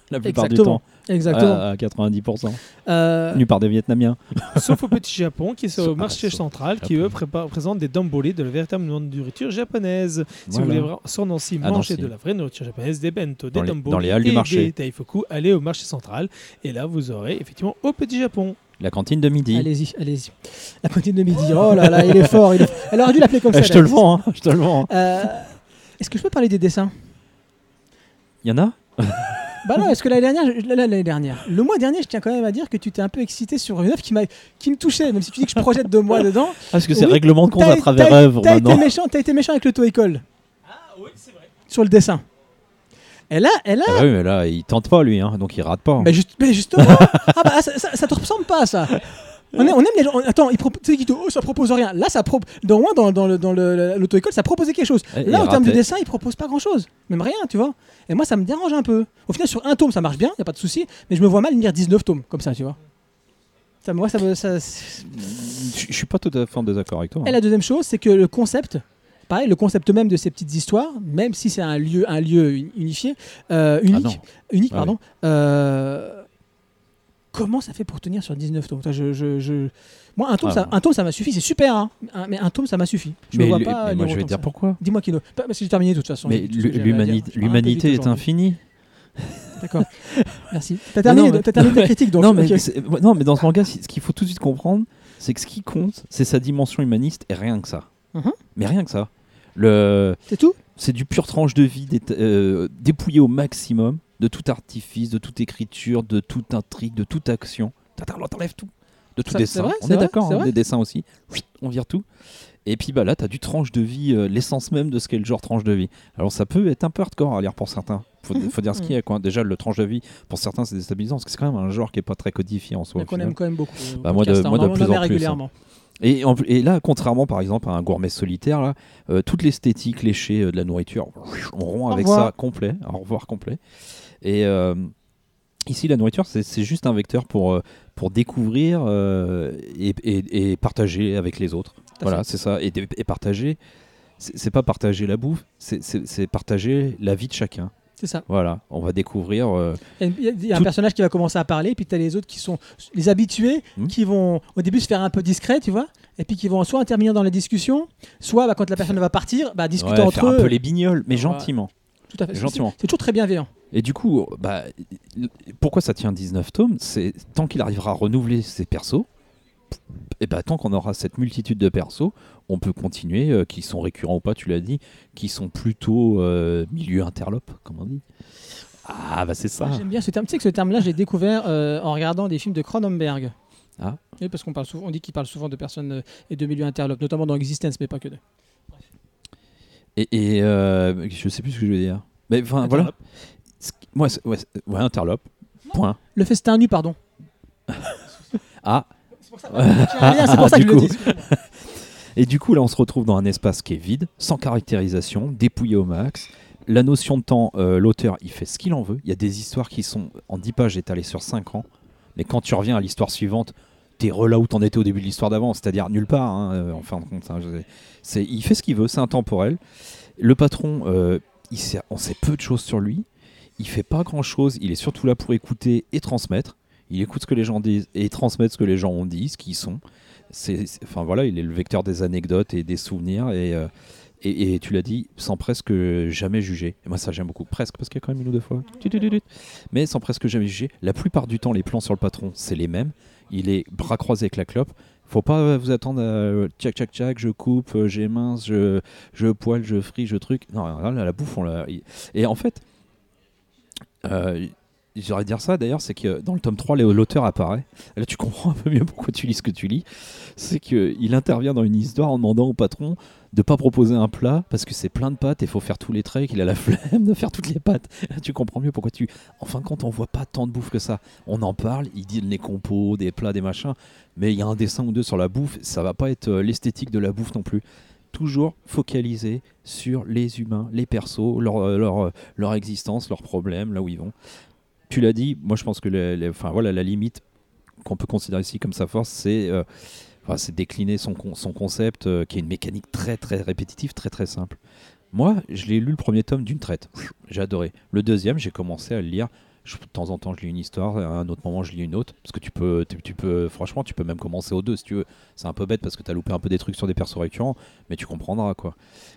La plupart Exactement. du temps. Exactement. À, à 90%. Euh, Tenus par des Vietnamiens. Sauf au petit Japon, qui est le marché ah, central, qui eux présentent des dambolés de la véritable nourriture japonaise. Si Voilà. vous voulez vraiment sur Nancy À manger Nancy. de la vraie nourriture japonaise, des bento, Dans des les- dambolés dans les halles du marché. des daifuku, allez au marché central. Et là, vous aurez effectivement au petit Japon. La cantine de midi. Allez-y, allez-y. La cantine de midi. Oh là là, il est fort. Il est... Elle aurait dû l'appeler comme Eh, ça. je te le vends, hein, je te le vends. hein. Euh, Est-ce que je peux parler des dessins? Il y en a? Bah non, est-ce que l'année dernière, je- l'année dernière, le mois dernier, je tiens quand même à dire que tu t'es un peu excité sur une œuvre qui, m'a, qui me touchait, même si tu dis que je projette de moi dedans. Ah, Parce que c'est Oui, règlement de compte à travers œuvre T'as été maintenant. méchant, t'as été méchant avec le école Ah oui, c'est vrai. sur le dessin. Et là, et là, Ah bah oui, mais là, il tente pas lui, hein, donc il rate pas. mais, juste- mais justement, ah bah, ça, ça, ça te ressemble pas ça. On aime, on aime les gens. Attends, ils proposent, oh, ça propose rien. Là, ça propose. Dans moins dans, dans le- dans le- l'auto-école, ça proposait quelque chose. Et- Là, et en termes de dessin, ils proposent pas grand-chose. Même rien, tu vois. Et moi, ça me dérange un peu. Au final, sur un tome, ça marche bien, y a pas de souci. Mais je me vois mal lire 19 tomes comme ça, tu vois. Ça, moi, ça me. ça- Je je suis pas tout à fait en désaccord avec toi. Et hein. la deuxième chose, c'est que le concept, pareil, le concept même de ces petites histoires, même si c'est un lieu, un lieu uni- unifié, euh, Ah non. unique, unique, Ah pardon. euh, comment ça fait pour tenir sur 19 tomes? Toi, je, je- je- Moi, un tome, Ah ça, un tome, ça m'a suffi, c'est super, hein. Un- mais un tome, ça m'a suffi. Je mais me vois pas. mais moi, je vais dire ça. pourquoi? Dis-moi, Kino. Parce que j'ai terminé de toute façon. Mais l'humanité est infinie. D'accord. Merci. T'as terminé, mais- terminé ta critique, donc. non, mais non, mais dans ce manga, ce qu'il faut tout de suite comprendre, c'est que ce qui compte, c'est sa dimension humaniste et rien que ça. Mhm. Mais rien que ça. Le, C'est tout? C'est du pur tranche de vie dé- euh, dépouillé au maximum de tout artifice, de toute écriture, de toute intrigue, de toute action. T'enlèves tout. De tout Ça, dessin. vrai, on est d'accord, hein, des dessins aussi. On vire tout. Et puis bah là, t'as du tranche de vie, euh, l'essence même de ce qu'est le genre tranche de vie. Alors ça peut être un peu hardcore à lire pour certains. Faut, faut dire ce qu'il y a. Quoi. Déjà, le tranche de vie, pour certains, c'est déstabilisant parce que c'est quand même un genre qui est pas très codifié en soi. Mais qu'on aime quand même beaucoup. au Bah, moi, de- hein. moi, de plus en plus, régulièrement. Et, en- et là, contrairement par exemple à un gourmet solitaire, là, euh, toute l'esthétique léchée euh, de la nourriture, on rompt avec ça complet, au revoir complet. Et euh, ici, la nourriture, c'est juste un vecteur pour, pour découvrir et, et- et partager avec les autres. Voilà, c'est ça. Et, partager, c'est pas partager la bouffe, c'est partager la vie de chacun. C'est ça. Voilà, on va découvrir. euh, Il y a, il y a un personnage qui va commencer à parler, puis tu as les autres qui sont les habitués, Hmm. qui vont au début se faire un peu discret, tu vois, et puis qui vont soit intervenir dans la discussion, soit bah, quand la personne va partir, bah, discuter ouais, entre faire eux. un peu les bignoles, mais Ouais. gentiment. Tout à fait. C'est- gentiment. C'est toujours très bienveillant. Et du coup, bah, pourquoi ça tient 19 tomes? C'est tant qu'il arrivera à renouveler ses persos, et bah, tant qu'on aura cette multitude de persos, on peut continuer, euh, qui sont récurrents ou pas, tu l'as dit, qui sont plutôt euh, milieu interlope, comme on dit. Ah, bah c'est ça. J'aime bien ce terme. Tu sais que ce terme-là, j'ai découvert euh, en regardant des films de Cronenberg. Ah. Oui, parce qu'on parle souvent, on dit qu'il parle souvent de personnes euh, et de milieux interlopes, notamment dans Existence, mais pas que de. Et, et, je sais plus ce que je veux dire. Mais enfin, voilà. Moi, ouais, interlope. Point. Le festin nu, pardon. Ah. C'est pour ça, rien, c'est pour ça que je le coup. dis. Et du coup, là, on se retrouve dans un espace qui est vide, sans caractérisation, dépouillé au max. La notion de temps, euh, l'auteur, il fait ce qu'il en veut. Il y a des histoires qui sont en 10 pages étalées sur 5 ans. Mais quand tu reviens à l'histoire suivante, t'es re là où t'en étais au début de l'histoire d'avant, c'est-à-dire nulle part, hein, euh, en fin de compte. hein, il fait ce qu'il veut, c'est intemporel. Le patron, euh, on sait peu de choses sur lui. Il fait pas grand-chose. Il est surtout là pour écouter et transmettre. Il écoute ce que les gens disent et transmettre ce que les gens ont dit, ce qu'ils sont. C'est, enfin voilà, il est le vecteur des anecdotes et des souvenirs et, euh, et, tu l'as dit, sans presque jamais juger. Moi ça j'aime beaucoup, presque, parce qu'il y a quand même une ou deux fois. Mais sans presque jamais juger. La plupart du temps, les plans sur le patron, c'est les mêmes. Il est bras croisés avec la clope. Faut pas vous attendre à euh, tchac tchac tchac, je coupe, euh, j'ai mince, je, je poêle, je fris, je truc. Non, la bouffe, on l'a. Et en fait, j'aurais dire ça d'ailleurs, c'est que dans le tome 3, Léo- l'auteur apparaît. Là, tu comprends un peu mieux pourquoi tu lis ce que tu lis. C'est qu'il intervient dans une histoire en demandant au patron de pas proposer un plat parce que c'est plein de pâtes et il faut faire tous les traits et qu'il a la flemme de faire toutes les pâtes. Là, tu comprends mieux pourquoi tu. En fin de compte, on voit pas tant de bouffe que ça. On en parle, il dit les compos, des plats, des machins, mais il y a un dessin ou deux sur la bouffe. Ça va pas être euh, l'esthétique de la bouffe non plus. Toujours focalisé sur les humains, les persos, leur, euh, leur, euh, leur existence, leurs problèmes, là où ils vont. Tu l'as dit, moi je pense que enfin, voilà, la limite qu'on peut considérer ici comme sa force, c'est euh, c'est décliner son, son concept euh, qui est une mécanique très très répétitive, très très simple. Moi, je l'ai lu le premier tome d'une traite. J'ai adoré. Le deuxième, j'ai commencé à le lire. De temps en temps, je lis une histoire, à un autre moment, je lis une autre. Parce que tu peux, tu, peux, franchement, tu peux même commencer aux deux si tu veux. C'est un peu bête parce que tu as loupé un peu des trucs sur des persos récurrents, mais tu comprendras quoi.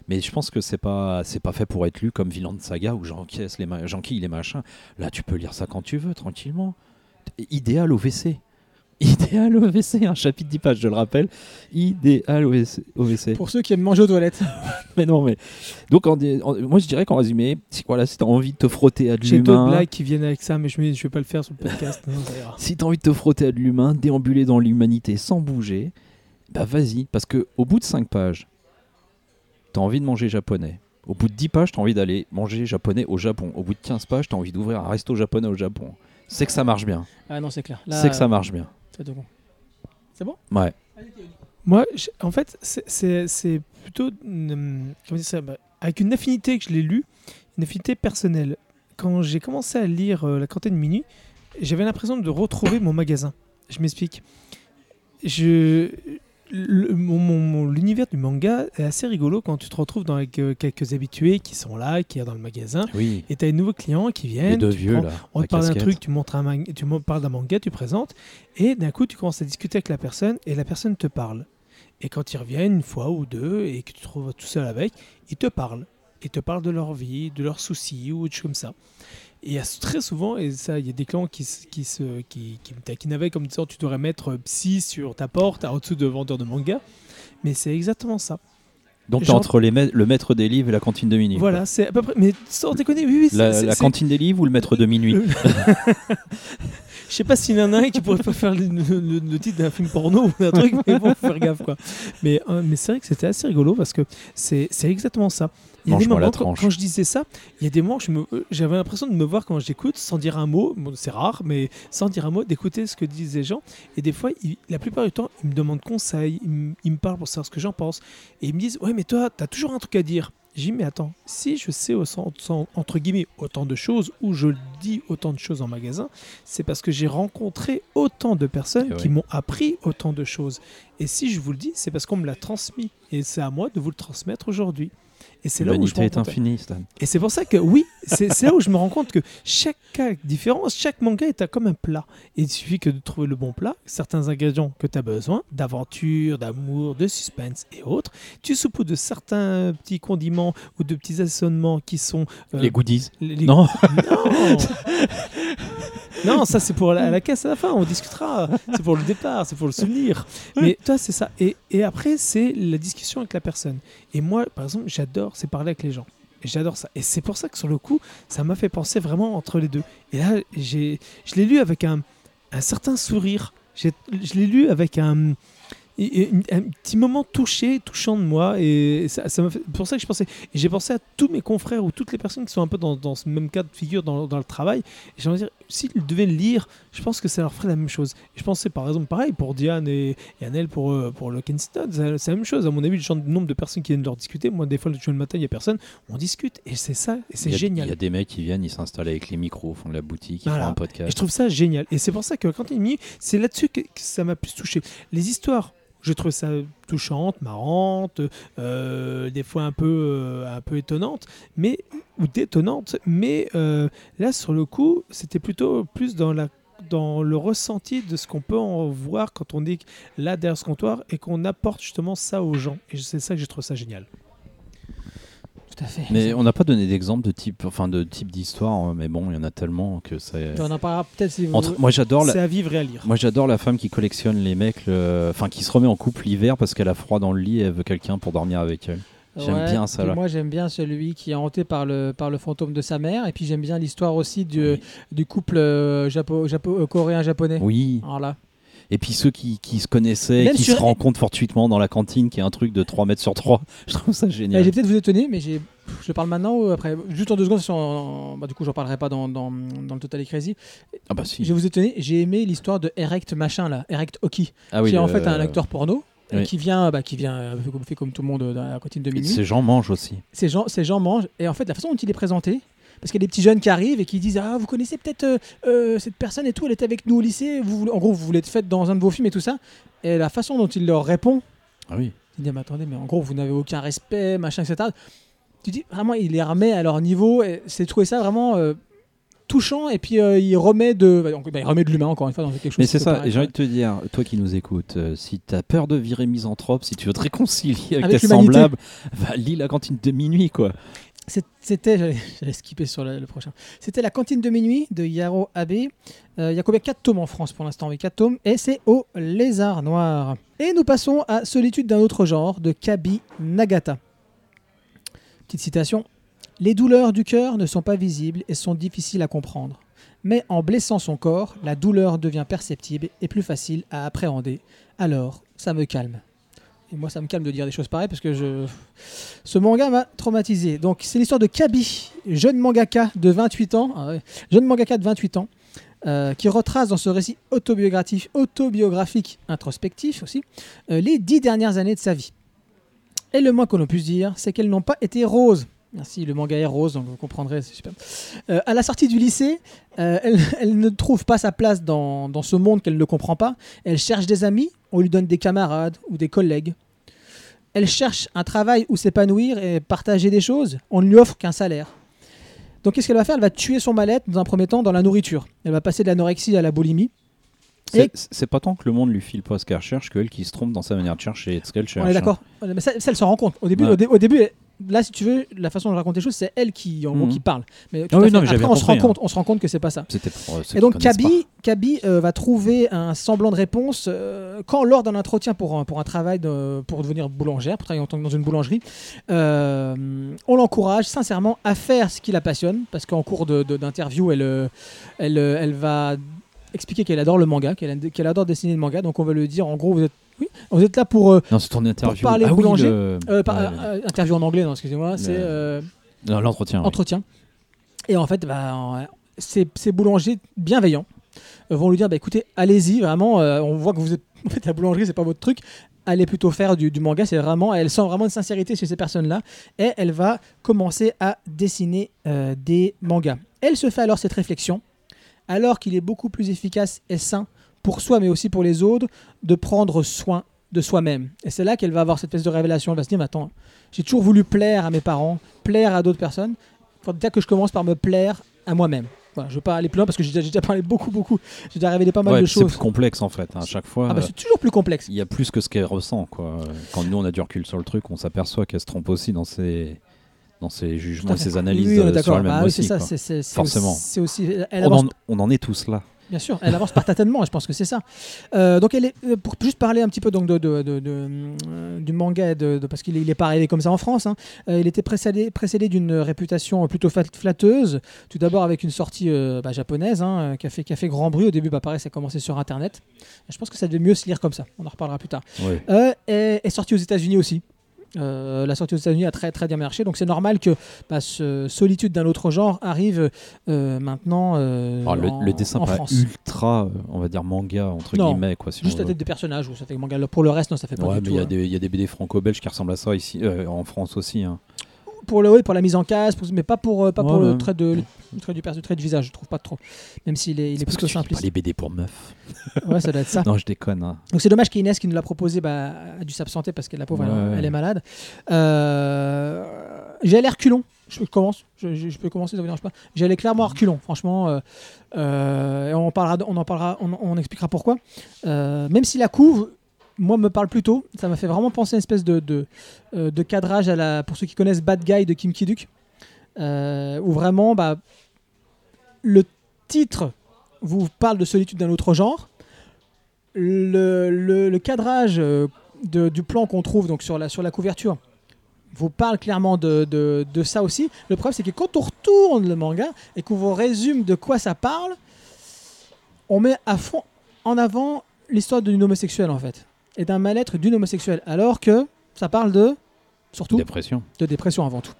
Mais je pense que c'est pas, c'est pas fait pour être lu comme Villain de Saga où j'encaisse les, j'enquille les machins. Là, tu peux lire ça quand tu veux, tranquillement. Idéal au WC. Idéal au WC, un chapitre 10 pages, je le rappelle. Idéal WC. Pour ceux qui aiment manger aux toilettes. Mais non, mais. Donc, en, en- moi, je dirais qu'en résumé, si, voilà, si tu as envie de te frotter à de J'ai d'autres l'humain. blagues qui viennent avec ça, mais je, je vais pas le faire sur le podcast. Non, ira. Si tu as envie de te frotter à de l'humain, déambuler dans l'humanité sans bouger, bah vas-y. Parce que au bout de 5 pages, tu as envie de manger japonais. Au bout de 10 pages, tu as envie d'aller manger japonais au Japon. Au bout de 15 pages, tu as envie d'ouvrir un resto japonais au Japon. C'est que ça marche bien. Ah non, c'est clair. C'est que ça marche bien. C'est de bon? Ouais. Moi, en fait, c'est- plutôt une, hum, comment dire ça, bah, avec une affinité que je l'ai lu, une affinité personnelle. Quand j'ai commencé à lire euh, La cantine minuit, j'avais l'impression de retrouver mon magasin. Je m'explique. Je l'univers du manga est assez rigolo quand tu te retrouves dans avec euh, quelques habitués qui sont là, qui sont dans le magasin, Oui. et tu as des nouveaux clients qui Les viennent. deux tu vieux prends- là. on te parle d'un truc, tu montres un manga, tu parles d'un manga, tu présentes, et d'un coup tu commences à discuter avec la personne et la personne te parle. Et quand ils reviennent une fois ou deux et que tu te trouves tout seul avec, ils te parlent. Ils te parlent de leur vie, de leurs soucis ou autre chose comme ça. Et il y a très souvent, et ça, il y a des clients qui, qui, se, qui, qui me taquinaient comme disant tu devrais mettre psy sur ta porte, en dessous de vendeur de manga. Mais c'est exactement ça. Donc Genre- entre les ma- le maître des livres et la cantine de minuit. Voilà, c'est à peu près. Mais sans déconner, oui, oui. c'est- La, la cantine des livres ou le maître de minuit Euh, Je sais pas s'il y en a un qui pourrait pas faire le, le- le- le titre d'un film porno ou d'un truc, mais bon, faut faire gaffe quoi. Mais, euh, mais c'est vrai que c'était assez rigolo parce que c'est exactement ça. Il y a des Mange-moi la moments, quand, je disais ça, il y a des moments où euh, j'avais l'impression de me voir quand j'écoute sans dire un mot. Bon, c'est rare, mais sans dire un mot, d'écouter ce que disent les gens. Et des fois, la plupart du temps, ils me demandent conseil, ils, me- ils me parlent pour savoir ce que j'en pense. Et ils me disent Ouais, mais toi, t'as toujours un truc à dire. J'ai dit, mais attends, si je sais au sens- sens- entre guillemets autant de choses, ou je dis autant de choses en magasin, c'est parce que j'ai rencontré autant de personnes qui m'ont appris autant de choses. Et si je vous le dis, c'est parce qu'on me l'a transmis. Et c'est à moi de vous le transmettre aujourd'hui. Et c'est là où je me rends est compte- infinie, Stan. et c'est pour ça que oui, c'est là où je me rends compte que chaque cas différent, chaque manga est comme un plat. Et il suffit que de trouver le bon plat, certains ingrédients que tu as besoin, d'aventure, d'amour, de suspense et autres. Tu saupoudres de certains petits condiments ou de petits assaisonnements qui sont... euh, Les goodies. les- les- Non non Non, ça c'est pour la, la caisse à la fin, on discutera. C'est pour le départ, c'est pour le souvenir. Mais toi, c'est ça. Et, et après, c'est la discussion avec la personne. Et moi, par exemple, j'adore, c'est parler avec les gens. J'adore ça. Et c'est pour ça que sur le coup, ça m'a fait penser vraiment entre les deux. Et là, j'ai, je l'ai lu avec un, un certain sourire. J'ai- Je l'ai lu avec un, et- et un petit moment touché, touchant de moi. Et ça, ça m'a fait, pour ça que je pensais. Et j'ai pensé à tous mes confrères ou toutes les personnes qui sont un peu dans, dans ce même cas de figure dans, dans le travail. Et j'ai envie de dire, s'ils devaient le lire, je pense que ça leur ferait la même chose. Et je pensais par exemple pareil pour Diane et, et Annelle pour, euh, pour le Kensington. C'est la même chose. À mon avis, le genre- le nombre de personnes qui viennent leur discuter, moi, des fois, le matin, il n'y a personne. On discute. Et c'est ça. Et c'est génial. Il y a des mecs qui viennent, ils s'installent avec les micros au fond de la boutique, ils Voilà. font un Et podcast. je trouve ça génial. Et c'est pour ça que quand il mis, c'est là-dessus que, que ça m'a plus touché. Les histoires, je trouve ça touchante, marrante, euh, des fois un peu, euh, un peu étonnante, mais ou détonnante. Mais euh, là, sur le coup, c'était plutôt plus dans la dans le ressenti de ce qu'on peut en voir quand on est là derrière ce comptoir et qu'on apporte justement ça aux gens. Et c'est ça que je trouve ça génial. Tout à fait. Mais on n'a pas donné d'exemple de type, enfin de type d'histoire, hein, mais bon, il y en a tellement que ça. On en parlera peut-être si vous. Entre- moi j'adore la, C'est à vivre et à lire. moi j'adore la femme qui collectionne les mecs, le- enfin qui se remet en couple l'hiver parce qu'elle a froid dans le lit et elle veut quelqu'un pour dormir avec elle. J'aime bien ça, là. Moi, j'aime bien celui qui est hanté par le, par le fantôme de sa mère. Et puis, j'aime bien l'histoire aussi du, Oui. du couple euh, japo, japo- euh, coréen-japonais. Oui. Voilà. Et puis ceux qui, qui se connaissaient, Même qui sur- se rencontrent fortuitement dans la cantine, qui est un truc de 3 mètres sur 3. Je trouve ça génial. je vais peut-être vous étonner, mais j'ai, je parle maintenant ou après? Juste en deux secondes, si on- bah, du coup, j'en parlerai pas dans, dans, dans le Total Crazy. Ah bah Je vais vous étonner, j'ai aimé l'histoire de Erect Machin, là, Erect Hockey, Ah oui, qui est en le- fait un acteur porno. euh, Oui. Qui vient, bah, qui vient euh, fait comme, fait comme tout le monde euh, dans la cantine de minuit. Ces gens mangent aussi. ces gens, ces gens mangent. Et en fait, la façon dont il est présenté, parce qu'il y a des petits jeunes qui arrivent et qui disent Ah, vous connaissez peut-être euh, euh, cette personne et tout, elle était avec nous au lycée, vous, voulez- en gros, vous voulez être faite dans un de vos films et tout ça. Et la façon dont il leur répond, Ah oui. il dit Mais attendez, mais en gros, vous n'avez aucun respect, machin, etc. Tu dis vraiment, il les remet à leur niveau. Et c'est trouvé ça vraiment. euh, touchant et puis euh, il remet de bah, bah, il remet de l'humain encore une fois dans quelque chose Mais c'est ça, et j'ai envie de te dire, toi qui nous écoutes, euh, si t'as peur de virer misanthrope, si tu veux te réconcilier avec, Avec tes semblables, va lis la cantine de minuit, quoi. C'était, j'allais skipper sur le, le prochain. C'était La cantine de minuit de Yaro Abe. Euh, Il y a combien? 4 tomes en France pour l'instant Oui, 4 tomes. Et c'est au Lézard Noir. Et nous passons à Solitude d'un autre genre de Kabi Nagata. Petite citation. Les douleurs du cœur ne sont pas visibles et sont difficiles à comprendre. Mais en blessant son corps, la douleur devient perceptible et plus facile à appréhender. Alors, ça me calme. Et moi, ça me calme de dire des choses pareilles parce que ce manga m'a traumatisé. Donc, c'est l'histoire de Kabi, jeune mangaka de 28 ans. Ah jeune mangaka de 28 ans. euh, qui retrace dans ce récit autobiographique, autobiographique introspectif aussi, euh, les dix dernières années de sa vie. Et le moins que l'on puisse dire, c'est qu'elles n'ont pas été roses. Merci, le manga est rose, donc vous comprendrez, c'est super. Euh, à la sortie du lycée, elle, ne trouve pas sa place dans ce monde qu'elle ne comprend pas. Elle cherche des amis, on lui donne des camarades ou des collègues. Elle cherche un travail où s'épanouir et partager des choses, on ne lui offre qu'un salaire. Donc qu'est-ce qu'elle va faire? Elle va tuer son mal-être dans un premier temps dans la nourriture. Elle va passer de l'anorexie à la boulimie. C'est pas tant que le monde lui file pas ce qu'elle recherche qu'elle qui se trompe dans sa manière de chercher ce qu'elle cherche. On est d'accord Mais ça, ça, elle s'en rend compte. Au début, Ouais. au, dé- au début, elle- là, si tu veux, la façon dont je raconte les choses, c'est elle qui, en gros, Mhm. qui parle. Mais Ah oui, non, mais après, on se rend hein. compte, on se rend compte que c'est pas ça. Pour euh, Et donc. Kaby, Kaby euh, va trouver un semblant de réponse euh, quand lors d'un entretien pour un, pour un travail de- pour devenir boulangère, pour travailler en tant que dans une boulangerie, euh, on l'encourage sincèrement à faire ce qui la passionne parce qu'en cours de- de- d'interview, elle, elle, elle va expliquer qu'elle adore le manga, qu'elle adore dessiner le manga. Donc on va lui dire en gros vous êtes oui, vous êtes là pour euh, Non, ton interview. parler ah, oui, boulanger, le- euh, par- euh, interview en anglais, non excusez-moi, c'est euh, l'entretien. oui. entretien. Et en fait, bah, ces, ces boulangers bienveillants vont lui dire bah, écoutez, allez-y, vraiment, on voit que vous êtes. En fait, la boulangerie, c'est pas votre truc. Allez plutôt faire du, du manga. C'est vraiment. Elle sent vraiment une sincérité chez ces personnes-là. Et elle va commencer à dessiner euh, des mangas. Elle se fait alors cette réflexion alors qu'il est beaucoup plus efficace et sain pour soi, mais aussi pour les autres, de prendre soin de soi-même. Et c'est là qu'elle va avoir cette espèce de révélation. Elle va se dire attends, j'ai toujours voulu plaire à mes parents, plaire à d'autres personnes. Il faut déjà que je commence par me plaire à moi-même. Voilà, je ne veux pas aller plus loin parce que j'ai déjà, parlé beaucoup, beaucoup. J'ai déjà révélé pas mal Ouais, de puis c'est choses. plus complexe en fait. hein. À chaque fois, Ah bah, c'est toujours plus complexe. il y a plus que ce qu'elle ressent. Quoi. Quand nous on a du recul sur le truc, on s'aperçoit qu'elle se trompe aussi dans ses, dans ses jugements et ses analyses Oui, oui, euh, sur elle-même Bah oui, aussi. c'est ça. Forcément. aussi- aussi. Elle On en, on en est tous là. Bien sûr, elle avance par tâtonnement, je pense que c'est ça. Euh, donc, elle est, euh, pour juste parler un petit peu donc, de, de- de- de, du manga, de, parce qu'il n'est pas arrivé comme ça en France, hein. Euh, il était précédé, précédé d'une réputation plutôt flatteuse, tout d'abord avec une sortie euh, bah, japonaise hein, qui, a fait, qui a fait grand bruit. Au début, bah, pareil, ça a commencé sur Internet. Et je pense que ça devait mieux se lire comme ça, on en reparlera plus tard. Est, est sorti aux États-Unis aussi. Euh, la sortie aux États-Unis a très très bien marché, donc c'est normal que bah, ce Solitude d'un autre genre arrive euh, maintenant euh, Alors, le, en, le dessin en pas France. ultra, euh, on va dire manga entre Non, guillemets quoi. si Juste la tête des personnages, ou ça fait manga. Pour le reste, non, ça fait pas Ouais, du mais il y, tout. a hein. des- il y a des BD franco-belges qui ressemblent à ça ici, euh, en France aussi. hein. Pour le oui, pour la mise en case, pour- mais pas pour euh, pas pour Ouais, le ouais. trait de le trait du perso, le trait de visage. Je trouve pas trop. Même s'il est, il est parce plutôt simpliste. les BD pour meufs. Ouais, ça doit être ça. Non, je déconne. hein. Donc c'est dommage qu'Inès qui nous l'a proposé bah, a dû s'absenter parce que la pauvre, elle, Ouais, ouais. elle est malade. Euh, J'ai allé reculons. Je commence. Je, je- je peux commencer, ça vous dérange pas. J'ai allé clairement à reculons. Franchement, euh, euh, on parlera, on en parlera, on, on expliquera pourquoi. Même si la couve, moi, me parle plutôt. Ça m'a fait vraiment penser à une espèce de, de, euh, de cadrage à la, pour ceux qui connaissent Bad Guy de Kim Ki-duk, euh, où vraiment, bah, le titre vous parle de solitude d'un autre genre. Le, le- cadrage euh, de- du plan qu'on trouve donc sur la, sur la couverture vous parle clairement de, de- de ça aussi. Le problème, c'est que quand on retourne le manga et qu'on vous résume de quoi ça parle, on met à fond en avant l'histoire d'une homosexuelle en fait et d'un mal-être d'une homosexuelle, alors que ça parle de surtout Dépression. de dépression avant tout.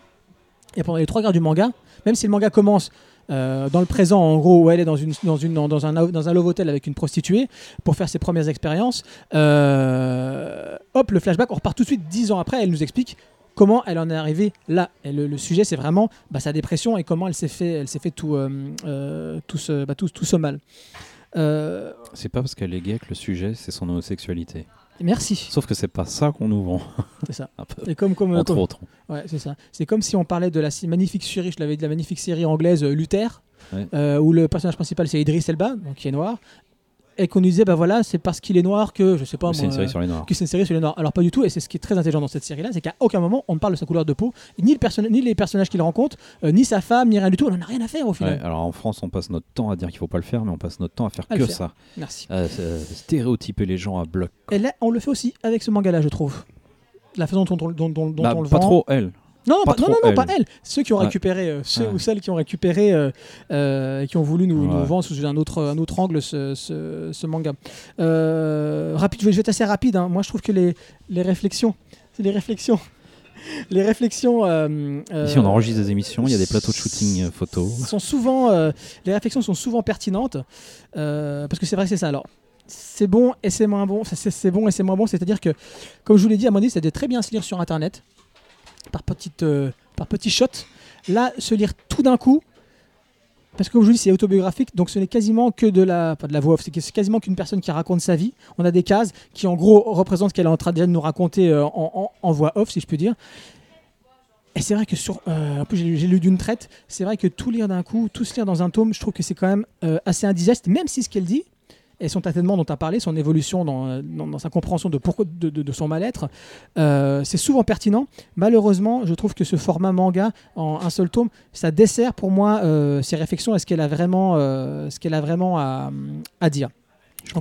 Et pendant les trois quarts du manga, même si le manga commence euh, dans le présent, en gros, où elle est dans, une, dans, une, dans, un, dans un love hotel avec une prostituée pour faire ses premières expériences, euh, hop, le flashback, on repart tout de suite dix ans après, elle nous explique comment elle en est arrivée là. Et le, le sujet, c'est vraiment bah, sa dépression et comment elle s'est fait, elle s'est fait tout, euh, tout, ce, bah, tout, tout ce mal. Euh, C'est pas parce qu'elle est gay que le sujet c'est son homosexualité. Merci, Sauf que c'est pas ça qu'on nous vend. c'est ça. Et comme, comme, Entre comme- autres. Ouais, c'est ça. C'est comme si on parlait de la magnifique série, je l'avais dit, la magnifique série anglaise euh, Luther, Ouais. euh, où le personnage principal c'est Idris Elba, donc qui est noir, et qu'on nous disait, bah voilà, c'est parce qu'il est noir que, je sais pas C'est une série euh, sur les noirs. que c'est une série sur les noirs. Alors pas du tout, et c'est ce qui est très intelligent dans cette série-là, c'est qu'à aucun moment on ne parle de sa couleur de peau, ni, le perso- ni les personnages qu'il rencontre, euh, ni sa femme, ni rien du tout, on en a rien à faire au final. Ouais, alors en France, on passe notre temps à dire qu'il faut pas le faire, mais on passe notre temps à faire À que faire. ça. Merci. À, euh, stéréotyper les gens à bloc. Et là, on le fait aussi avec ce manga-là, je trouve. La façon dont, on- dont, dont- dont Bah, on le pas vend. trop elle. Non, non, Pas pas, non, non, pas elle. Ceux qui ont Ouais. récupéré, euh, ceux Ouais. ou celles qui ont récupéré euh, euh, qui ont voulu nous, vendre sous un autre, un autre angle ce, ce- ce manga. Rapide, je vais, je vais être assez rapide. hein. Moi, je trouve que les, les réflexions, c'est les réflexions les réflexions. Ici, on enregistre des émissions, il y a des plateaux de shooting photo. sont souvent, les réflexions sont souvent pertinentes parce que c'est vrai que c'est ça. Alors, c'est bon et c'est moins bon. C'est- bon et c'est moins bon. C'est-à-dire que, comme je vous l'ai dit, à mon avis, c'était très bien se lire sur Internet par petites, euh, par petits shots. Là, se lire tout d'un coup. Parce que comme je dis, c'est autobiographique, donc ce n'est quasiment que de la, pas de la voix off, c'est quasiment qu'une personne qui raconte sa vie. On a des cases qui, en gros, représentent ce qu'elle est en train de nous raconter euh, en, en- voix off, si je peux dire. Et c'est vrai que sur. euh, en plus, j'ai lu d'une traite. C'est vrai que tout lire d'un coup, tout se lire dans un tome, je trouve que c'est quand même assez indigeste, même si ce qu'elle dit, et son tâtonnement dont tu as parlé, son évolution dans, dans, dans sa compréhension de, pourquoi, de, de- de son mal-être, euh, c'est souvent pertinent. Malheureusement, je trouve que ce format manga en un seul tome, ça dessert pour moi euh, ses réflexions et ce qu'elle a vraiment, euh, ce qu'elle a vraiment à, à dire.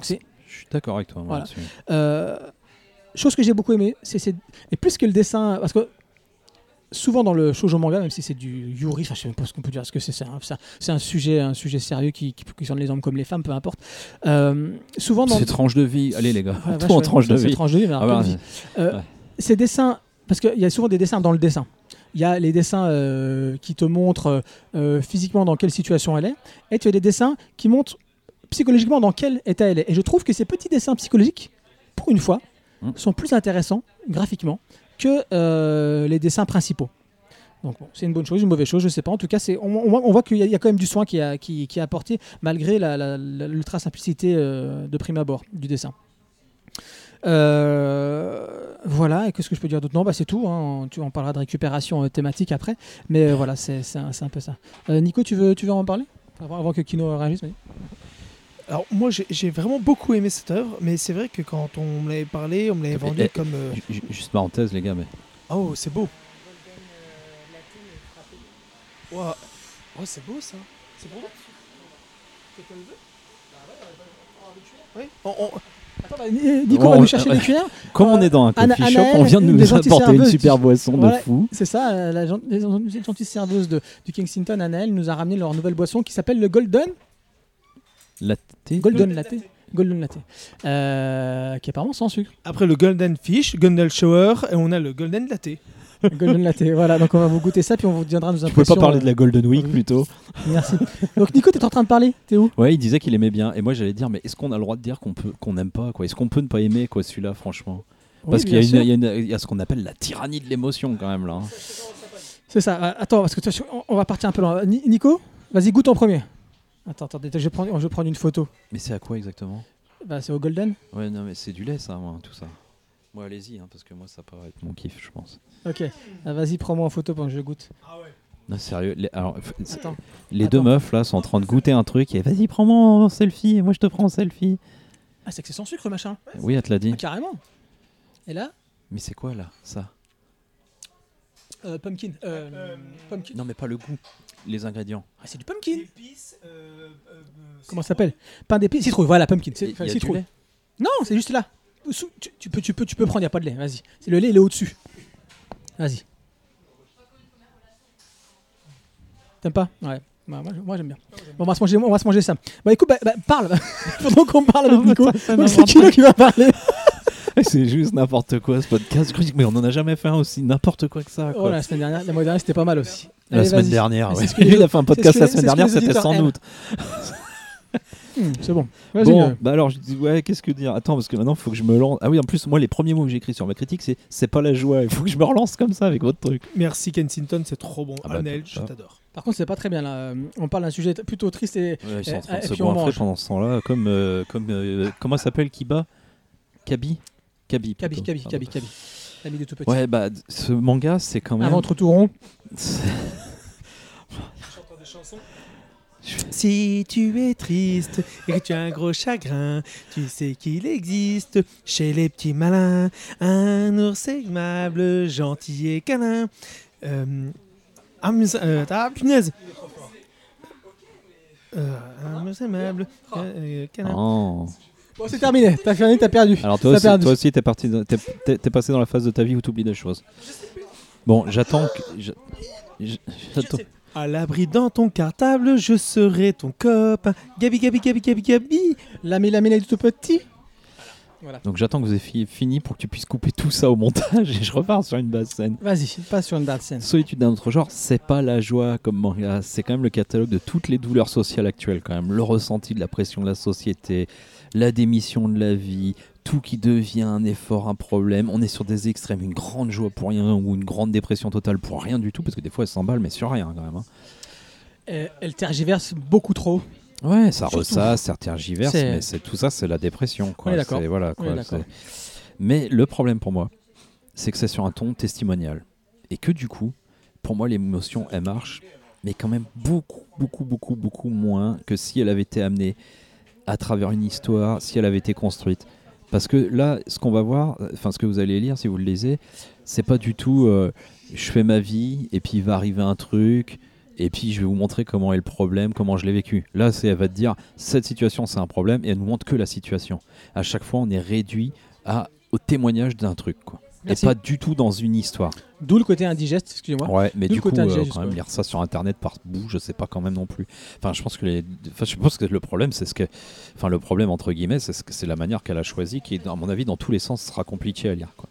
C'est Je suis d'accord avec toi. moi, Voilà. chose que j'ai beaucoup aimé, c'est c'est- et plus que le dessin, parce que souvent dans le shoujo manga, même si c'est du yuri, je sais même pas ce qu'on peut dire, parce que c'est c'est un, sujet, un sujet sérieux qui, qui concerne les hommes comme les femmes, peu importe. Euh, souvent dans C'est tranche de vie. Allez, les gars, Ouais, tout en tranche de vie. tranche de vie, mais alors, Ah bah, euh, ouais. ces dessins, parce qu'il y a souvent des dessins dans le dessin. Il y a les dessins euh, qui te montrent euh, physiquement dans quelle situation elle est, et tu as des dessins qui montrent psychologiquement dans quel état elle est. Et je trouve que ces petits dessins psychologiques, pour une fois, Mm. sont plus intéressants graphiquement que euh, les dessins principaux. Donc c'est une bonne chose, une mauvaise chose, je sais pas. En tout cas, on, on voit- on qu'il y, a- quand même du soin qui, a, qui, est apporté malgré l'ultra simplicité euh, de prime abord du dessin. Euh, voilà, et qu'est-ce que je peux dire d'autre? Non, bah c'est tout. hein. Tu en parleras de récupération thématique après, mais voilà, c'est un, un peu ça. Nico, tu veux, tu veux en parler? Avant, avant que Kino réagisse. Alors moi j'ai- vraiment beaucoup aimé cette œuvre, mais c'est vrai que quand on me l'avait parlé, on me l'avait Eh, vendu eh, comme euh, Ju- ju- Juste parenthèse, les gars, mais oh c'est beau. Oh c'est beau ça. C'est beau. Oui. On- on- Attends, bah, Ni- Nico Bon, va nous euh, chercher des cuillères. comme on Euh, est dans un Anna- coffee shop, on vient de nous apporter une super du- boisson Voilà. de fou. C'est ça, euh, la, gen- les gentilles serveuses de, du Kensington, Anaël, nous a ramené leur nouvelle boisson qui s'appelle le Golden. Latte Golden Latte. Golden Latte. Euh, qui est apparemment sans sucre. Après le Golden Fish, Golden Shower, et on a le Golden Latte. Golden Latte. Voilà, donc on va vous goûter ça, puis on vous donnera nos Tu peux impressions. pas parler de euh, la Golden Week oui. plutôt Merci. Donc Nico, t'es en train de parler T'es où? Ouais, il disait qu'il aimait bien. Et moi, j'allais dire, mais est-ce qu'on a le droit de dire qu'on peut, qu'on n'aime pas quoi? Est-ce qu'on peut ne pas aimer quoi celui-là, franchement? Parce Oui, qu'il y a, y y ce qu'on appelle la tyrannie de l'émotion quand même là. hein. C'est ça. Euh, Attends, parce que on- on va partir un peu loin. Ni- Nico, vas-y, goûte en premier. Attends, attends, je vais prendre, je vais prendre une photo. Mais c'est à quoi exactement? Bah, c'est au Golden. Ouais, non, mais c'est du lait ça, moi, tout ça. Moi, allez-y, hein, parce que moi, ça paraît être mon kiff, je pense. Ok. Ah, vas-y, prends-moi en photo pendant que je goûte. Non, sérieux. Les, alors, f- Attends. les deux Attends. meufs là sont en train de goûter un truc et vas-y, prends-moi en selfie et moi je te prends en selfie. Ah, c'est que c'est sans sucre, machin. Oui, elle te l'a dit. Ah, carrément. Et là, Mais c'est quoi là, ça? Euh, pumpkin. Euh, pumpkin. Non, mais pas le goût, les ingrédients. Ah, c'est du pumpkin. Épices, euh, euh, Comment ça s'appelle? Pain d'épices. Citrouille. Voilà, pumpkin. C'est Il y enfin, citrouille. lait? Non, c'est juste là. Sous- tu, tu peux, tu peux, tu peux prendre. Y a pas de lait. Vas-y. C'est le lait, il est au-dessus. Vas-y. T'aimes pas? Ouais. Bah, moi, moi, j'aime bien. Bon, on va se manger, on va se manger ça. Bah écoute, bah, bah, parle. Pendant qu'on parle avec Nico. C'est Kino qui va parler. c'est juste n'importe quoi ce podcast. Je crois que- Mais on en a jamais fait un aussi n'importe quoi que ça. Oh, la semaine dernière, la mois dernier, c'était pas mal aussi. la Allez, semaine dernière, ouais. que Il a fait un podcast la semaine dernière, c'était sans doute. Hmm, c'est bon. Vas-y. Bon, euh, bah alors je dis ouais, qu'est-ce que dire? Attends, parce que maintenant il faut que je me lance. Ah oui, en plus, moi, les premiers mots que j'écris sur ma critique, c'est c'est pas la joie. Il faut que je me relance comme ça avec votre truc. Merci Kensington, c'est trop bon. Ah bah, je t'adore. Par contre, c'est pas très bien là. Euh, On parle d'un sujet plutôt triste et. Ouais, ils sont en train de se pendant ce temps-là, comme euh, comme euh, comment s'appelle Kiba? Kabi Kabi. Kabi. Kabi, Pardon. Kabi, Kabi. L'ami de tout petit. Ouais, bah ce manga, c'est quand Un même. ventre tout rond. Si tu es triste et que tu as un gros chagrin, tu sais qu'il existe chez les petits malins un ours aimable, gentil et câlin. Euh, un euh, ah, punaise Euh, Un ours aimable, euh, câlin. Oh. Bon, c'est terminé. T'as fini, t'as perdu. Alors toi aussi, perdu. toi aussi, t'es parti, dans- t'es, t'es- t'es passé dans la phase de ta vie où t'oublies des choses. Bon, j'attends que. j'a- j'a- J'attends. À l'abri dans ton cartable, je serai ton copain. Gabi, Gabi, Gabi, Gabi, Gabi. L'ami, l'ami, l'ami tout petit. Voilà. Donc j'attends que vous ayez fi- fini pour que tu puisses couper tout ça au montage et je repars sur une base scène. Vas-y, passe sur une bad scène. Solitude d'un autre genre, c'est pas la joie comme manga, c'est quand même le catalogue de toutes les douleurs sociales actuelles quand même, le ressenti de la pression de la société, la démission de la vie, tout qui devient un effort, un problème. On est sur des extrêmes, une grande joie pour rien ou une grande dépression totale pour rien du tout, parce que des fois elle s'emballe mais sur rien quand même. hein. Euh, elle tergiverse beaucoup trop. Ouais, ça Surtout. ressasse, ça tergiverse, mais c'est tout ça, c'est la dépression. Quoi. C'est- Voilà, quoi, c'est- Mais le problème pour moi, c'est que c'est sur un ton testimonial. Et que du coup, pour moi, l'émotion, elle marche, mais quand même beaucoup, beaucoup, beaucoup, beaucoup moins que si elle avait été amenée à travers une histoire, si elle avait été construite. Parce que là, ce qu'on va voir, enfin ce que vous allez lire si vous le lisez, c'est pas du tout euh, je fais ma vie et puis il va arriver un truc et puis je vais vous montrer comment est le problème, comment je l'ai vécu. Là, c'est elle va te dire cette situation c'est un problème et elle nous montre que la situation. À chaque fois, on est réduit à au témoignage d'un truc quoi. Merci. Et pas du tout dans une histoire. D'où le côté indigeste, excusez-moi. Ouais, mais du coup, euh, indigeste, quand même lire ça sur internet par bout, je sais pas quand même non plus. Enfin, je pense que les, enfin, je pense que le problème, c'est ce que, enfin, le problème entre guillemets, c'est ce que la manière qu'elle a choisie, qui, à mon avis, dans tous les sens, sera compliquée à lire. Quoi.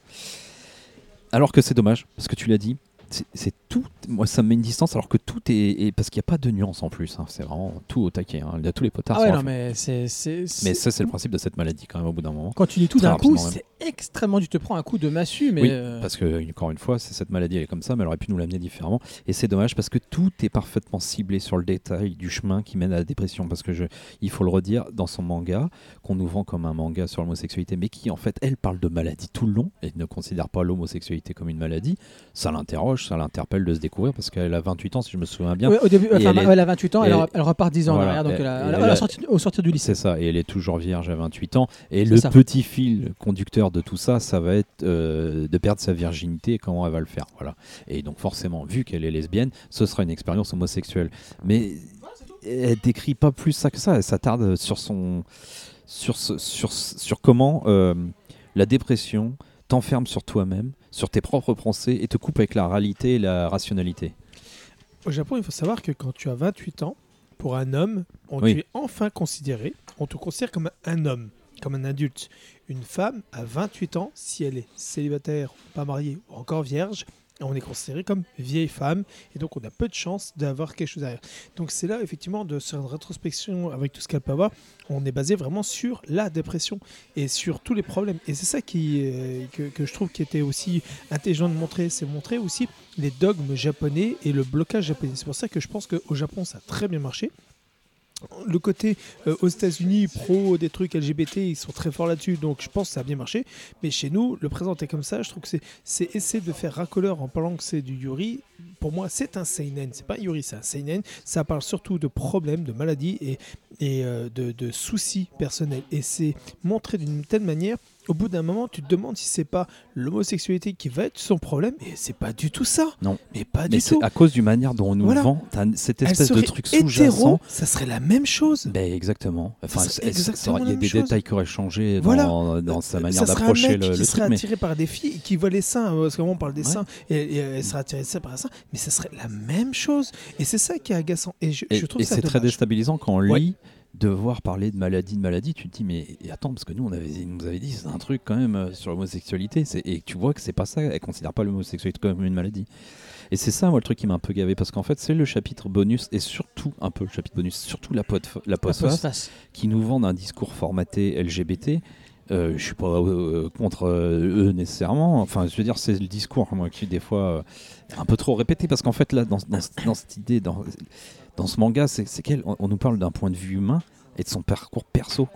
Alors que c'est dommage, parce que tu l'as dit, c'est- tout. Moi, ça me met une distance, alors que tout est, est- parce qu'il n'y a pas de nuance en plus. hein. c'est vraiment tout au taquet. hein. Il y a tous les potards. Ah ouais, non, mais c'est. c'est- Mais c'est- ça, c'est le principe de cette maladie quand même au bout d'un moment. Quand tu lis tout Très d'un coup, c'est extrêmement. Tu te prends un coup de massue, mais. oui, euh, parce que encore une fois, c'est cette maladie, elle est comme ça, mais elle aurait pu nous l'amener différemment. Et c'est dommage parce que tout est parfaitement ciblé sur le détail du chemin qui mène à la dépression. Parce que je, il faut le redire, dans son manga, qu'on nous vend comme un manga sur l'homosexualité, mais qui en fait, elle parle de maladie tout le long et ne considère pas l'homosexualité comme une maladie. Ça l'interroge, ça l'interpelle de se découvrir parce qu'elle a 28 ans, si je me souviens bien. ouais, au début, enfin, elle est- elle a 28 ans, elle, elle- re- elle repart 10 ans Voilà, en arrière, donc elle a- elle sorti- au sortir du lycée. C'est ça, et elle est toujours vierge à 28 ans. Et le ça. petit fil conducteur de tout ça, ça va être euh, de perdre sa virginité et comment elle va le faire. Voilà. Et donc forcément, vu qu'elle est lesbienne, ce sera une expérience homosexuelle. Mais elle décrit pas plus ça que ça. Elle s'attarde sur son, sur, ce- sur, sur comment euh, la dépression t'enferme sur toi-même, sur tes propres pensées et te coupe avec la réalité et la rationalité. Au Japon, il faut savoir que quand tu as 28 ans, pour un homme, on Oui. tu es enfin considéré, on te considère comme un homme, comme un adulte. Une femme à 28 ans, si elle est célibataire, pas mariée ou encore vierge, on est considéré comme vieille femme et donc on a peu de chances d'avoir quelque chose derrière. Donc c'est là effectivement de sur une rétrospection avec tout ce qu'elle peut avoir, on est basé vraiment sur la dépression et sur tous les problèmes. Et c'est ça qui euh, que, que je trouve qui était aussi intelligent de montrer, c'est montrer aussi les dogmes japonais et le blocage japonais. C'est pour ça que je pense qu'au Japon ça a très bien marché. Le côté euh, aux États-Unis pro des trucs LGBT, ils sont très forts là-dessus, donc je pense que ça a bien marché. Mais chez nous, le présenter comme ça, je trouve que c'est, essayer de faire racoleur en parlant que c'est du Yuri. Pour moi, c'est un seinen. C'est pas Yuri, c'est un seinen. Ça parle surtout de problèmes, de maladies et, et euh, de, de soucis personnels. Et c'est montré d'une telle manière. Au bout d'un moment, tu te demandes si c'est pas l'homosexualité qui va être son problème. Et c'est pas du tout ça. Non. Mais pas Mais du c'est tout. à cause du manière dont on nous Voilà. le vend, t'as cette espèce de truc sous-jacent. ça serait la même chose. Ben exactement. Enfin, il y a des chose. détails qui auraient changé dans, Voilà. dans sa manière d'approcher le, qui le serait truc. Attiré par des filles et qui voit les seins, euh, parce qu'à on parle des Ouais. seins, et, et elle serait attirée par les seins, mais ça serait la même chose. Et c'est ça qui est agaçant. Et je, et, je trouve ça c'est très déstabilisant quand on Ouais. Lit de voir parler de maladie, de maladie. Tu te dis mais attends parce que nous on avait, nous avait dit c'est un truc quand même euh, sur l'homosexualité. Et tu vois que c'est pas ça. Elle considère pas l'homosexualité comme une maladie. Et c'est ça moi le truc qui m'a un peu gavé parce qu'en fait c'est le chapitre bonus et surtout un peu le chapitre bonus, surtout la, la postface qui nous vendent un discours formaté LGBT. Euh, je suis pas euh, contre euh, eux nécessairement. Enfin, je veux dire, c'est le discours moi qui des fois est un peu trop répété parce qu'en fait là, dans, dans, dans cette idée, dans, dans ce manga, c'est qu'elle, on, on nous parle d'un point de vue humain et de son parcours perso.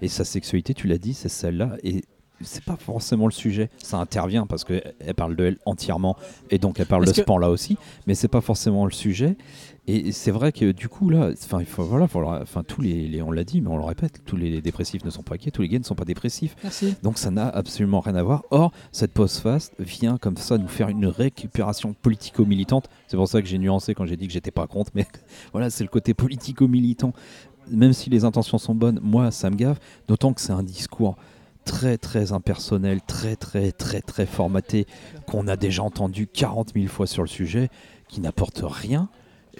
Et sa sexualité, tu l'as dit, c'est celle-là. Et c'est pas forcément le sujet. Ça intervient parce qu'elle elle parle de elle entièrement et donc elle parle de que- ce pan-là aussi. Mais c'est pas forcément le sujet. Et c'est vrai que du coup là, enfin il faut voilà, faut tous les, les- on l'a dit, mais on le répète, tous les dépressifs ne sont pas gays, tous les gays ne sont pas dépressifs. Merci. Donc ça n'a absolument rien à voir. Or, cette post-fast vient comme ça nous faire une récupération politico-militante. C'est pour ça que j'ai nuancé quand j'ai dit que j'étais pas contre, mais voilà, c'est le côté politico-militant. Même si les intentions sont bonnes, moi ça me gave, d'autant que c'est un discours très très impersonnel, très très très très formaté, qu'on a déjà entendu 40 000 fois sur le sujet, qui n'apporte rien.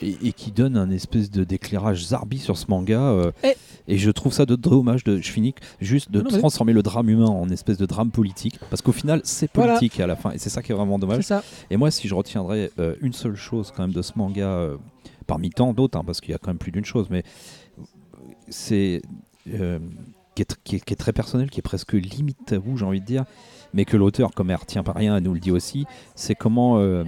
Et, et qui donne un espèce de d'éclairage zarbi sur ce manga. euh, Et- et je trouve ça de dommage, de, je finis juste de Non, transformer le drame humain en espèce de drame politique, parce qu'au final c'est Voilà. politique à la fin, et c'est ça qui est vraiment dommage. ça. Et moi, si je retiendrais euh, une seule chose quand même de ce manga, euh, parmi tant d'autres, hein, parce qu'il y a quand même plus d'une chose, mais c'est qui, est, tr- qui est- qui est très personnel, qui est presque limite tabou, j'ai envie de dire, mais que l'auteur, comme elle retient pas rien, elle nous le dit aussi, c'est comment euh,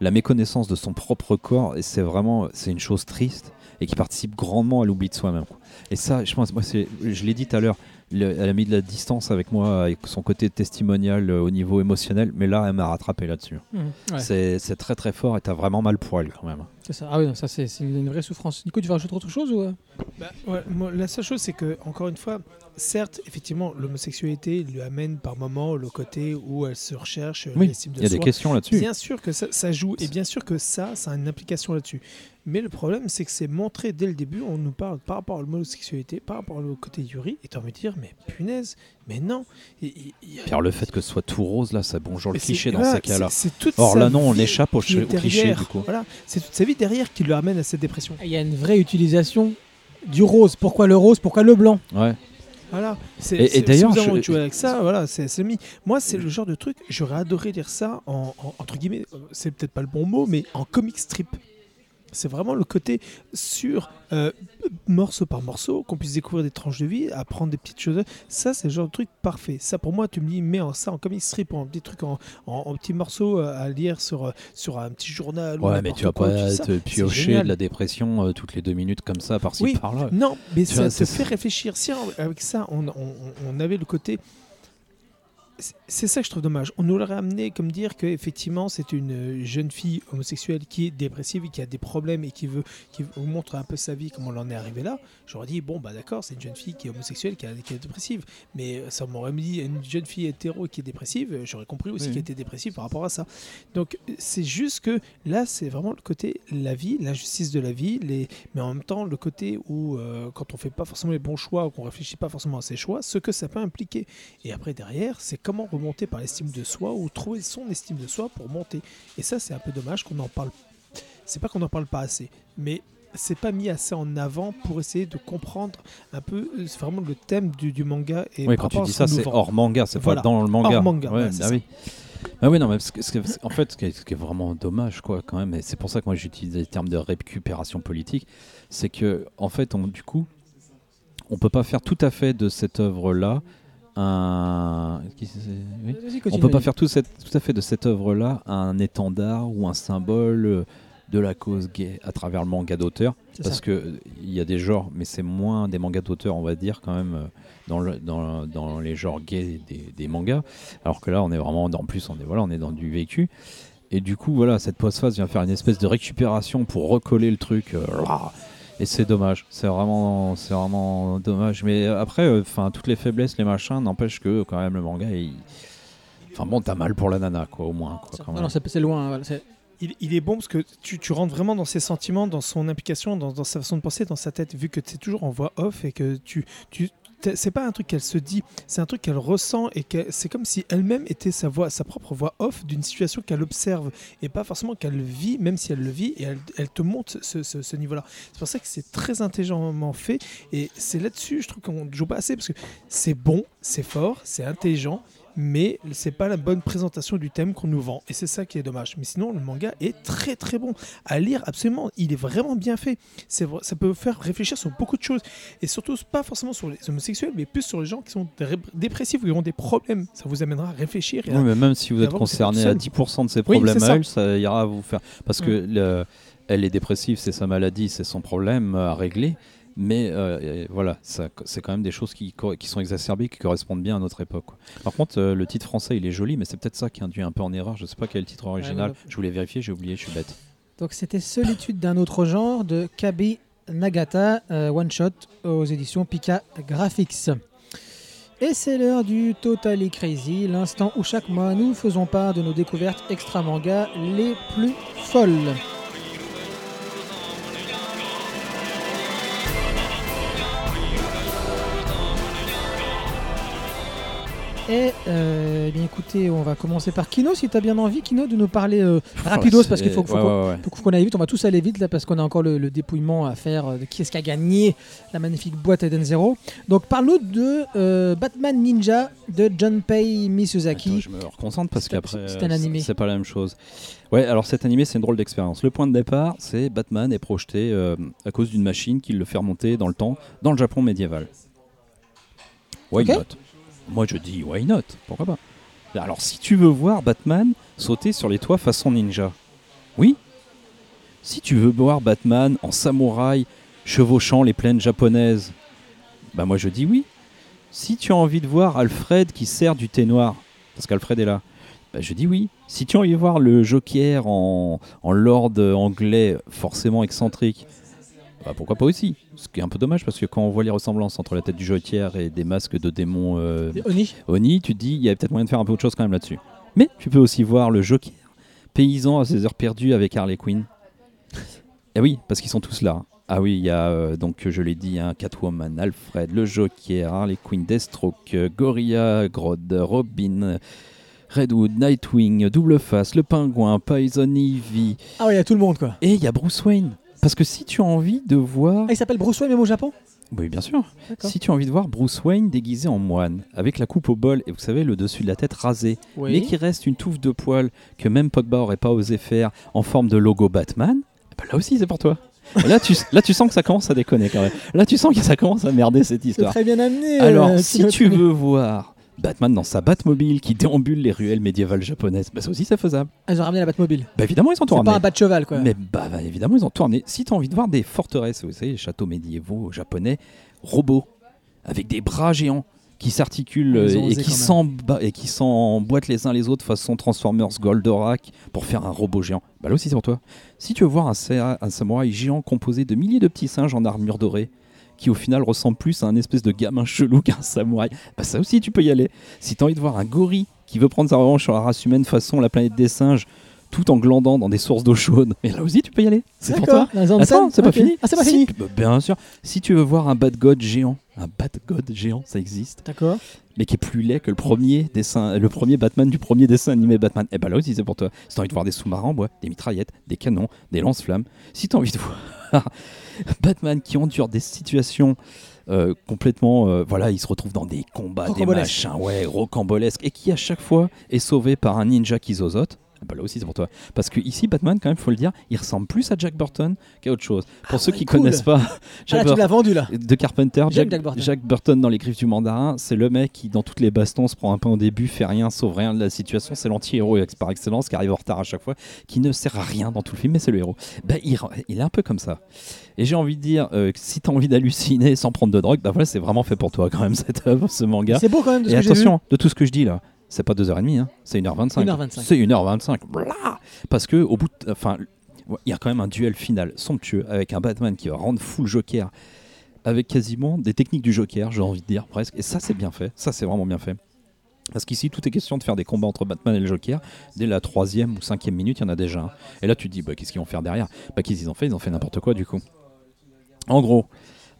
la méconnaissance de son propre corps, et c'est vraiment, c'est une chose triste et qui participe grandement à l'oubli de soi-même. Et ça, je pense, moi, je l'ai dit tout à l'heure, le- elle a mis de la distance avec moi, avec son côté testimonial euh, au niveau émotionnel, mais là, elle m'a rattrapé là-dessus. Ouais, C'est c'est très très fort et t'as vraiment mal pour elle quand même. C'est ça. Ah oui, non, ça c'est une vraie souffrance. Nico, tu veux rajouter autre chose ou euh? Bah, ouais, moi, la seule chose, c'est que, encore une fois, certes, effectivement, l'homosexualité lui amène par moments le côté où elle se recherche, Oui, l'estime de Il y a des questions là-dessus. Bien sûr que ça, ça joue, et bien sûr que ça, ça a une implication là-dessus. Mais le problème, c'est que c'est montré dès le début, on nous parle par rapport à l'homosexualité, par rapport au côté Yuri, et t'as envie de dire, mais punaise, mais non. Et- et- et- Puis alors, le fait que ce soit tout rose là, ça bonjour le c'est- cliché dans voilà, ces cas-là. c'est- c'est Or là non, on échappe au, cliché du coup. Voilà, c'est toute sa vie derrière qui le ramène à cette dépression. Il y a une vraie utilisation du rose. Pourquoi le rose Pourquoi le blanc? Ouais. Voilà. C'est- Et- et c'est- d'ailleurs, si je- avec ça, voilà, c'est c'est mis. Moi, c'est le genre de truc, j'aurais adoré lire ça en, en- entre guillemets, euh, c'est peut-être pas le bon mot, mais en comic strip. C'est vraiment le côté sur euh, morceau par morceau, qu'on puisse découvrir des tranches de vie, apprendre des petites choses. Ça, c'est le genre de truc parfait. Ça, pour moi, tu me dis, mets en, ça en comic strip, en petit truc, en, en, en petits morceaux euh, à lire sur, euh, sur un petit journal. ou Ouais, mais tu vas quoi, pas te piocher de la dépression euh, toutes les deux minutes comme ça, par-ci Oui. par-là. Non, mais Tu ça vois, te fait réfléchir. Si avec ça, on, on- on avait le côté. C'est- ça que je trouve dommage. On nous l'aurait amené comme dire qu'effectivement c'est une euh, jeune fille homosexuelle qui est dépressive et qui a des problèmes et qui veut qui vous montre un peu sa vie, comment on en est arrivé là. J'aurais dit bon bah d'accord, c'est une jeune fille qui est homosexuelle, qui, a- qui est dépressive. Mais euh, ça m'aurait dit une jeune fille hétéro qui est dépressive, euh, j'aurais compris aussi Oui. qu'elle était dépressive par rapport à ça. Donc c'est juste que là c'est vraiment le côté la vie, l'injustice de la vie, les mais en même temps le côté où euh, quand on fait pas forcément les bons choix ou qu'on réfléchit pas forcément à ses choix, ce que ça peut impliquer. Et après derrière, c'est comment remonter par l'estime de soi ou trouver son estime de soi pour monter. Et ça c'est un peu dommage qu'on en parle. C'est pas qu'on en parle pas assez, mais c'est pas mis assez en avant pour essayer de comprendre un peu euh, vraiment le thème du, du manga et Oui, quand tu dis ça, c'est hors manga, c'est Voilà. pas dans le manga. Hors manga, Ouais, bah oui. Ah oui, non, mais parce que- parce que- en fait, ce qui est, ce qui est vraiment dommage, quoi, quand même, et c'est pour ça que moi j'utilise les termes de récupération politique, c'est que, en fait, on- du coup, on peut pas faire tout à fait de cette œuvre-là un. oui On peut pas faire tout, cette- tout à fait de cette œuvre-là un étendard ou un symbole euh, de la cause gay à travers le manga d'auteur. Parce ça. que euh, il y a des genres, mais c'est moins des mangas d'auteur, on va dire, quand même, euh, dans, le, dans, dans les genres gays des, des mangas. Alors que là, on est vraiment, en plus, on est, voilà, on est dans du vécu. Et du coup, voilà, cette postface vient faire une espèce de récupération pour recoller le truc. euh. Et c'est dommage, c'est vraiment, c'est vraiment dommage. Mais après, enfin, toutes les faiblesses, les machins, n'empêchent que quand même le manga, il... enfin bon, t'as mal pour la nana, quoi, au moins. Quoi, quand Non, même. non, c'est loin. hein, voilà, c'est- il, il est bon parce que tu, tu rentres vraiment dans ses sentiments, dans son implication, dans, dans sa façon de penser, dans sa tête, vu que c'est toujours en voix off et que tu. tu c'est pas un truc qu'elle se dit, c'est un truc qu'elle ressent et c'est comme si elle-même était sa voix, sa propre voix off d'une situation qu'elle observe et pas forcément qu'elle vit, même si elle le vit et elle, te montre ce, ce- niveau-là. C'est pour ça que c'est très intelligemment fait et c'est là-dessus, je trouve qu'on joue pas assez parce que c'est bon, c'est fort, c'est intelligent, mais c'est pas la bonne présentation du thème qu'on nous vend et c'est ça qui est dommage mais sinon le manga est très très bon à lire absolument il est vraiment bien fait c'est ça peut faire réfléchir sur beaucoup de choses et surtout pas forcément sur les homosexuels mais plus sur les gens qui sont dé- dépressifs ou qui ont des problèmes ça vous amènera à réfléchir à- Oui, mais même si vous êtes concerné à seul. 10% de Oui, problèmes à ça. ça ira vous faire. Parce que le- elle est dépressive, c'est sa maladie, c'est son problème à régler. Mais euh, voilà, c'est quand même des choses qui, sont exacerbées, qui correspondent bien à notre époque. quoi. Par contre, euh, le titre français, il est joli, mais c'est peut-être ça qui induit un peu en erreur. Je sais pas quel est le titre original. Ouais, je voulais vérifier, j'ai oublié, je suis bête. Donc c'était Solitude d'un autre genre de Kabi Nagata, euh, One Shot aux éditions Pika Graphics. Et c'est l'heure du Totally Crazy, l'instant où chaque mois nous faisons part de nos découvertes extra manga les plus folles. Et euh, eh bien écoutez, on va commencer par Kino, si tu as bien envie, Kino, de nous parler euh, rapidos, parce qu'il faut, faut Ouais, qu'on ouais, ouais. aille vite. On va tous aller vite là, parce qu'on a encore le, le dépouillement à faire euh, de qui est-ce qui a gagné la magnifique boîte Eden Zero. Donc parle-nous de euh, Batman Ninja de Junpei Mizusaki. Attends, je me reconcentre parce qu'après, c'est un animé. c'est pas la même chose. Ouais, alors cet animé, c'est une drôle d'expérience. Le point de départ, c'est Batman est projeté à cause d'une machine qui le fait remonter dans le temps, dans le Japon médiéval. Why Ok. not? Moi, je dis why not? Pourquoi pas? Alors, si tu veux voir Batman sauter sur les toits façon ninja, oui. Si tu veux voir Batman en samouraï chevauchant les plaines japonaises, bah moi je dis oui. Si tu as envie de voir Alfred qui sert du thé noir, parce qu'Alfred est là, bah je dis oui. Si tu as envie de voir le Joker en, en lord anglais forcément excentrique, bah pourquoi pas aussi Ce qui est un peu dommage parce que quand on voit les ressemblances entre la tête du Joker et des masques de démons euh, Oni Oni, tu te dis il y a peut-être moyen de faire un peu autre chose quand même là-dessus. Mais tu peux aussi voir le Joker, paysan à ses heures perdues avec Harley Quinn. Et oui, parce qu'ils sont tous là. Ah oui, il y a euh, donc je l'ai dit, hein, Catwoman, Alfred, le Joker, Harley Quinn, Deathstroke, euh, Gorilla, Grodd, Robin, Redwood, Nightwing, Double Face, le Pingouin, Poison Ivy. Ah ouais, il y a tout le monde quoi. Et il y a Bruce Wayne. Parce que si tu as envie de voir... Ah, il s'appelle Bruce Wayne même au Japon Oui, bien sûr. Si tu as envie de voir Bruce Wayne déguisé en moine, avec la coupe au bol et vous savez, le dessus de la tête rasé, Oui. mais qui reste une touffe de poils que même Pogba aurait pas osé faire en forme de logo Batman, eh ben là aussi c'est pour toi. Là, tu, là tu sens que ça commence à déconner quand même. Là tu sens que ça commence à merder cette histoire. très bien amené. Alors euh, si tu veux voir Batman dans sa Batmobile qui déambule les ruelles médiévales japonaises, bah ça aussi c'est faisable. Ah, ils ont ramené la Batmobile. Bah évidemment ils ont tout C'est pas un bat de cheval quoi. Mais bah, bah, évidemment, ils ont tourné. Si tu as envie de voir des forteresses, vous savez, les châteaux médiévaux japonais, robots, avec des bras géants qui s'articulent euh, et qui, et s'emboîtent les uns les autres façon Transformers Goldorak pour faire un robot géant. Bah là aussi, c'est pour toi. Si tu veux voir un, un samouraï géant composé de milliers de petits singes en armure dorée, qui au final ressemble plus à un espèce de gamin chelou qu'un samouraï, bah ça aussi, tu peux y aller. Si tu as envie de voir un gorille qui veut prendre sa revanche sur la race humaine façon la planète des singes, tout en glandant dans des sources d'eau chaude, et là aussi, tu peux y aller. C'est pour toi. Attends, saines c'est pas fini. Ah, c'est pas Si- fini. bah, Bien sûr. Si tu veux voir un Bad God géant, un Bad God géant, ça existe, D'accord. mais qui est plus laid que le premier dessin, le premier Batman du premier dessin animé Batman. Et bah là aussi c'est pour toi. Si t'as envie de voir des sous-marins en bois, des mitraillettes, des canons, des lance-flammes, si t'as envie de voir Batman qui endure des situations euh, complètement, euh, voilà, il se retrouve dans des combats, des machins, ouais, rocambolesques, et qui à chaque fois est sauvé par un ninja qui zozote. Ah Bah là aussi c'est pour toi. Parce que ici Batman quand même faut le dire, il ressemble plus à Jack Burton qu'à autre chose. Pour ceux ouais, qui cool. connaissent pas Ah, Jack là, tu Burton, l'as vendu là. de Carpenter, Jack, Jack Burton. Jack Burton dans Les Griffes du Mandarin, c'est le mec qui, dans toutes les bastons, se prend un pain au début, fait rien, sauve rien de la situation. C'est l'anti-héros par excellence qui arrive en retard à chaque fois, qui ne sert à rien dans tout le film, mais c'est le héros. Bah, il, il est un peu comme ça. Et j'ai envie de dire, euh, si t'as envie d'halluciner sans prendre de drogue, bah voilà, c'est vraiment fait pour toi quand même cette œuvre, ce manga. C'est beau quand même de ce Et que j'ai vu. attention, de tout ce que je dis là, c'est pas 2h30, hein, c'est 1h25. 1h25. C'est 1h25. Blah Parce que au bout de- enfin il y a quand même un duel final somptueux avec un Batman qui va rendre fou le Joker avec quasiment des techniques du Joker, j'ai envie de dire presque. Et ça c'est bien fait, ça c'est vraiment bien fait. Parce qu'ici, tout est question de faire des combats entre Batman et le Joker. Dès la troisième ou cinquième minute, il y en a déjà un. Et là, tu te dis, bah, qu'est-ce qu'ils vont faire derrière? Bah, qu'est-ce qu'ils ont fait? Ils ont fait n'importe quoi, du coup. En gros,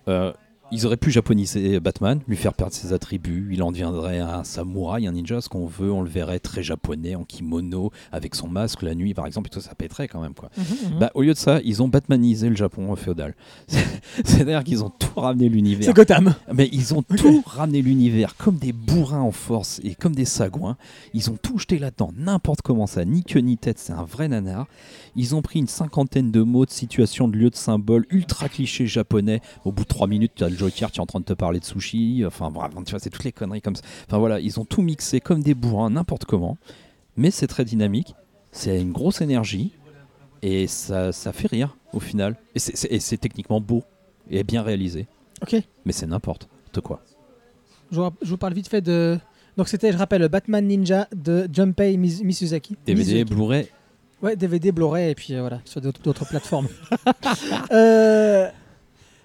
euh, ils auraient pu japoniser Batman, lui faire perdre ses attributs, il en deviendrait un samouraï, un ninja, ce qu'on veut, on le verrait très japonais, en kimono, avec son masque la nuit par exemple, et tout ça pèterait quand même quoi. Mhm, mhm. Bah, au lieu de ça, ils ont batmanisé le Japon féodal. C'est-à-dire qu'ils ont tout ramené l'univers. C'est Gotham. Mais ils ont tout ramené l'univers comme des bourrins en force et comme des sagouins. Ils ont tout jeté là-dedans, n'importe comment ça, ni queue ni tête, c'est un vrai nanar. Ils ont pris une cinquantaine de mots, de situations, de lieux, de symboles, ultra clichés japonais. Au bout de trois minutes, tu as le Joker qui est en train de te parler de sushi. Enfin, bref, tu vois, c'est toutes les conneries comme ça. Enfin voilà, ils ont tout mixé comme des bourrins, n'importe comment. Mais c'est très dynamique, c'est une grosse énergie et ça, ça fait rire au final. Et c'est- techniquement beau et bien réalisé. Ok. Mais c'est n'importe quoi. Je vous, parle vite fait de. Donc c'était, je rappelle, Batman Ninja de Junpei Mizusaki. DVD. Blu-ray, Ouais, DVD, Blu-ray et puis euh, voilà, sur d'autres plateformes. Euh,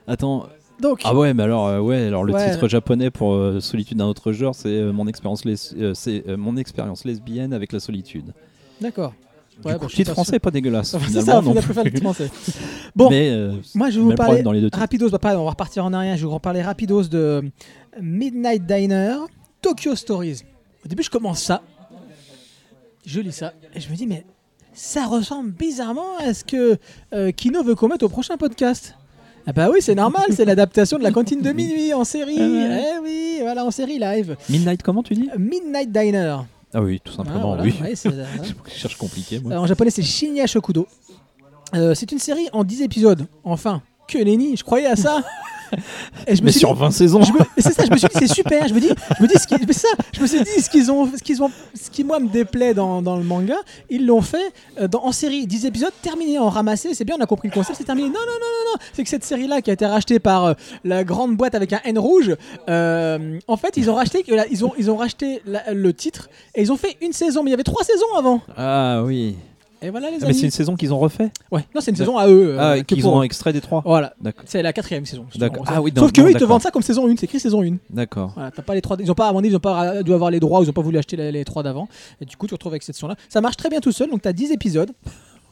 Attends. donc, Ah ouais, mais alors, euh, ouais, alors le Ouais. titre japonais pour Solitude d'un autre genre, c'est mon expérience les- c'est mon expérience lesbienne avec la solitude. d'accord. Ouais, bah, titre français sûr. pas dégueulasse Enfin, c'est ça, on a préféré le plus. titre français. Bon, Mais moi je vais vous parler problème dans les deux titres. rapidos. Bah, pas, on va repartir en arrière. Je vais vous reparler rapidos de Midnight Diner, Tokyo Stories. Au début, je commence ça. Je lis ça et je me dis, mais ça ressemble bizarrement à ce que euh, Kino veut qu'on mette au prochain podcast. Ah bah oui, c'est normal, c'est l'adaptation de la cantine de minuit en série. Ah. Eh oui, voilà, en série live. Midnight, comment tu dis Midnight Diner. Ah oui, tout Ah, simplement, voilà, oui. ouais, c'est- voilà. Je cherche compliqué, moi. Euh, en japonais, c'est Shinya Shokudo. Euh, c'est une série en 10 épisodes. Enfin, que nenni, je croyais à ça. Et je me Mais suis sur dit- 20 saisons me- c'est ça, je me suis dit c'est super. Je me dis, je me dis ce qui, ça, je me suis dit ce qu'ils ont, ce qu'ils ont, ce qui moi me déplaît dans, dans le manga, ils l'ont fait euh, dans, en série, 10 épisodes terminés, en ramassé. C'est bien, on a compris le concept, c'est terminé. Non, non, non, non, non. C'est que cette série-là qui a été rachetée par euh, la grande boîte avec un N rouge, euh, en fait, ils ont racheté, ils ont, ils ont racheté la- le titre et ils ont fait une saison, mais il y avait trois saisons avant. Ah oui. Et voilà les Ah, mais c'est une saison qu'ils ont refait Ouais, non, c'est une saison à eux. euh, Ah, qu'ils ont extrait des trois Voilà, c'est la quatrième saison. D'accord. Sauf Ah oui, non, que non, eux, ils te vendent ça comme saison 1, c'est écrit saison 1. D'accord. Voilà, pas les trois. Ils ont pas, à mon avis, ils ont pas dû avoir les droits, ils ont pas voulu acheter les, les trois d'avant. Et du coup, tu retrouves avec cette saison-là. Ça marche très bien tout seul, donc t'as 10 épisodes.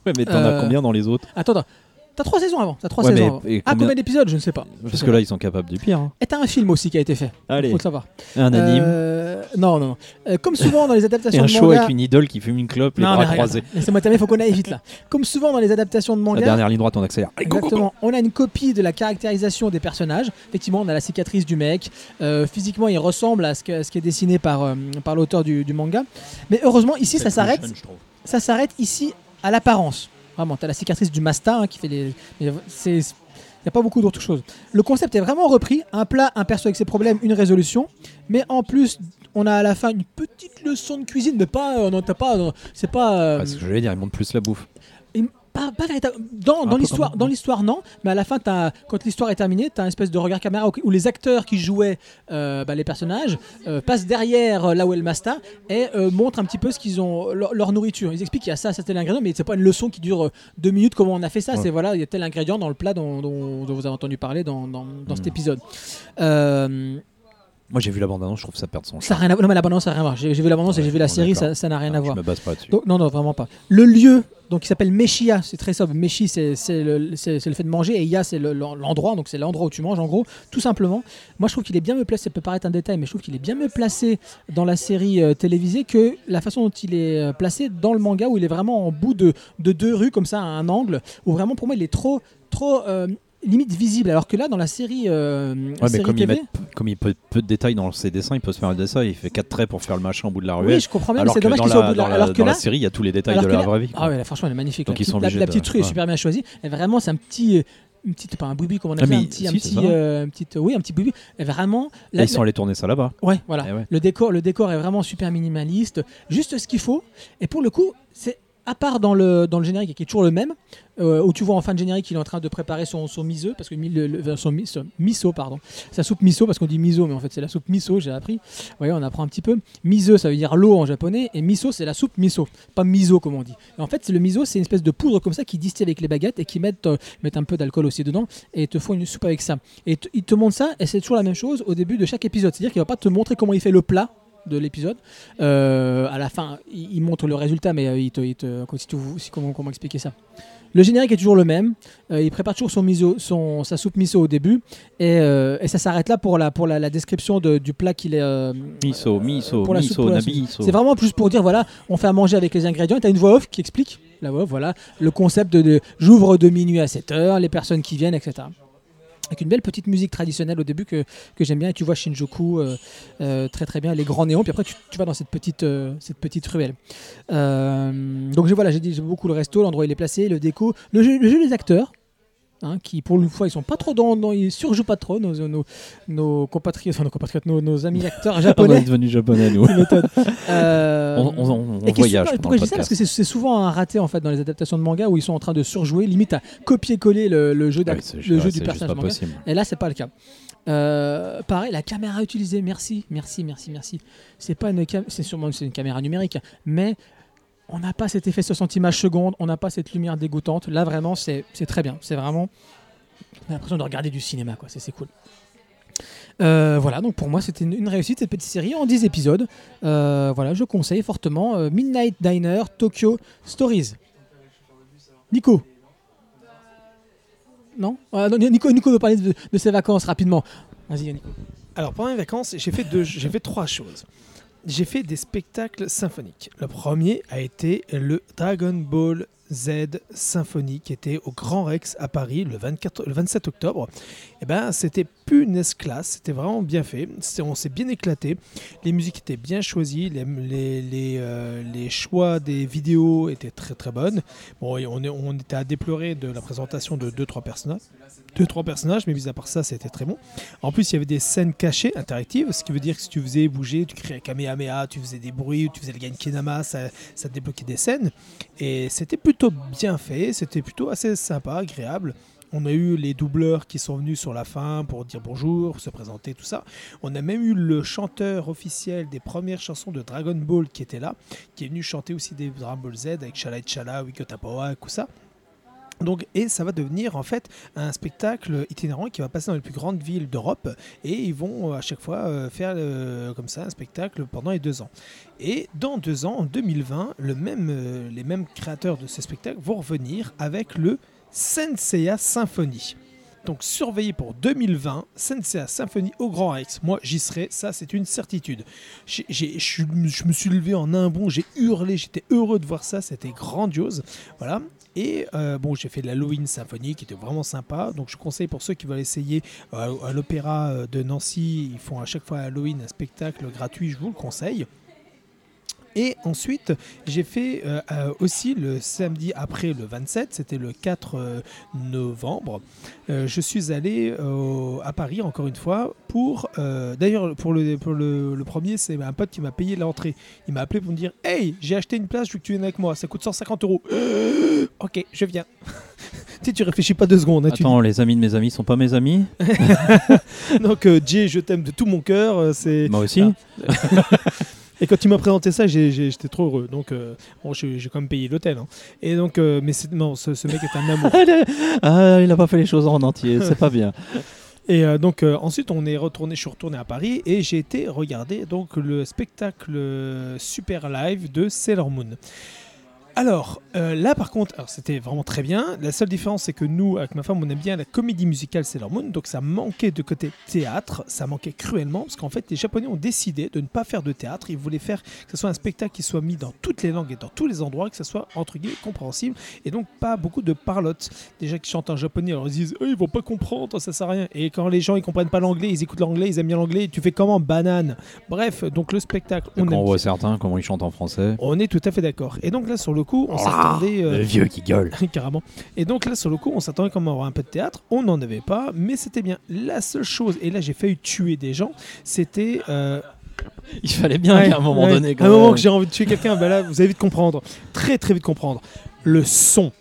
Ouais, mais t'en Euh, as combien dans les autres? Attends, attends. T'as trois saisons avant. T'as trois Ouais, saisons mais- avant. Ah, combien- d'épisodes? Je ne sais pas. Parce sais que pas. là, ils sont capables du pire. hein. Et t'as un film aussi qui a été fait. Allez, Faut le savoir. un anime Euh, non, non, non. Euh, comme souvent dans les et adaptations un de show manga. avec une idole qui fume une clope, les Non, bras croisés. Laissez-moi terminer, faut qu'on aille vite là. Comme souvent dans les adaptations de La manga. dernière ligne droite, on accélère. Exactement. On a une copie de la caractérisation des personnages. Effectivement, on a la cicatrice du mec. Euh, physiquement, il ressemble à ce, que- à ce qui est dessiné par, euh, par l'auteur du, du manga. Mais heureusement, ici, ça s'arrête. Ça s'arrête ici à l'apparence. Vraiment, t'as la cicatrice du Masta hein, qui fait les. C'est. Il n'y a pas beaucoup d'autres choses. Le concept est vraiment repris. Un plat, un perso avec ses problèmes, une résolution. Mais en plus, on a à la fin une petite leçon de cuisine, mais pas. euh, non, t'as pas. c'est pas. euh, Ah, ce que je vais dire, ils montent plus la bouffe. pas, pas véritable- Dans, Un l'histoire, dans l'histoire, non. Mais à la fin, quand l'histoire est terminée, tu as une espèce de regard caméra où, les acteurs qui jouaient euh, bah, les personnages euh, passent derrière euh, là où est le Masta et montrent un petit peu ce qu'ils ont leur, leur nourriture. Ils expliquent qu'il y a ça, ça tel ingrédient, mais c'est pas une leçon qui dure deux minutes. Comment on a fait ça Ouais. C'est voilà, il y a tel ingrédient dans le plat dont, dont- dont vous avez entendu parler dans, dans- dans cet Hmm. épisode. Moi, j'ai vu la bande-annonce, je trouve ça perd son ça a rien à... Non, mais la bande-annonce, ça n'a rien à voir. J'ai vu la bande-annonce et j'ai vu la série, ça n'a rien Ah, à voir. Je me base pas dessus. Donc, non, non, vraiment pas. Le lieu, donc il s'appelle Meshia, c'est très sobre. Meshi, c'est le, fait de manger, et Ya, c'est le- l'endroit, donc c'est l'endroit où tu manges, en gros, tout simplement. Moi, je trouve qu'il est bien mieux placé, ça peut paraître un détail, mais je trouve qu'il est bien mieux placé dans la série euh, télévisée que la façon dont il est euh, placé dans le manga, où il est vraiment en bout de, de deux rues, comme ça, à un angle, où vraiment, pour moi, il est trop, trop. euh, limite visible alors que là dans la série, euh, Ouais, mais série comme il, met, comme il peut peu de détails dans ses dessins, il peut se faire le dessin, il fait 4 traits pour faire le machin au bout de la ruelle. oui je comprends bien c'est dommage qu'il soit au la, bout de la la- alors que dans là la série, il y a tous les détails de la là- vraie vie. quoi. Ah ouais, là, franchement, elle est magnifique. Donc la ils sont petite, la- obligés la, de- petite est super bien choisie. Et vraiment, c'est un petit. euh, Une petite, pas un boubi, comment on Ah, appelle mais un petit, un si, petit, c'est ça. euh, une petite, oui, un petit boubi. Et vraiment, Et la- ils sont allés tourner ça là-bas. ouais, voilà. Eh ouais. Le décor, le décor est vraiment super minimaliste, juste ce qu'il faut. Et pour le coup, c'est à part dans le dans le générique qui est toujours le même, euh, où tu vois en fin de générique qu'il est en train de préparer son son miso parce que son, mi- son miso pardon, sa soupe miso parce qu'on dit miso mais en fait c'est la soupe miso, j'ai appris. Vous voyez, on apprend un petit peu. Miso ça veut dire l'eau en japonais et miso c'est la soupe miso, pas miso comme on dit. En fait, le miso, c'est une espèce de poudre comme ça qui distille avec les baguettes et qui mettent, euh, mettent un peu d'alcool aussi dedans et te font une soupe avec ça. Et il te montre ça et c'est toujours la même chose au début de chaque épisode. C'est-à-dire qu'il va pas te montrer comment il fait le plat de l'épisode. Euh, à la fin, il, montre le résultat, mais il te, comment expliquer ça? Le générique est toujours le même. Euh, il prépare toujours son miso, son, sa soupe miso au début, et, euh, et ça s'arrête là pour la, pour la, la description de- du plat qu'il est. euh, Miso, miso, pour la soupe, miso, nabi, c'est vraiment plus pour dire voilà, on fait à manger avec les ingrédients. Et t'as une voix off qui explique la voix off, voilà, le concept de, de- j'ouvre de minuit à 7 heures, les personnes qui viennent, etc. Avec une belle petite musique traditionnelle au début que, j'aime bien. Et tu vois Shinjuku euh, euh, très très bien, les grands néons. Puis après, tu, vas dans cette petite, euh, cette petite ruelle. Donc voilà, j'ai dit j'aime beaucoup le resto, l'endroit où il est placé, le déco, le jeu, le jeu des acteurs. Hein, qui pour une fois ils sont pas trop dans, dans- ils surjouent pas trop nos, nos, nos compatriotes, enfin nos compatriotes, nos, nos amis acteurs On est japonais. devenu japonais, nous. Euh, on, on, on- on voyage. souvent- pourquoi je dis ça Parce que c'est souvent un raté en fait dans les adaptations de manga où ils sont en train de surjouer, limite à copier-coller le, le jeu, Ah oui, le jeu c'est du juste personnage manga. possible. Et là, c'est pas le cas. Euh, pareil, la caméra utilisée, merci, merci, merci, merci. C'est pas une c'est sûrement une caméra numérique, mais on n'a pas cet effet 60 images secondes, on n'a pas cette lumière dégoûtante. Là, vraiment, c'est très bien. C'est vraiment, l'impression de regarder du cinéma, quoi. C'est cool. Euh, voilà, donc pour moi c'était une, réussite cette petite série en 10 épisodes. Euh, voilà, je conseille fortement euh, Midnight Diner Tokyo Stories. Nico Non? Ah, Nico, Nico veut parler de, ses vacances rapidement. Vas-y, Nico. Alors pendant les vacances, j'ai fait fait trois choses. J'ai fait des spectacles symphoniques. Le premier a été le Dragon Ball Z Symphony qui était au Grand Rex à Paris le, 24, le 27 octobre. Et ben, c'était punaise classe, c'était vraiment bien fait. On s'est bien éclaté. Les musiques étaient bien choisies, les, les, les, euh, choix des vidéos étaient très très bonnes. Bon, on, on était à déplorer de la présentation de 2-3 personnages. Deux, trois personnages, mais mis à part ça, c'était très bon. En plus, il y avait des scènes cachées, interactives, ce qui veut dire que si tu faisais bouger, tu criais Kamehameha, tu faisais des bruits, tu faisais le Genkinama, ça, ça débloquait des scènes. Et c'était plutôt bien fait, c'était plutôt assez sympa, agréable. On a eu les doubleurs qui sont venus sur la fin pour dire bonjour, se présenter, tout ça. On a même eu le chanteur officiel des premières chansons de Dragon Ball qui était là, qui est venu chanter aussi des Dragon Ball Z avec Shala et Chala, Wiko Tapawa, tout ça. Donc, et ça va devenir en fait un spectacle itinérant qui va passer dans les plus grandes villes d'Europe et ils vont euh, à chaque fois euh, faire euh, comme ça un spectacle pendant les deux ans. Et dans deux ans, en 2020, le même, euh, les mêmes créateurs de ce spectacle vont revenir avec le Senseiya Symphony. Donc surveillez pour 2020, Senseiya Symphony au Grand Rex. Moi j'y serai, ça c'est une certitude. Je me suis levé en un bond, j'ai hurlé, j'étais heureux de voir ça, c'était grandiose. Voilà. Et euh, bon, j'ai fait de l'Halloween Symphony qui était vraiment sympa. Donc je conseille pour ceux qui veulent essayer euh, à l'Opéra euh, de Nancy, ils font à chaque fois à Halloween un spectacle gratuit, je vous le conseille. Et ensuite, j'ai fait euh, euh, aussi le samedi après le 27, c'était le 4 euh, novembre. euh, je suis allé à Paris encore une fois pour. D'ailleurs, pour, le, pour le, le premier, c'est un pote qui m'a payé l'entrée. Il m'a appelé pour me dire Hey, j'ai acheté une place, je veux que tu viennes avec moi, ça coûte 150 euros. ok, je viens. tu sais, tu réfléchis pas deux secondes. hein, tu Attends, les amis de mes amis sont pas mes amis? Donc, Jay, je t'aime de tout mon cœur. c'est Moi aussi Ah. Et quand tu m'as présenté ça, j'étais trop heureux. Donc, euh, bon, j'ai quand même payé l'hôtel. hein. Et donc, euh, mais non, ce, ce mec est un amour. Ah, il a pas fait les choses en entier, c'est pas bien. Et euh, donc euh, ensuite, on est retourné, je suis retourné à Paris et j'ai été regarder donc le spectacle Super Live de Sailor Moon. Alors euh, là, par contre, c'était vraiment très bien. La seule différence, c'est que nous, avec ma femme, on aime bien la comédie musicale Sailor Moon, donc ça manquait de côté théâtre, ça manquait cruellement parce qu'en fait, les Japonais ont décidé de ne pas faire de théâtre. Ils voulaient faire que ce soit un spectacle qui soit mis dans toutes les langues et dans tous les endroits, que ce soit entre guillemets compréhensible et donc pas beaucoup de parlotte. Déjà qui chantent en japonais, alors ils disent Oh, ils vont pas comprendre, ça sert à rien. Et quand les gens ils comprennent pas l'anglais, ils écoutent l'anglais, ils aiment bien l'anglais, tu fais comment? Banane. Bref, donc le spectacle, on Quand on voit certains, comment ils chantent en français? on est tout à fait d'accord. Et donc là, sur le coup, on s'attendait. euh, Le vieux qui gueule. Carrément. Et donc là, sur le coup, on s'attendait comme à avoir un peu de théâtre. On n'en avait pas, mais c'était bien. La seule chose, et là j'ai failli tuer des gens, c'était. euh, Il fallait bien ouais, qu'à un moment ouais, donné. quand à un moment même. que j'ai envie de tuer quelqu'un, ben là, vous allez vite comprendre. Très très vite comprendre. Le son.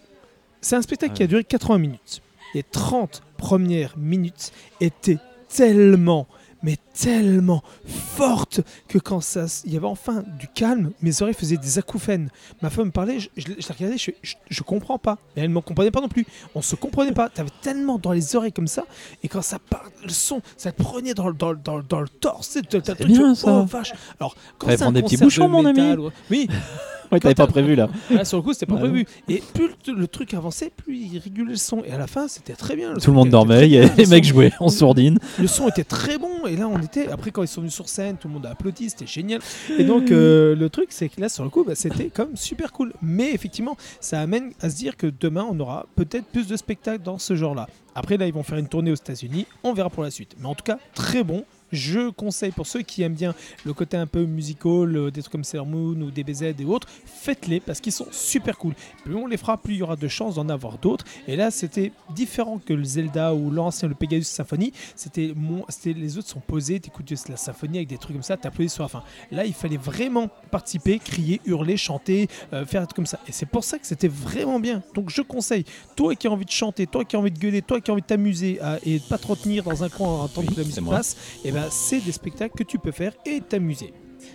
C'est un spectacle qui a duré 80 minutes. Les 30 premières minutes étaient tellement, mais tellement fortes que quand ça, il y avait enfin du calme, mes oreilles faisaient des acouphènes. Ma femme me parlait, je, je, je la regardais, je, je, je comprends pas. Et elle ne me comprenait pas non plus. On se comprenait pas. T'avais tellement dans les oreilles comme ça, et quand ça part, le son, ça te prenait dans, le- dans, dans, dans le torse. C'est bien, ça. Oh vache. Alors, quand c'est un des petits bouchons, mon ami. ou- Oui, Ouais, t'avais pas prévu là. Là, sur le coup, c'était pas Ah prévu. Et plus le, truc avançait, plus il régulait le son. Et à la fin, c'était très bien. Tout le monde dormait, avait les mecs jouaient en sourdine. Le son était très bon. Et là, on était. Après, quand ils sont venus sur scène, tout le monde a applaudi. C'était génial. Et donc, euh, le truc, c'est que là, sur le coup, bah, c'était comme super cool. Mais effectivement, ça amène à se dire que demain, on aura peut-être plus de spectacles dans ce genre-là. Après, là, ils vont faire une tournée aux États-Unis. On verra pour la suite. Mais en tout cas, très bon. Je conseille pour ceux qui aiment bien le côté un peu musical, euh, des trucs comme Sailor Moon ou DBZ et autres, faites-les parce qu'ils sont super cool. Plus on les fera, plus il y aura de chances d'en avoir d'autres. Et là, c'était différent que le Zelda ou l'ancien, le Pegasus Symphony. C'était mon- c'était les autres sont posés, t'écoutes la symphonie avec des trucs comme ça, t'applaudis sur la fin. Là, il fallait vraiment participer, crier, hurler, chanter, euh, faire des trucs comme ça. Et c'est pour ça que c'était vraiment bien. Donc je conseille, toi qui as envie de chanter, toi qui as envie de gueuler, toi qui as envie de t'amuser à- et de pas te retenir dans un coin en attendant Oui, que la musique passe, et ben c'est des spectacles que tu peux faire et t'amuser.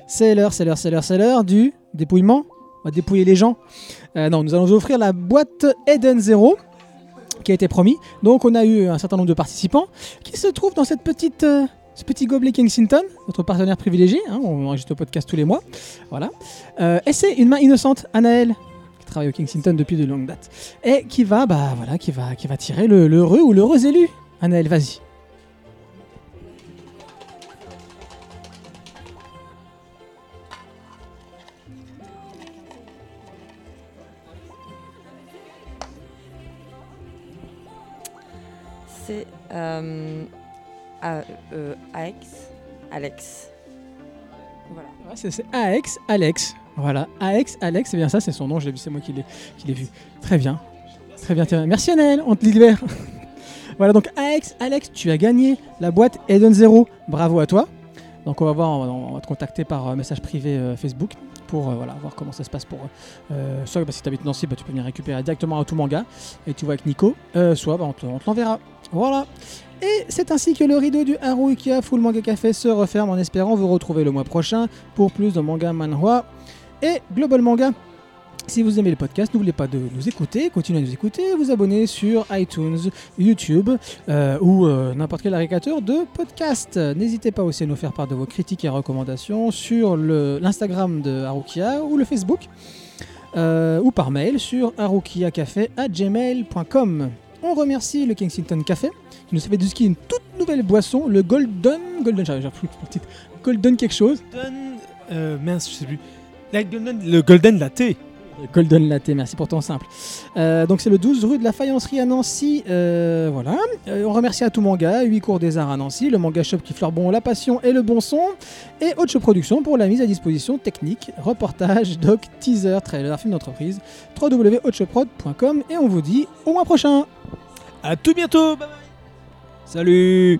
C'est l'heure, c'est l'heure, c'est l'heure, c'est l'heure du dépouillement. On va dépouiller les gens. Euh, non, nous allons vous offrir la boîte Eden Zero qui a été promis. Donc on a eu un certain nombre de participants qui se trouvent dans cette petite, euh, ce petit gobelet Kensington, notre partenaire privilégié. hein, on enregistre le podcast tous les mois. Voilà. Euh, et c'est une main innocente, Anaël, qui travaille au Kensington depuis de longues dates, et qui va, bah voilà, qui va, qui va tirer le- l'heureux ou l'heureuse élu. Anaël, vas-y. C'est euh, euh, Alex. Voilà. Ouais, c'est AX Alex. Voilà, AX Alex, c'est bien ça, c'est son nom, je l'ai vu, c'est moi qui l'ai vu. Très bien. Très bien. Merci Annelle, on te libère. voilà, donc AX Alex, tu as gagné la boîte Eden Zero. Bravo à toi. Donc on va voir, on va, te contacter par euh, message privé euh, Facebook pour voilà, voir comment ça se passe pour soit bah, si tu habites Nancy, bah, tu peux venir récupérer directement à tout manga et tu vois avec Nico, soit bah, on te, te l'enverra. Voilà. Et c'est ainsi que le rideau du Haruika Full Manga Café se referme en espérant vous retrouver le mois prochain pour plus de manga manhwa et Global Manga. Si vous aimez le podcast, n'oubliez pas de nous écouter, continuez à nous écouter, vous abonner sur iTunes, YouTube euh, ou euh, n'importe quel agrégateur de podcast. N'hésitez pas aussi à nous faire part de vos critiques et recommandations sur l'Instagram de Harukia ou le Facebook euh, ou par mail sur harukiacafé@gmail.com. On remercie le Kensington Café qui nous a fait une toute nouvelle boisson, le Golden Golden, j'arrive plus le. Golden quelque chose. Golden. euh, mince, je sais plus. Golden- le Golden Latte. Golden Latte, merci pour ton simple. Euh, donc c'est le 12 rue de la Faïencerie à Nancy. euh, voilà. Euh, on remercie à tout manga, 8 cours des arts à Nancy, le manga shop qui fleure bon la passion et le bon son, et Haute Production pour la mise à disposition technique, reportage, doc, teaser, trailer, film d'entreprise, www.hauteshopprod.com et on vous dit au mois prochain. À tout bientôt. Bye bye. Salut